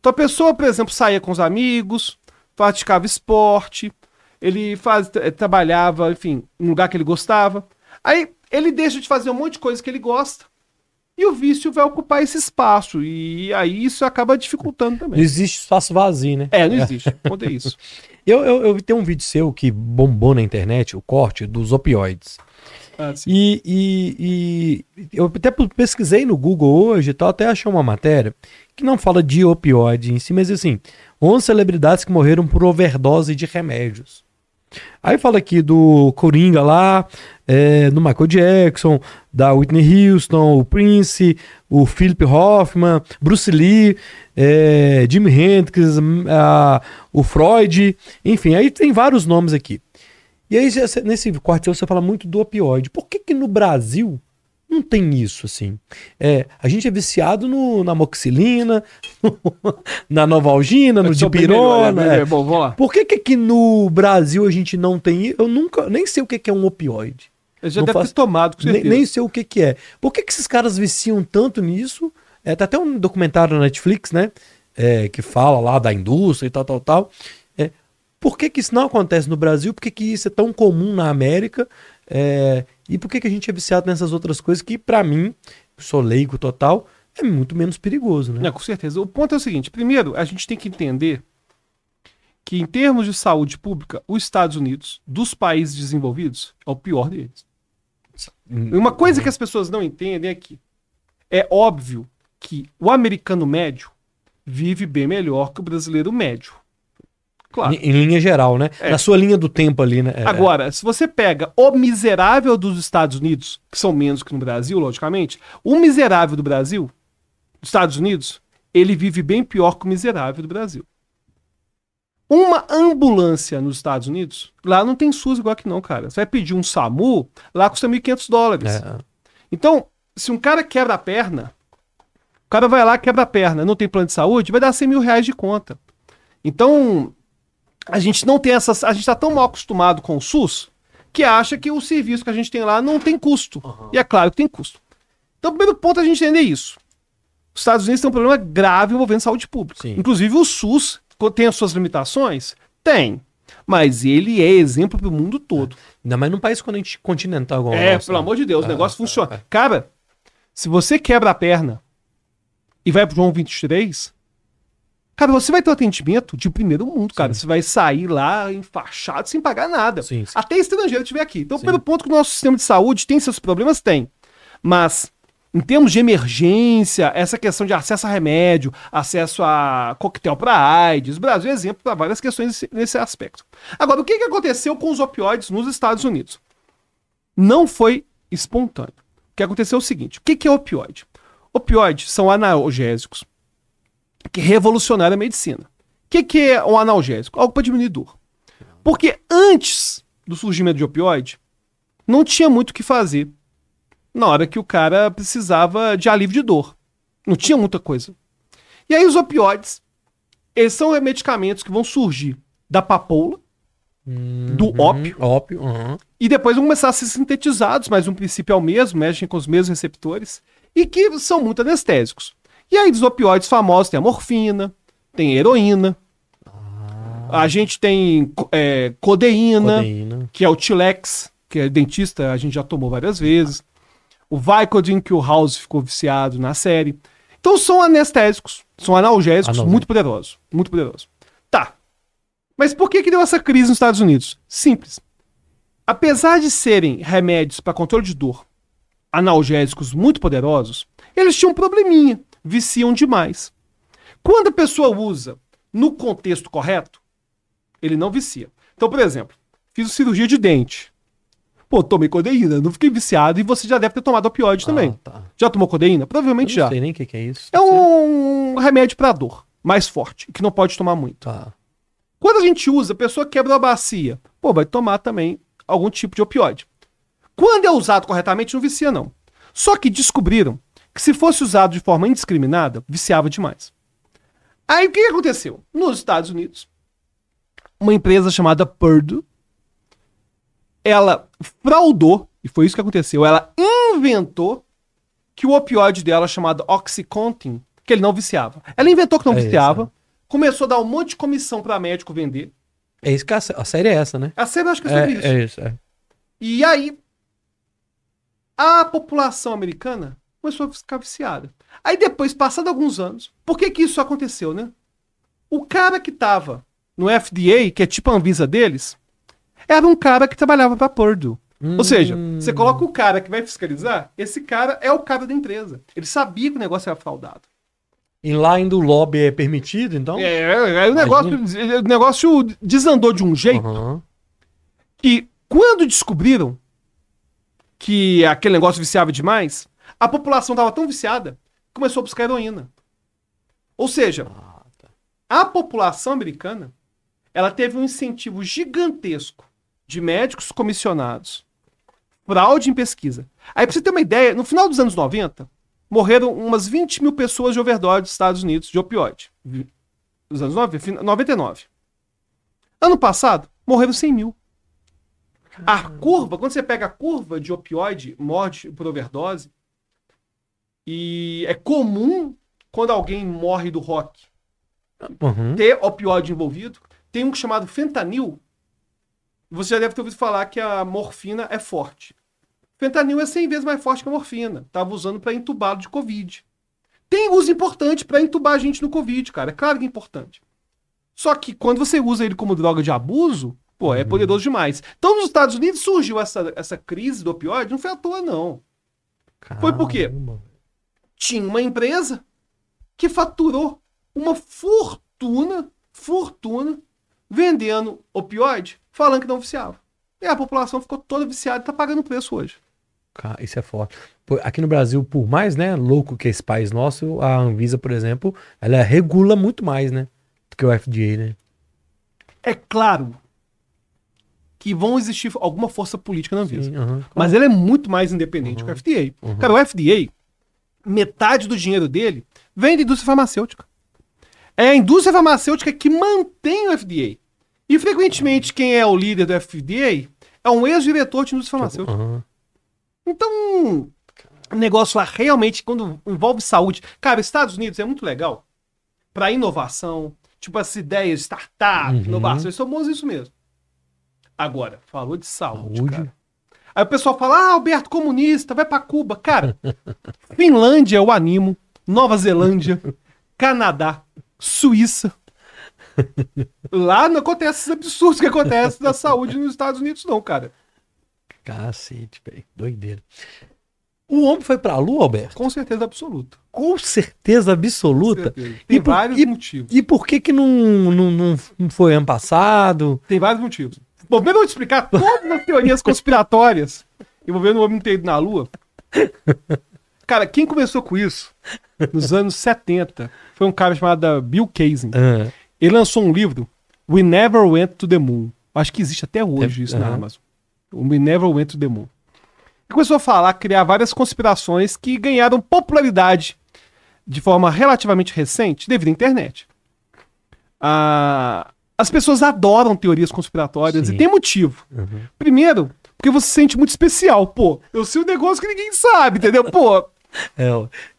Então a pessoa, por exemplo, saía com os amigos, praticava esporte, ele faz, trabalhava, enfim, em um lugar que ele gostava. Aí ele deixa de fazer um monte de coisa que ele gosta. E o vício vai ocupar esse espaço. E aí isso acaba dificultando Não também. existe espaço vazio, né? É, não existe. Conta isso. Eu, eu, eu vi um vídeo seu que bombou na internet, o corte dos opioides. Ah. E, e- e eu até pesquisei no Google hoje e tal, até achei uma matéria que não fala de opioide em si, mas assim, 11 celebridades que morreram por overdose de remédios. Aí fala aqui do Coringa lá, é, do Michael Jackson, da Whitney Houston, o Prince, o Philip Hoffman, Bruce Lee, é, Jimi Hendrix, a- o Freud, enfim, aí tem vários nomes aqui. E aí, nesse seu, você fala muito do opioide. Por que que no Brasil não tem isso, assim? É, a gente é viciado no, na moxilina, na novalgina, no dipirona. melhor, é, é. Bom. Por que que aqui no Brasil a gente não tem isso? Eu nunca, nem sei o que que é um opioide. Eu já Não deve faço- ter tomado, com Nem, certeza. nem sei o que que é. Por que que esses caras viciam tanto nisso? É, tá até um documentário na Netflix, né? É, que fala lá da indústria e tal, tal, tal. É, por que que isso não acontece no Brasil? Por que que isso é tão comum na América? É, e por que que a gente é viciado nessas outras coisas que, pra mim, sou leigo total, é muito menos perigoso, né? É, com certeza. O ponto é o seguinte: primeiro, a gente tem que entender que, em termos de saúde pública, os Estados Unidos, dos países desenvolvidos, é o pior deles. E Uma coisa que as pessoas não entendem é que é óbvio que o americano médio vive bem melhor que o brasileiro médio. Claro. Em, em linha geral, né? É. Na sua linha do tempo ali, né? É, Agora, se você pega o miserável dos Estados Unidos, que são menos que no Brasil, logicamente, o miserável do Brasil, dos Estados Unidos, ele vive bem pior que o miserável do Brasil. Uma ambulância nos Estados Unidos, lá não tem SUS igual aqui não, cara. Você vai pedir um SAMU, lá custa 1.500 dólares. É. Então, se um cara quebra a perna, o cara vai lá, quebra a perna, não tem plano de saúde, vai dar 100 mil reais de conta. Então, a gente não tem essas. A gente tá tão mal acostumado com o SUS que acha que o serviço que a gente tem lá não tem custo. E é claro que tem custo. Então, o primeiro ponto é a gente entender isso. Os Estados Unidos têm um problema grave envolvendo saúde pública. Sim. Inclusive, o SUS tem as suas limitações? Tem. Mas ele é exemplo para o mundo todo. Ainda mais num país conti- continental igual É, nosso, pelo né? amor de Deus, o É, negócio é, funciona. é. Cara, se você quebra a perna e vai pro João 23, cara, você vai ter um atendimento de primeiro mundo, cara. Você vai sair lá enfaixado sem pagar nada. Sim, sim. Até estrangeiro estiver aqui. Então, Sim. pelo ponto que o nosso sistema de saúde tem seus problemas, tem. Mas, em termos de emergência, essa questão de acesso a remédio, acesso a coquetel para AIDS, Brasil é exemplo para várias questões nesse, aspecto. Agora, o que, que aconteceu com os opioides nos Estados Unidos? Não foi espontâneo. O que aconteceu é o seguinte: o que, que é opioide? Opioides são analgésicos que revolucionaram a medicina. O que, que é um analgésico? Algo para diminuir dor. Porque antes do surgimento de opioide, não tinha muito o que fazer na hora que o cara precisava de alívio de dor. Não tinha muita coisa. E aí os opioides, eles são medicamentos que vão surgir da papoula, do Uhum, ópio, Ópio, aham. e depois vão começar a ser sintetizados, mas um princípio é o mesmo, mexem com os mesmos receptores, e que são muito anestésicos. E aí, dos opioides famosos, tem a morfina, tem a heroína, a gente tem é, codeína, Codeína. que é o Tilex, que é dentista, a gente já tomou várias vezes. O Vicodin, que o House ficou viciado na série. Então são anestésicos, são analgésicos Analgésico. muito poderosos. Muito poderosos. Tá. Mas por que, que deu essa crise nos Estados Unidos? Simples. Apesar de serem remédios para controle de dor, analgésicos muito poderosos, eles tinham um probleminha. Viciam demais. Quando a pessoa usa no contexto correto, ele não vicia. Então, por exemplo, fiz cirurgia de dente. Pô, tomei codeína, não fiquei viciado e você já deve ter tomado opioide também. Ah, tá. Já tomou codeína? Provavelmente não já. sei nem o que, que é isso. É um remédio para dor, mais forte, que não pode tomar muito. Tá. Quando a gente usa, a pessoa quebra a bacia. Pô, vai tomar também algum tipo de opioide. Quando é usado corretamente, não vicia, não. Só que descobriram que se fosse usado de forma indiscriminada, viciava demais. Aí o que aconteceu? Nos Estados Unidos, uma empresa chamada Purdue, ela fraudou, e foi isso que aconteceu, ela inventou que o opioide dela, chamado Oxycontin, que ele não viciava. Ela inventou que não É isso, viciava, começou a dar um monte de comissão para médico vender. É isso que a, a série é essa, né? A série eu acho que é sobre isso. É, é isso, é. E aí, a população americana começou a ficar viciada. Aí depois, passado alguns anos, por que que isso aconteceu, né? O cara que tava no FDA, que é tipo a Anvisa deles, era um cara que trabalhava pra Purdue. Ou seja, Hum. você coloca o cara que vai fiscalizar, esse cara é o cara da empresa. Ele sabia que o negócio era fraudado. E lá ainda o lobby é permitido, então? É, aí o negócio, o negócio desandou de um jeito Aham. que quando descobriram que aquele negócio viciava demais, a população estava tão viciada que começou a buscar heroína. Ou seja, a população americana ela teve um incentivo gigantesco de médicos comissionados, fraude em pesquisa. Aí, pra você ter uma ideia, no final dos anos 90, morreram umas 20 mil pessoas de overdose nos Estados Unidos de opioide. Nos anos 90, fin- 99. Ano passado, morreram 100 mil. A curva, quando você pega a curva de opioide, morte por overdose, e é comum quando alguém morre do rock Uhum. ter opioide envolvido. Tem um chamado fentanil. Você já deve ter ouvido falar que a morfina é forte. Fentanil é 100 vezes mais forte que a morfina. Tava usando para entubá-lo de Covid. Tem uso importante para entubar a gente no Covid, cara. É claro que é importante. Só que quando você usa ele como droga de abuso, pô, é poderoso demais. Então, nos Estados Unidos surgiu essa, essa crise do opioide, não foi à toa, não. Foi por quê? Caramba. tinha uma empresa que faturou uma fortuna, fortuna, vendendo opioide, falando que não viciava. E a população ficou toda viciada e tá pagando preço hoje. Isso é forte. Aqui no Brasil, por mais né, louco que esse país nosso, a Anvisa, por exemplo, ela regula muito mais, né? Do que o FDA, né? É claro que vão existir alguma força política na Anvisa. Sim, aham. Mas ele é muito mais independente que o FDA. Cara, o FDA, metade do dinheiro dele vem da indústria farmacêutica. É a indústria farmacêutica que mantém o FDA. E frequentemente quem é o líder do FDA é um ex-diretor de indústria farmacêutica. Aham. Então, o negócio lá realmente, quando envolve saúde. Cara, Estados Unidos é muito legal para inovação, tipo as ideias, startup, Uhum. inovação, eles somos isso mesmo. Agora, falou de saúde, Saúde. cara. Aí o pessoal fala, ah, Alberto, comunista, vai pra Cuba. Cara, Finlândia eu animo, Nova Zelândia, Canadá, Suíça. Lá não acontece esses absurdos que acontecem da saúde nos Estados Unidos, não, cara. Cacete, velho. Doideira. O homem foi pra lua, Alberto? Com certeza absoluta. Com certeza absoluta. Certeza. Tem E por- vários e- motivos. E por que que não, não, não, não foi ano passado? Tem vários motivos. Bom, primeiro eu vou te explicar todas as teorias conspiratórias envolvendo o homem ter ido na Lua. Cara, quem começou com isso nos anos 70 foi um cara chamado Bill Kaysing. Ah, Ele lançou um livro, We Never Went to the Moon. Acho que existe até hoje isso na aham. Amazon. We Never Went to the Moon. Ele começou a falar, criar várias conspirações que ganharam popularidade de forma relativamente recente devido à internet. Ah, as pessoas adoram teorias conspiratórias Sim. e tem motivo. uhum. Primeiro, porque você se sente muito especial. Pô, eu sei um negócio que ninguém sabe, entendeu? Pô, É,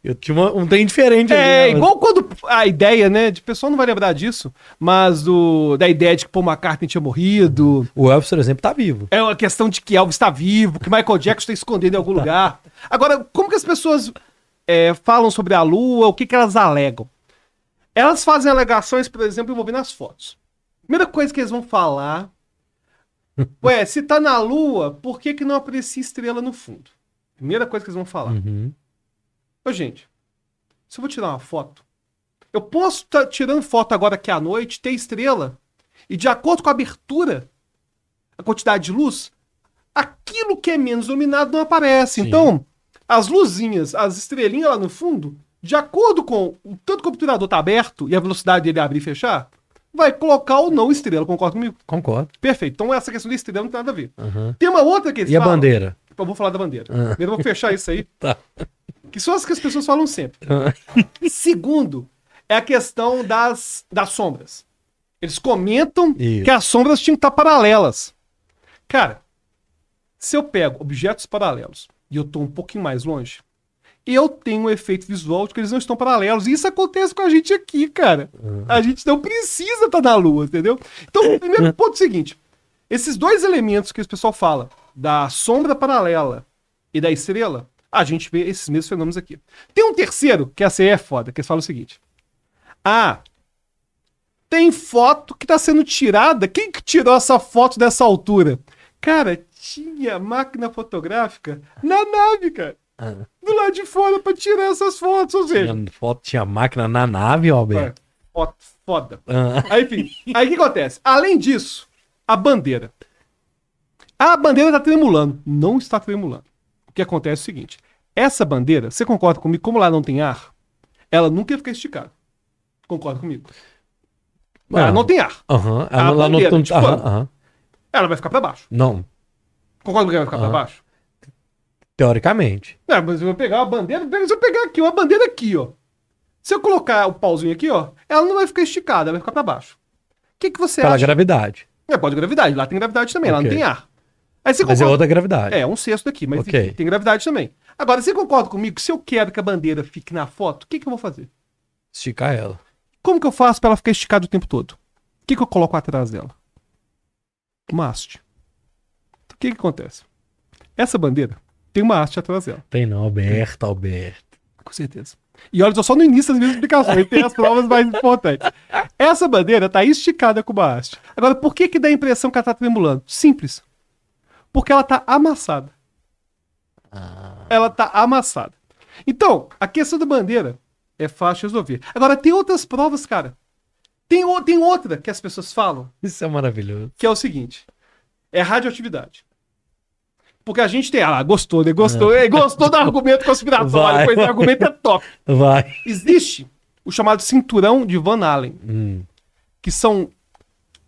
eu- tinha uma- um trem diferente é ali, né? igual quando a ideia, né? De o pessoal não vai lembrar disso, mas do, da ideia de que Paul McCartney tinha morrido. O Elvis, por exemplo, tá vivo. É uma questão de que Elvis está vivo, que Michael Jackson está escondido em algum lugar. Agora, como que as pessoas é, falam sobre a Lua? O que, que elas alegam? Elas fazem alegações, por exemplo, envolvendo as fotos. Primeira coisa que eles vão falar. Ué, se tá na Lua, por que, que não aprecia estrela no fundo? Primeira coisa que eles vão falar. Uhum. Ô, gente, se eu vou tirar uma foto, eu posso estar tirando foto agora aqui à noite, ter estrela, e de acordo com a abertura, a quantidade de luz, aquilo que é menos iluminado não aparece. Sim. Então, as luzinhas, as estrelinhas lá no fundo, de acordo com o tanto que o obturador tá aberto e a velocidade dele abrir e fechar, vai colocar ou não estrela, concorda comigo? Concordo. Perfeito. Então essa questão da estrela não tem nada a ver. Uhum. Tem uma outra que eles E a bandeira? Eu vou falar da bandeira. Ah. Primeiro eu vou fechar isso aí. Tá. Que são as que as pessoas falam sempre. Ah, E segundo, é a questão das, das sombras. Eles comentam Isso. que as sombras tinham que estar paralelas. Cara, se eu pego objetos paralelos e eu tô um pouquinho mais longe, eu tenho um efeito visual de que eles não estão paralelos. E isso acontece com a gente aqui, cara. A gente não precisa estar na Lua, entendeu? Então, o primeiro ponto é o seguinte: esses dois elementos que o pessoal fala, da sombra paralela e da estrela, a gente vê esses mesmos fenômenos aqui. Tem um terceiro, que essa aí é foda, que eles falam o seguinte: Ah, tem foto que tá sendo tirada. Quem que tirou essa foto dessa altura? Cara, tinha máquina fotográfica na nave, cara. ah. Do lado de fora pra tirar essas fotos, ou seja. Tinha, foto, tinha máquina na nave, Alberto. é, foto foda. Ah, Aí, enfim, aí o que acontece? Além disso, a bandeira. A bandeira está tremulando. Não está tremulando. O que acontece é o seguinte: essa bandeira, você concorda comigo? Como lá não tem ar, ela nunca ia ficar esticada. Concorda comigo? Ela não tem ar. Aham. Ela não bandeira, tipo, aham. Ela vai ficar para baixo. Não, Concorda que ela vai ficar para baixo? teoricamente. É, mas eu vou pegar a bandeira. Se eu pegar aqui, uma bandeira aqui, ó. Se eu colocar o pauzinho aqui, ó, ela não vai ficar esticada, ela vai ficar para baixo. O que, que você Pela acha? gravidade. É, pode gravidade. Lá tem gravidade também, lá não tem ar. Aí você Mas é concorda- outra gravidade. É, um sexto daqui, mas Ok. enfim, tem gravidade também. Agora, você concorda comigo que se eu quero que a bandeira fique na foto, o que, que eu vou fazer? Esticar ela. Como que eu faço pra ela ficar esticada o tempo todo? O que, que eu coloco atrás dela? Uma haste. Então, o que, que acontece? Essa bandeira tem uma haste atrás dela, Tem não, Alberto, Alberto. com certeza. E olha, só no início das minhas explicações, tem as provas mais importantes. Essa bandeira tá esticada com uma haste. Agora, por que que dá a impressão que ela tá tremulando? Simples. Porque ela tá amassada. Ela tá amassada. Então, a questão da bandeira é fácil de resolver. Agora, tem outras provas, cara. Tem, o- tem outra que as pessoas falam, Isso é maravilhoso. que é o seguinte: é radioatividade. Porque a gente tem. Ah, gostou, né? Gostou, é. gostou do argumento conspiratório, Vai. pois o argumento é top. Vai. Existe o chamado cinturão de Van Allen, Hum. que são.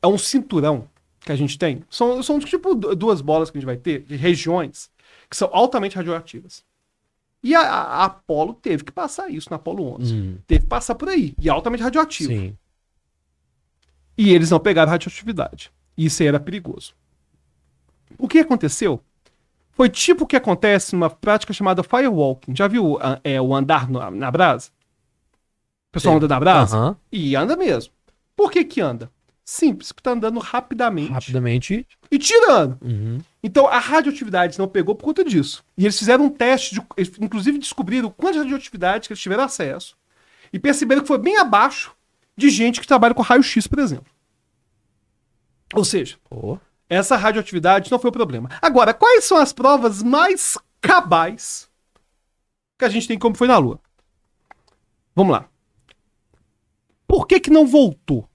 É um cinturão que a gente tem. São, são tipo du- duas bolas que a gente vai ter, de regiões, que são altamente radioativas. E a, a a Apollo teve que passar isso na Apollo 11. Hum. Teve que passar por aí. E é altamente radioativo. Sim. E eles não pegaram radioatividade. Isso aí era perigoso. O que aconteceu foi tipo o que acontece numa prática chamada firewalking. Já viu ah, é, o andar na, na brasa? O pessoal Sim. anda na brasa? Aham. E anda mesmo. Por que que anda? Simples, porque tá andando rapidamente Rapidamente. e tirando. Uhum. Então a radioatividade não pegou por conta disso. E eles fizeram um teste, de, eles, inclusive descobriram quanta radioatividade que eles tiveram acesso. E perceberam que foi bem abaixo de gente que trabalha com raio-x, por exemplo. Ou seja, Pô. essa radioatividade não foi o problema. Agora, quais são as provas mais cabais que a gente tem como foi na Lua? Vamos lá. Por que que não voltou?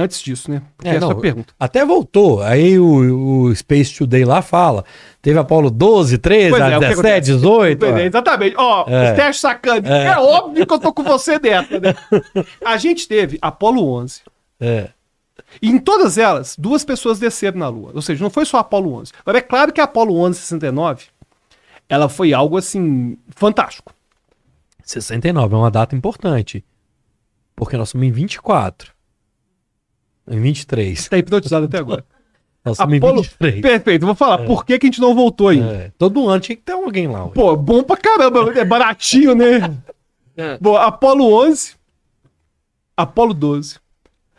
Antes disso, né? Porque É, essa é a não, pergunta. Até voltou. Aí o, o Space Today lá fala. Teve Apolo 12, 13, Pois é, o que 17, acontece? 18. É, ó. exatamente. Ó, É. os testes sacanas. É. óbvio que eu tô com você dessa, né? A gente teve Apolo 11. É. E em todas elas, duas pessoas desceram na Lua. Ou seja, não foi só Apolo 11. Agora, é claro que a Apolo 11 69, ela foi algo, assim, fantástico. 69 é uma data importante. Porque nós somos em 24. Em 23. Tá hipnotizado até agora. Nós Apolo... em 23. Perfeito, vou falar. Por que, que a gente não voltou ainda? É. Todo ano tinha que ter alguém lá. ué. Pô, bom pra caramba. É baratinho, né? É. Bom, Apolo 11, Apolo 12.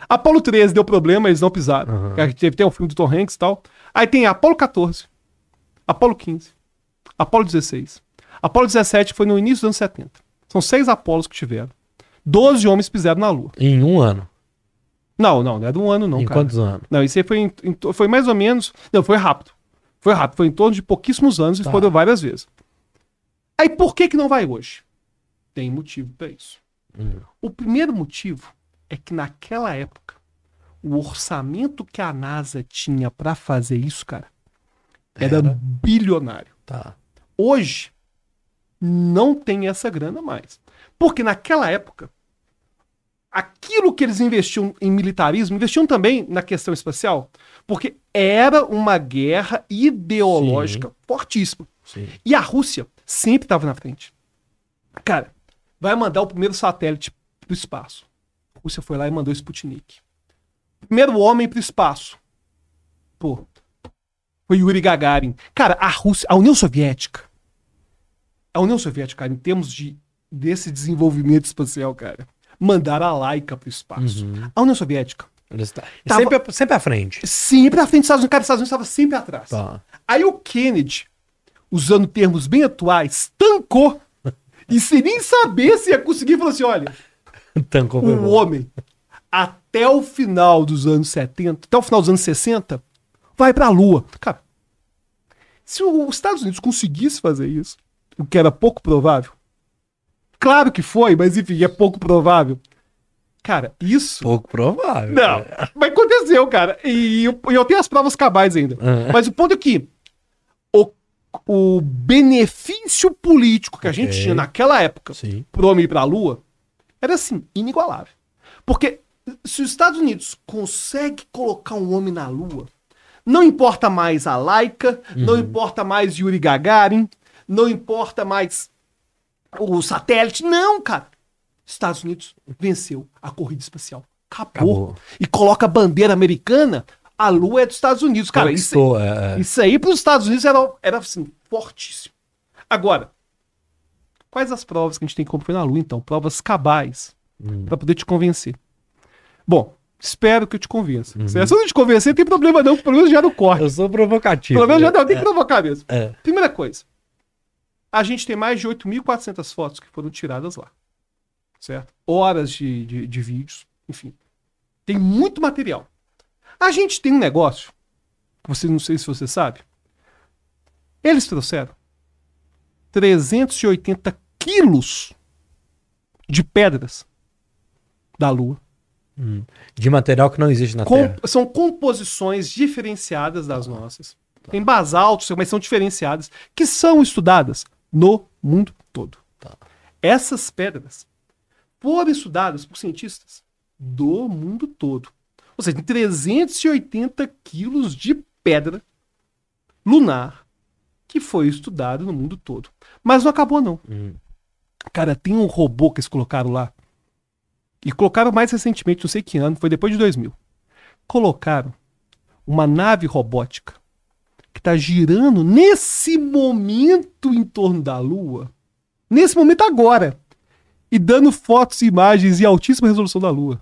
Apolo 13 deu problema, eles não pisaram. Gente Teve tem o filme do Tom Hanks e tal. Aí tem Apolo 14, Apolo 15, Apolo 16. Apolo 17 foi no início dos anos 70. São seis Apolos que tiveram. Doze homens pisaram na Lua. Em um ano. Não, não, não é de um ano, não, em cara. quantos anos? Não, isso aí foi, em- em foi mais ou menos. Não, foi rápido. Foi rápido. Foi em torno de pouquíssimos anos e Tá. foram várias vezes. Aí por que, que não vai hoje? Tem motivo pra isso. Hum. O primeiro motivo é que naquela época, o orçamento que a NASA tinha pra fazer isso, cara, era, Era. bilionário. Tá. Hoje, não tem essa grana mais. Porque naquela época, aquilo que eles investiam em militarismo, investiam também na questão espacial, porque era uma guerra ideológica fortíssima. Sim. E a Rússia sempre estava na frente. Cara, vai mandar o primeiro satélite pro espaço. A Rússia foi lá e mandou o Sputnik. Primeiro homem pro espaço. Pô. Foi Yuri Gagarin. Cara, a Rússia, a União Soviética. A União Soviética, cara, em termos de desse desenvolvimento espacial, cara, mandaram a Laika pro espaço. A União Soviética tá- Tava- Sempre, sempre à frente. sempre à frente dos Estados Unidos. Cara, os Estados Unidos estava sempre atrás. Tá. Aí o Kennedy, usando termos bem atuais, tancou. E sem nem saber se ia conseguir, falou assim: olha, Tancou o homem, até o final dos anos 70, até o final dos anos 60, vai pra Lua. Cara, se os Estados Unidos conseguisse fazer isso, o que era pouco provável, claro que foi, mas enfim, é pouco provável. Cara, isso. Pouco provável. Não, mas aconteceu, cara. E eu, eu tenho as provas cabais ainda. Uhum. Mas o ponto é que o, o benefício político que a gente Ok. tinha naquela época Sim. pro homem ir pra Lua era assim, inigualável. Porque se os Estados Unidos consegue colocar um homem na Lua, não importa mais a Laika, não importa mais Yuri Gagarin, não importa mais o satélite, não, cara. Estados Unidos venceu a corrida espacial. Acabou. Acabou. E coloca a bandeira americana, a Lua é dos Estados Unidos. Cara, isso, Conquistou, é, é. isso aí para os Estados Unidos era, era assim, fortíssimo. Agora, quais as provas que a gente tem como foi na Lua, então? Provas cabais, Hum. para poder te convencer. Bom, espero que eu te convença. Uhum. Se essa não te convencer, não tem problema não, pelo menos já no corte. Eu sou provocativo. Pelo menos já né? não, tem que provocar mesmo. É. Primeira coisa, a gente tem mais de 8.400 fotos que foram tiradas lá. Certo? Horas de, de, de vídeos, enfim. Tem muito material. A gente tem um negócio, que você não sei se você sabe. Eles trouxeram 380 quilos de pedras da Lua. De material que não existe na Com- Terra. são composições diferenciadas das nossas. Tem basaltos, mas são diferenciadas, que são estudadas no mundo todo. Tá. Essas pedras foram estudadas por cientistas do mundo todo. Ou seja, tem 380 quilos de pedra lunar que foi estudado no mundo todo. Mas não acabou, não. Hum. Cara, tem um robô que eles colocaram lá. E colocaram mais recentemente, não sei que ano, foi depois de 2000. Colocaram uma nave robótica está girando nesse momento em torno da Lua. Nesse momento agora. E dando fotos e imagens em altíssima resolução da Lua.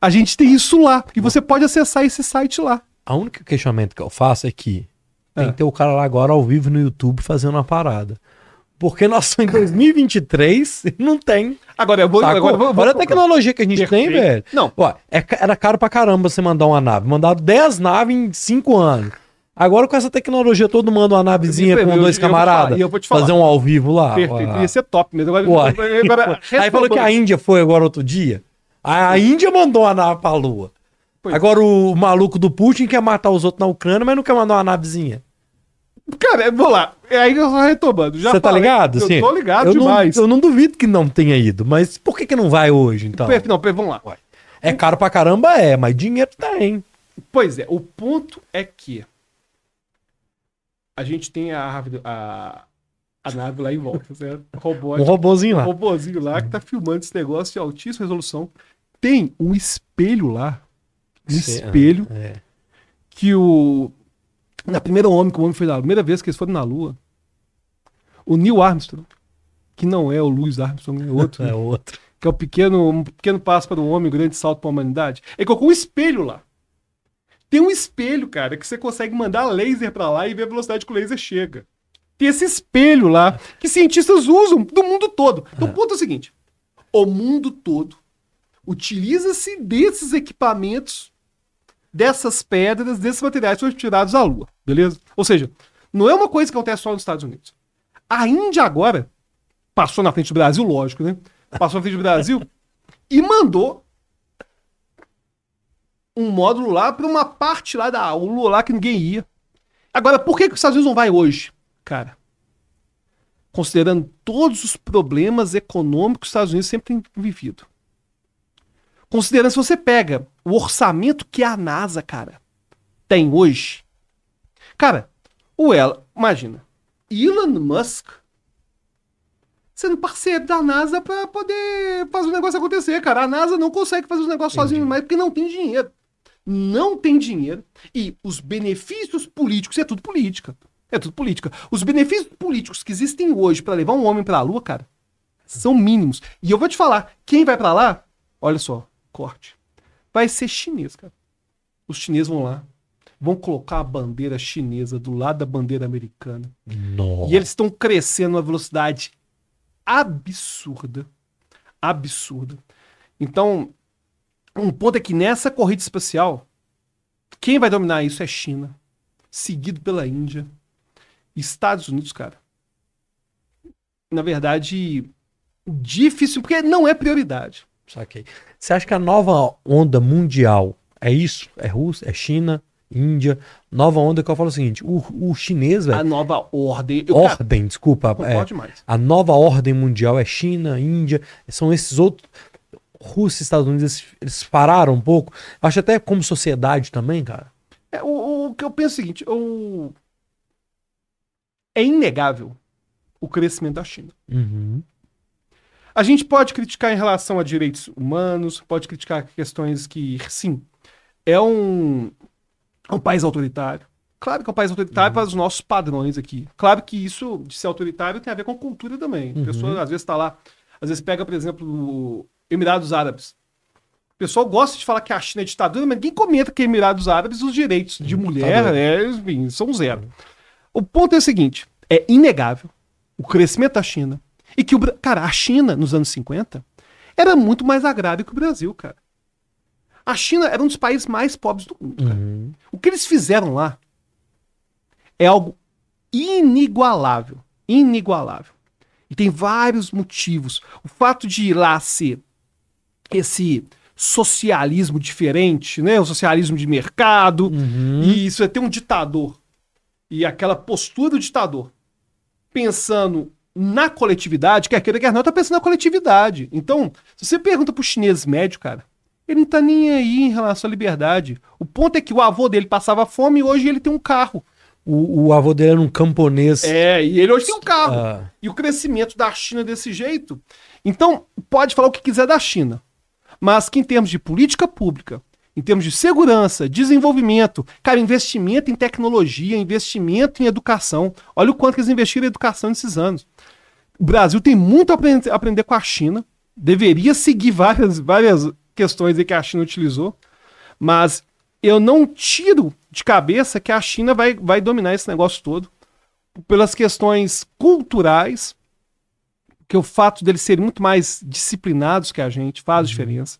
A gente tem isso lá. E você pode acessar esse site lá. A única questionamento que eu faço é que tem Ah. que ter o cara lá agora ao vivo no YouTube fazendo uma parada. Porque nós estamos em 2023 e não tem. Agora, eu vou. Sacou? Agora, vou- vou- Olha a tecnologia que a gente tem, Perfeito. velho. Não. Ó, é era caro pra caramba você mandar uma nave. Mandaram 10 naves em 5 anos. Agora com essa tecnologia, todo manda uma navezinha Eu- com eu- dois vou te camaradas. falar, eu vou te falar. Fazer um ao vivo lá. Perfeito. Ia ser top mesmo. Agora, Uai. agora, Aí falou que a Índia foi agora outro dia. A, a Índia mandou uma nave pra Lua. Pois. Agora o maluco do Putin quer matar os outros na Ucrânia, mas não quer mandar uma navezinha. Cara, vou lá. É aí que eu tô retomando. Você tá ligado? Eu Assim, tô ligado eu não- demais. eu não duvido que não tenha ido, mas por que, que não vai hoje, então? Perfeito, Não, vamos lá. É caro pra caramba, é, mas dinheiro tem. Pois é, o ponto é que a gente tem a, árvore- a, a nave lá em volta, certo? Um Robótico. robozinho Um lá. robôzinho lá que tá filmando esse negócio de altíssima resolução. Tem um espelho lá. Um Cê- espelho É. que o. Na primeira homem que o homem foi na primeira vez que eles foram na Lua, o Neil Armstrong, que não é o Louis Armstrong, é outro, É né? outro. que é o pequeno, um pequeno passo para o homem, um grande salto para a humanidade. Ele colocou um espelho lá. Tem um espelho, cara, que você consegue mandar laser para lá e ver a velocidade que o laser chega. Tem esse espelho lá que cientistas usam do mundo todo. Então o ponto é o seguinte: o mundo todo utiliza-se desses equipamentos, dessas pedras, desses materiais que foram tirados da Lua, beleza? Ou seja, não é uma coisa que acontece só nos Estados Unidos. A Índia agora passou na frente do Brasil, lógico, né? Passou na frente do Brasil e mandou um módulo lá para uma parte lá da Lua lá que ninguém ia. Agora, por que, que os Estados Unidos não vai hoje, cara? Considerando todos os problemas econômicos que os Estados Unidos sempre têm vivido. Considerando se você pega o orçamento que a NASA, cara, tem hoje. Cara, o ela, imagina, Elon Musk sendo parceiro da NASA pra poder fazer o negócio acontecer, cara. A NASA não consegue fazer os negócios sozinho mais porque não tem dinheiro. Não tem dinheiro. E os benefícios políticos, é tudo política. É tudo política. Os benefícios políticos que existem hoje pra levar um homem pra Lua, cara, são mínimos. E eu vou te falar, quem vai pra lá, olha só, corte. Vai ser chinês, cara. Os chineses vão lá, vão colocar a bandeira chinesa do lado da bandeira americana. Nossa. E eles estão crescendo a velocidade absurda. Absurda. Então, um ponto é que nessa corrida espacial, quem vai dominar isso é China, seguido pela Índia, Estados Unidos, cara. Na verdade, difícil, porque não é prioridade. Saquei. Você acha que a nova onda mundial é isso? É Rússia, é China, Índia? Nova onda que eu falo o seguinte: o, o chinês, A velho. nova ordem. Eu, cara, Ordem, desculpa. concordo É, demais. a nova ordem mundial é China, Índia, são esses outros. Rússia e Estados Unidos, eles, pararam um pouco. Acho até como sociedade também, cara. É, o, o que eu penso é o seguinte, o... é inegável o crescimento da China. Uhum. A gente pode criticar em relação a direitos humanos, pode criticar questões que, sim, é um, é um país autoritário. Claro que é um país autoritário para os nossos padrões aqui. Claro que isso de ser autoritário tem a ver com cultura também. A pessoa às vezes está lá, às vezes pega, por exemplo, o Emirados Árabes. O pessoal gosta de falar que a China é ditadura, mas ninguém comenta que Emirados Árabes os direitos de mulher, ditadura. é, enfim, são zero. O ponto é o seguinte: é inegável o crescimento da China. E que o. Cara, a China, nos anos 50, era muito mais agrário que o Brasil, cara. A China era um dos países mais pobres do mundo, cara. Uhum. O que eles fizeram lá é algo inigualável. Inigualável. E tem vários motivos. O fato de ir lá ser esse socialismo diferente, né? O socialismo de mercado. Uhum. E isso é ter um ditador e aquela postura do ditador, pensando na coletividade, quer queira, quer não, tá pensando na coletividade. Então, se você pergunta pro chinês médio, cara, ele não tá nem aí em relação à liberdade. O ponto é que o avô dele passava fome e hoje ele tem um carro. O, o avô dele era um camponês. É, e ele hoje tem um carro. Ah. E o crescimento da China desse jeito. Então, pode falar o que quiser da China. Mas que em termos de política pública, em termos de segurança, desenvolvimento, cara, investimento em tecnologia, investimento em educação. Olha o quanto que eles investiram em educação nesses anos. O Brasil tem muito a aprender, com a China. Deveria seguir várias, várias questões que a China utilizou. Mas eu não tiro de cabeça que a China vai, vai dominar esse negócio todo pelas questões culturais, que o fato deles serem muito mais disciplinados que a gente faz diferença.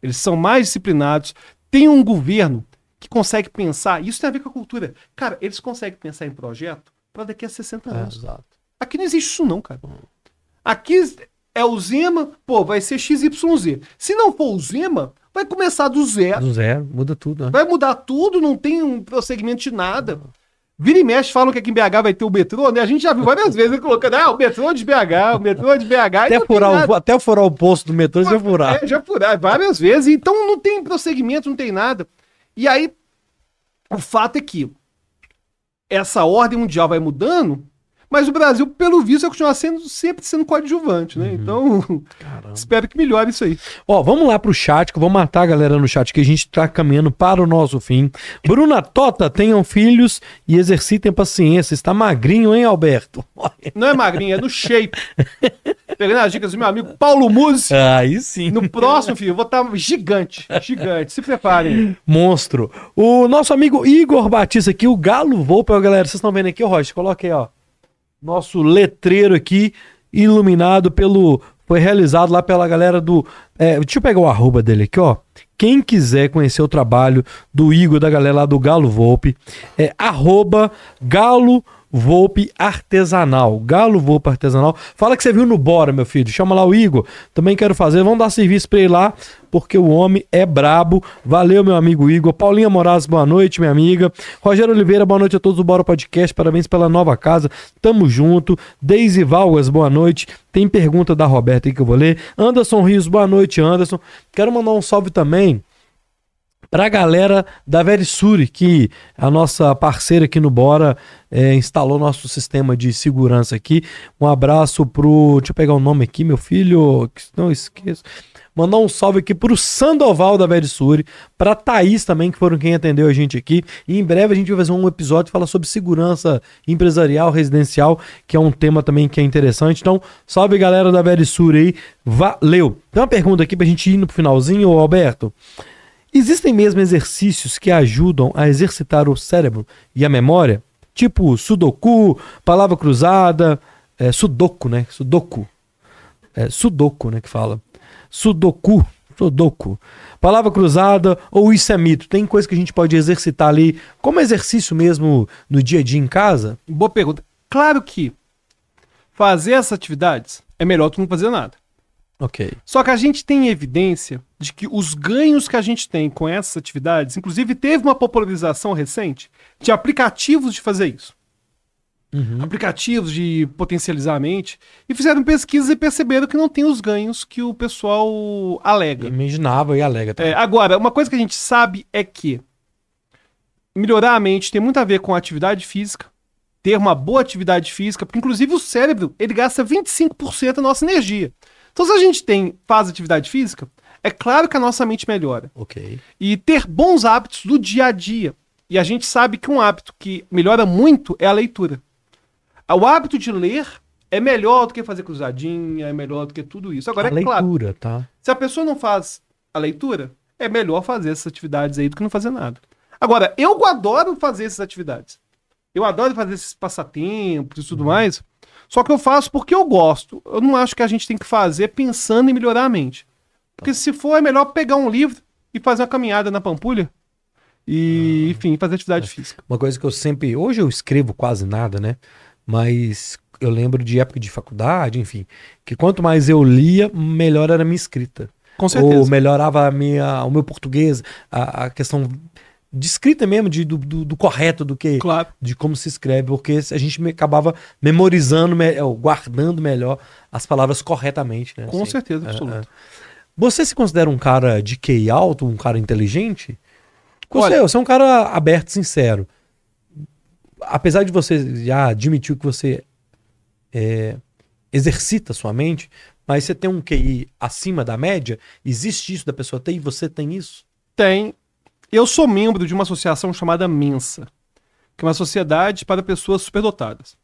Eles são mais disciplinados. Tem um governo que consegue pensar. Isso tem a ver com a cultura. Cara, eles conseguem pensar em projeto para daqui a 60 É, anos. exato. Aqui não existe isso, não, cara. Aqui é o Zema, pô, vai ser XYZ. Se não for o Zema, vai começar do zero. Do zero, muda tudo, né? Vai mudar tudo, não tem um prosseguimento de nada. Vira e mexe, falam que aqui em BH vai ter o metrô, né? A gente já viu várias vezes ele colocando, ah, o metrô de BH, o metrô de BH. Até furar, o, até furar o posto do metrô, vai furar. É, já furar várias vezes, então não tem prosseguimento, não tem nada. E aí, o fato é que essa ordem mundial vai mudando, mas o Brasil, pelo visto, vai continuar sendo, sempre sendo coadjuvante, né? Então, espero que melhore isso aí. Ó, vamos lá pro chat, que eu vou matar a galera no chat, que a gente tá caminhando para o nosso fim. Bruna Tota, tenham filhos e exercitem paciência. Está magrinho, hein, Alberto? Não é magrinho, é no shape. Pegando as dicas do meu amigo Paulo Musi. Aí sim. No próximo, filho, eu vou estar gigante, gigante. Se preparem. Monstro. O nosso amigo Igor Batista aqui, o Galo ó, galera, vocês estão vendo aqui, ó, Rocha, coloca aí, ó. Nosso letreiro aqui, iluminado pelo. Foi realizado lá pela galera do. é, deixa eu pegar o arroba dele aqui, ó. Quem quiser conhecer o trabalho do Igor, da galera lá do Galo Volpe, é arroba Galo Volpe Artesanal. Galo Volpe Artesanal. Fala que você viu no Bora, meu filho. Chama lá o Igor. Também quero fazer. Vamos dar serviço pra ele lá, porque o homem é brabo. Valeu, meu amigo Igor. Paulinha Moraes, boa noite, minha amiga. Rogério Oliveira, boa noite a todos do Bora Podcast. Parabéns pela nova casa. Tamo junto. Deise Valgas, boa noite. Tem pergunta da Roberta aí que eu vou ler. Anderson Rios, boa noite, Anderson. Quero mandar um salve também pra galera da Verisuri, que a nossa parceira aqui no Bora é, instalou nosso sistema de segurança aqui. Um abraço pro. Deixa eu pegar o nome aqui, meu filho. que Não esqueço. Mandar um salve aqui pro Sandoval da Verisuri, pra Thaís também, que foram quem atendeu a gente aqui. E em breve a gente vai fazer um episódio que fala sobre segurança empresarial, residencial, que é um tema também que é interessante. Então, salve galera da Verisuri aí. Valeu! Tem uma pergunta aqui pra gente ir no finalzinho, Alberto. Existem mesmo exercícios que ajudam a exercitar o cérebro e a memória? Tipo sudoku, palavra cruzada, é, sudoku, né? Sudoku. É, sudoku, né? Que fala. Sudoku. Sudoku. Palavra cruzada ou isso é mito? Tem coisa que a gente pode exercitar ali como exercício mesmo no dia a dia em casa? Boa pergunta. Claro que fazer essas atividades é melhor do que não fazer nada. Ok. Só que a gente tem evidência de que os ganhos que a gente tem com essas atividades, inclusive teve uma popularização recente de aplicativos de fazer isso. Aplicativos de potencializar a mente. E fizeram pesquisas e perceberam que não tem os ganhos que o pessoal alega. Imaginava e alega. Tá? É, agora, uma coisa que a gente sabe é que melhorar a mente tem muito a ver com a atividade física, ter uma boa atividade física, porque inclusive o cérebro, ele gasta 25% da nossa energia. Então se a gente tem, faz atividade física, é claro que a nossa mente melhora. Ok. E ter bons hábitos do dia a dia. E a gente sabe que um hábito que melhora muito é a leitura. O hábito de ler é melhor do que fazer cruzadinha, é melhor do que tudo isso. Agora, a é claro, leitura, tá? se a pessoa não faz a leitura, é melhor fazer essas atividades aí do que não fazer nada. Agora, eu adoro fazer essas atividades. Eu adoro fazer esses passatempos e tudo mais. Só que eu faço porque eu gosto. Eu não acho que a gente tem que fazer pensando em melhorar a mente. Porque se for, é melhor pegar um livro e fazer uma caminhada na Pampulha. E, enfim, fazer atividade física. Uma coisa que eu sempre. Hoje eu escrevo quase nada, né? Mas eu lembro de época de faculdade, enfim. Que quanto mais eu lia, melhor era a minha escrita. Com certeza. Ou melhorava a minha, o meu português, a, a questão de escrita mesmo, de, do, do, do correto, do que Claro. de como se escreve, porque a gente me- acabava memorizando, me- guardando melhor as palavras corretamente, né? Com Assim. certeza, É, absoluta. é. Você se considera um cara de QI alto, um cara inteligente? Você, Olha- você é um cara aberto, sincero. Apesar de você já admitir que você é, exercita sua mente, mas você tem um QI acima da média, existe isso da pessoa ter e você tem isso? Tem. Eu sou membro de uma associação chamada Mensa, que é uma sociedade para pessoas superdotadas.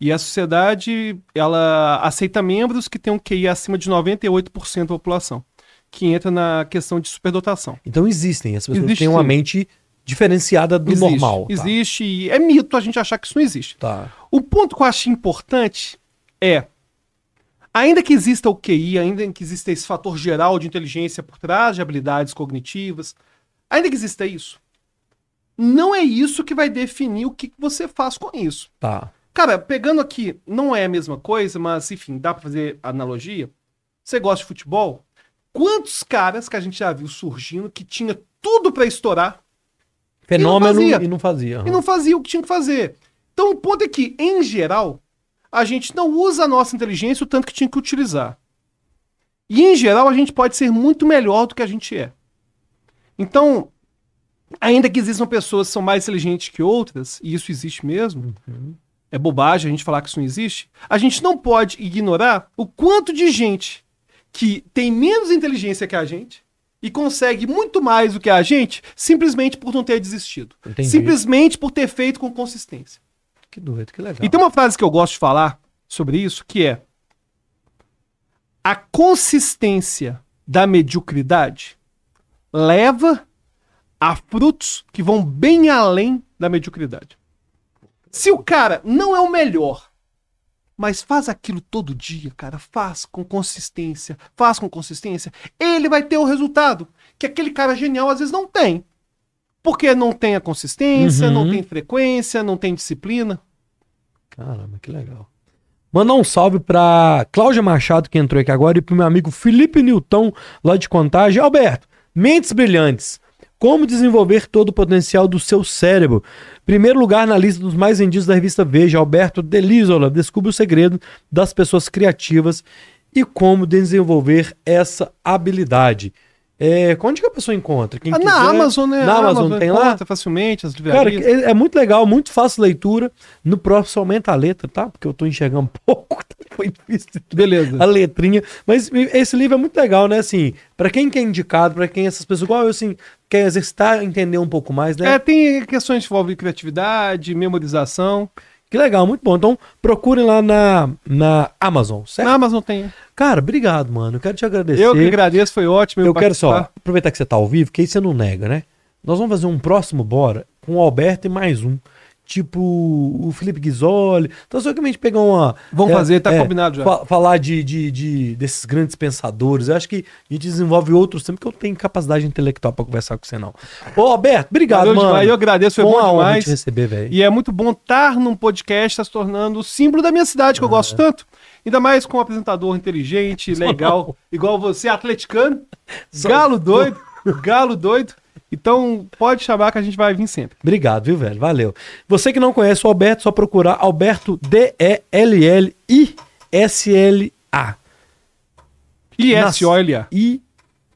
E a sociedade, ela aceita membros que têm um QI acima de 98% da população, que entra na questão de superdotação. Então existem, as pessoas Existe têm uma sim. mente diferenciada do existe, normal. tá? Existe, e é mito a gente achar que isso não existe. Tá. O ponto que eu acho importante é, ainda que exista o QI, ainda que exista esse fator geral de inteligência por trás de habilidades cognitivas, ainda que exista isso, não é isso que vai definir o que você faz com isso. Tá. Cara, pegando aqui, não é a mesma coisa, mas enfim, dá pra fazer analogia. Você gosta de futebol? Quantos caras que a gente já viu surgindo que tinha tudo pra estourar Fenômeno fazia. e não fazia. e não fazia o que tinha que fazer. Então o ponto é que, em geral, a gente não usa a nossa inteligência o tanto que tinha que utilizar. E em geral a gente pode ser muito melhor do que a gente é. Então, ainda que existam pessoas que são mais inteligentes que outras, e isso existe mesmo, é bobagem a gente falar que isso não existe, a gente não pode ignorar o quanto de gente que tem menos inteligência que a gente e consegue muito mais do que a gente simplesmente por não ter desistido. Entendi. Simplesmente por ter feito com consistência. Que doido, que legal. E tem uma frase que eu gosto de falar sobre isso, que é a consistência da mediocridade leva a frutos que vão bem além da mediocridade. Se o cara não é o melhor, mas faz aquilo todo dia, cara, faz com consistência, faz com consistência, ele vai ter o resultado que aquele cara genial às vezes não tem. Porque não tem a consistência, Uhum. não tem frequência, não tem disciplina. Caramba, que legal. Mandar um salve pra Cláudia Machado, que entrou aqui agora, e pro meu amigo Felipe Nilton, lá de Contagem. Alberto, mentes brilhantes. Como desenvolver todo o potencial do seu cérebro? Primeiro lugar na lista dos mais vendidos da revista Veja, Alberto Delisola. Descubra o segredo das pessoas criativas e como desenvolver essa habilidade. É, onde que a pessoa encontra? Quem Ah, quiser- na Amazon, né? Na Amazon, tem lá? facilmente as Cara, livrarias. é, é muito legal, muito fácil leitura. No próximo aumenta a letra, tá? Porque eu tô enxergando pouco, foi difícil Beleza. a letrinha. Mas esse livro é muito legal, né? Assim, pra quem que é indicado, pra quem essas pessoas, igual eu, assim, quer exercitar, entender um pouco mais, né? É, tem questões que envolvem criatividade, memorização. Que legal, muito bom. Então, procurem lá na, na Amazon, certo? Na Amazon tem. Cara, obrigado, mano. Eu quero te agradecer. Eu que agradeço, foi ótimo. Eu quero só aproveitar que você tá ao vivo, que aí você não nega, né? Nós vamos fazer um próximo Bora com o Alberto e mais um. Tipo o Felipe Ghisoli. Então, só que a gente pegar uma. Vamos fazer, tá combinado já. fa- falar de, de, de- desses grandes pensadores. Eu acho que a gente desenvolve outros temas, porque eu tenho capacidade intelectual pra conversar com você, não. Ô, Alberto, obrigado, Valeu mano. demais. Eu agradeço, foi bom honra demais. te receber, velho. E é muito bom estar num podcast, tá se tornando o símbolo da minha cidade, que eu gosto tanto. Ainda mais com um apresentador inteligente, legal, igual você, atleticano, galo doido, galo doido. Então, pode chamar que a gente vai vir sempre. Obrigado, viu, velho? Valeu. Você que não conhece o Alberto, só procurar Alberto D-E-L-L-I-S-L-A. E Nas- S-O-L-A.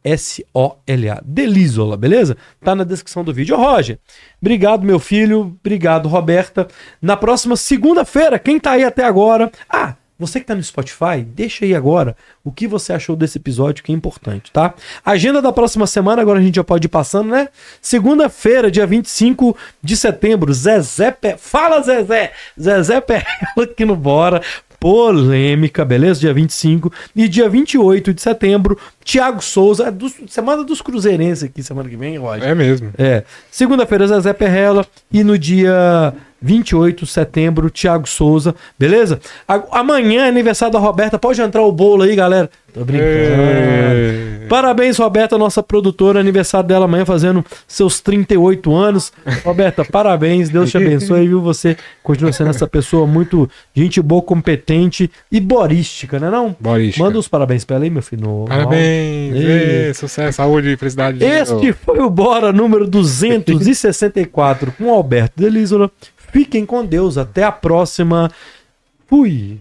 I-S-O-L-A. Delisola, beleza? Tá na descrição do vídeo. Ô, Roger, obrigado, meu filho. Obrigado, Roberta. Na próxima segunda-feira, quem tá aí até agora. Ah, você que tá no Spotify, deixa aí agora o que você achou desse episódio, que é importante, tá? Agenda da próxima semana, agora a gente já pode ir passando, né? Segunda-feira, dia 25 de setembro, Zezé Pe... Fala, Zezé! Zezé Perrela aqui no Bora. Polêmica, beleza? Dia 25. E dia 28 de setembro, Thiago Souza, é dos- semana dos Cruzeirenses aqui, semana que vem, Roger. É mesmo. É. Segunda-feira, Zezé Perrela. E no dia 28 de setembro, Thiago Souza, beleza? Amanhã é aniversário da Roberta, pode entrar o bolo aí, galera. Tô brincando. Parabéns, Roberta, nossa produtora. Aniversário dela amanhã, fazendo seus 38 anos. Roberta, parabéns. Deus te abençoe, viu? Você continua sendo essa pessoa muito gente boa, competente e borística, né não? Borística. Manda os parabéns pra ela aí, meu filho. no- Parabéns. Ei. Ê, sucesso, saúde, felicidade. Este foi o Bora número 264 com Alberto Delísola. Fiquem com Deus. Até a próxima. Fui.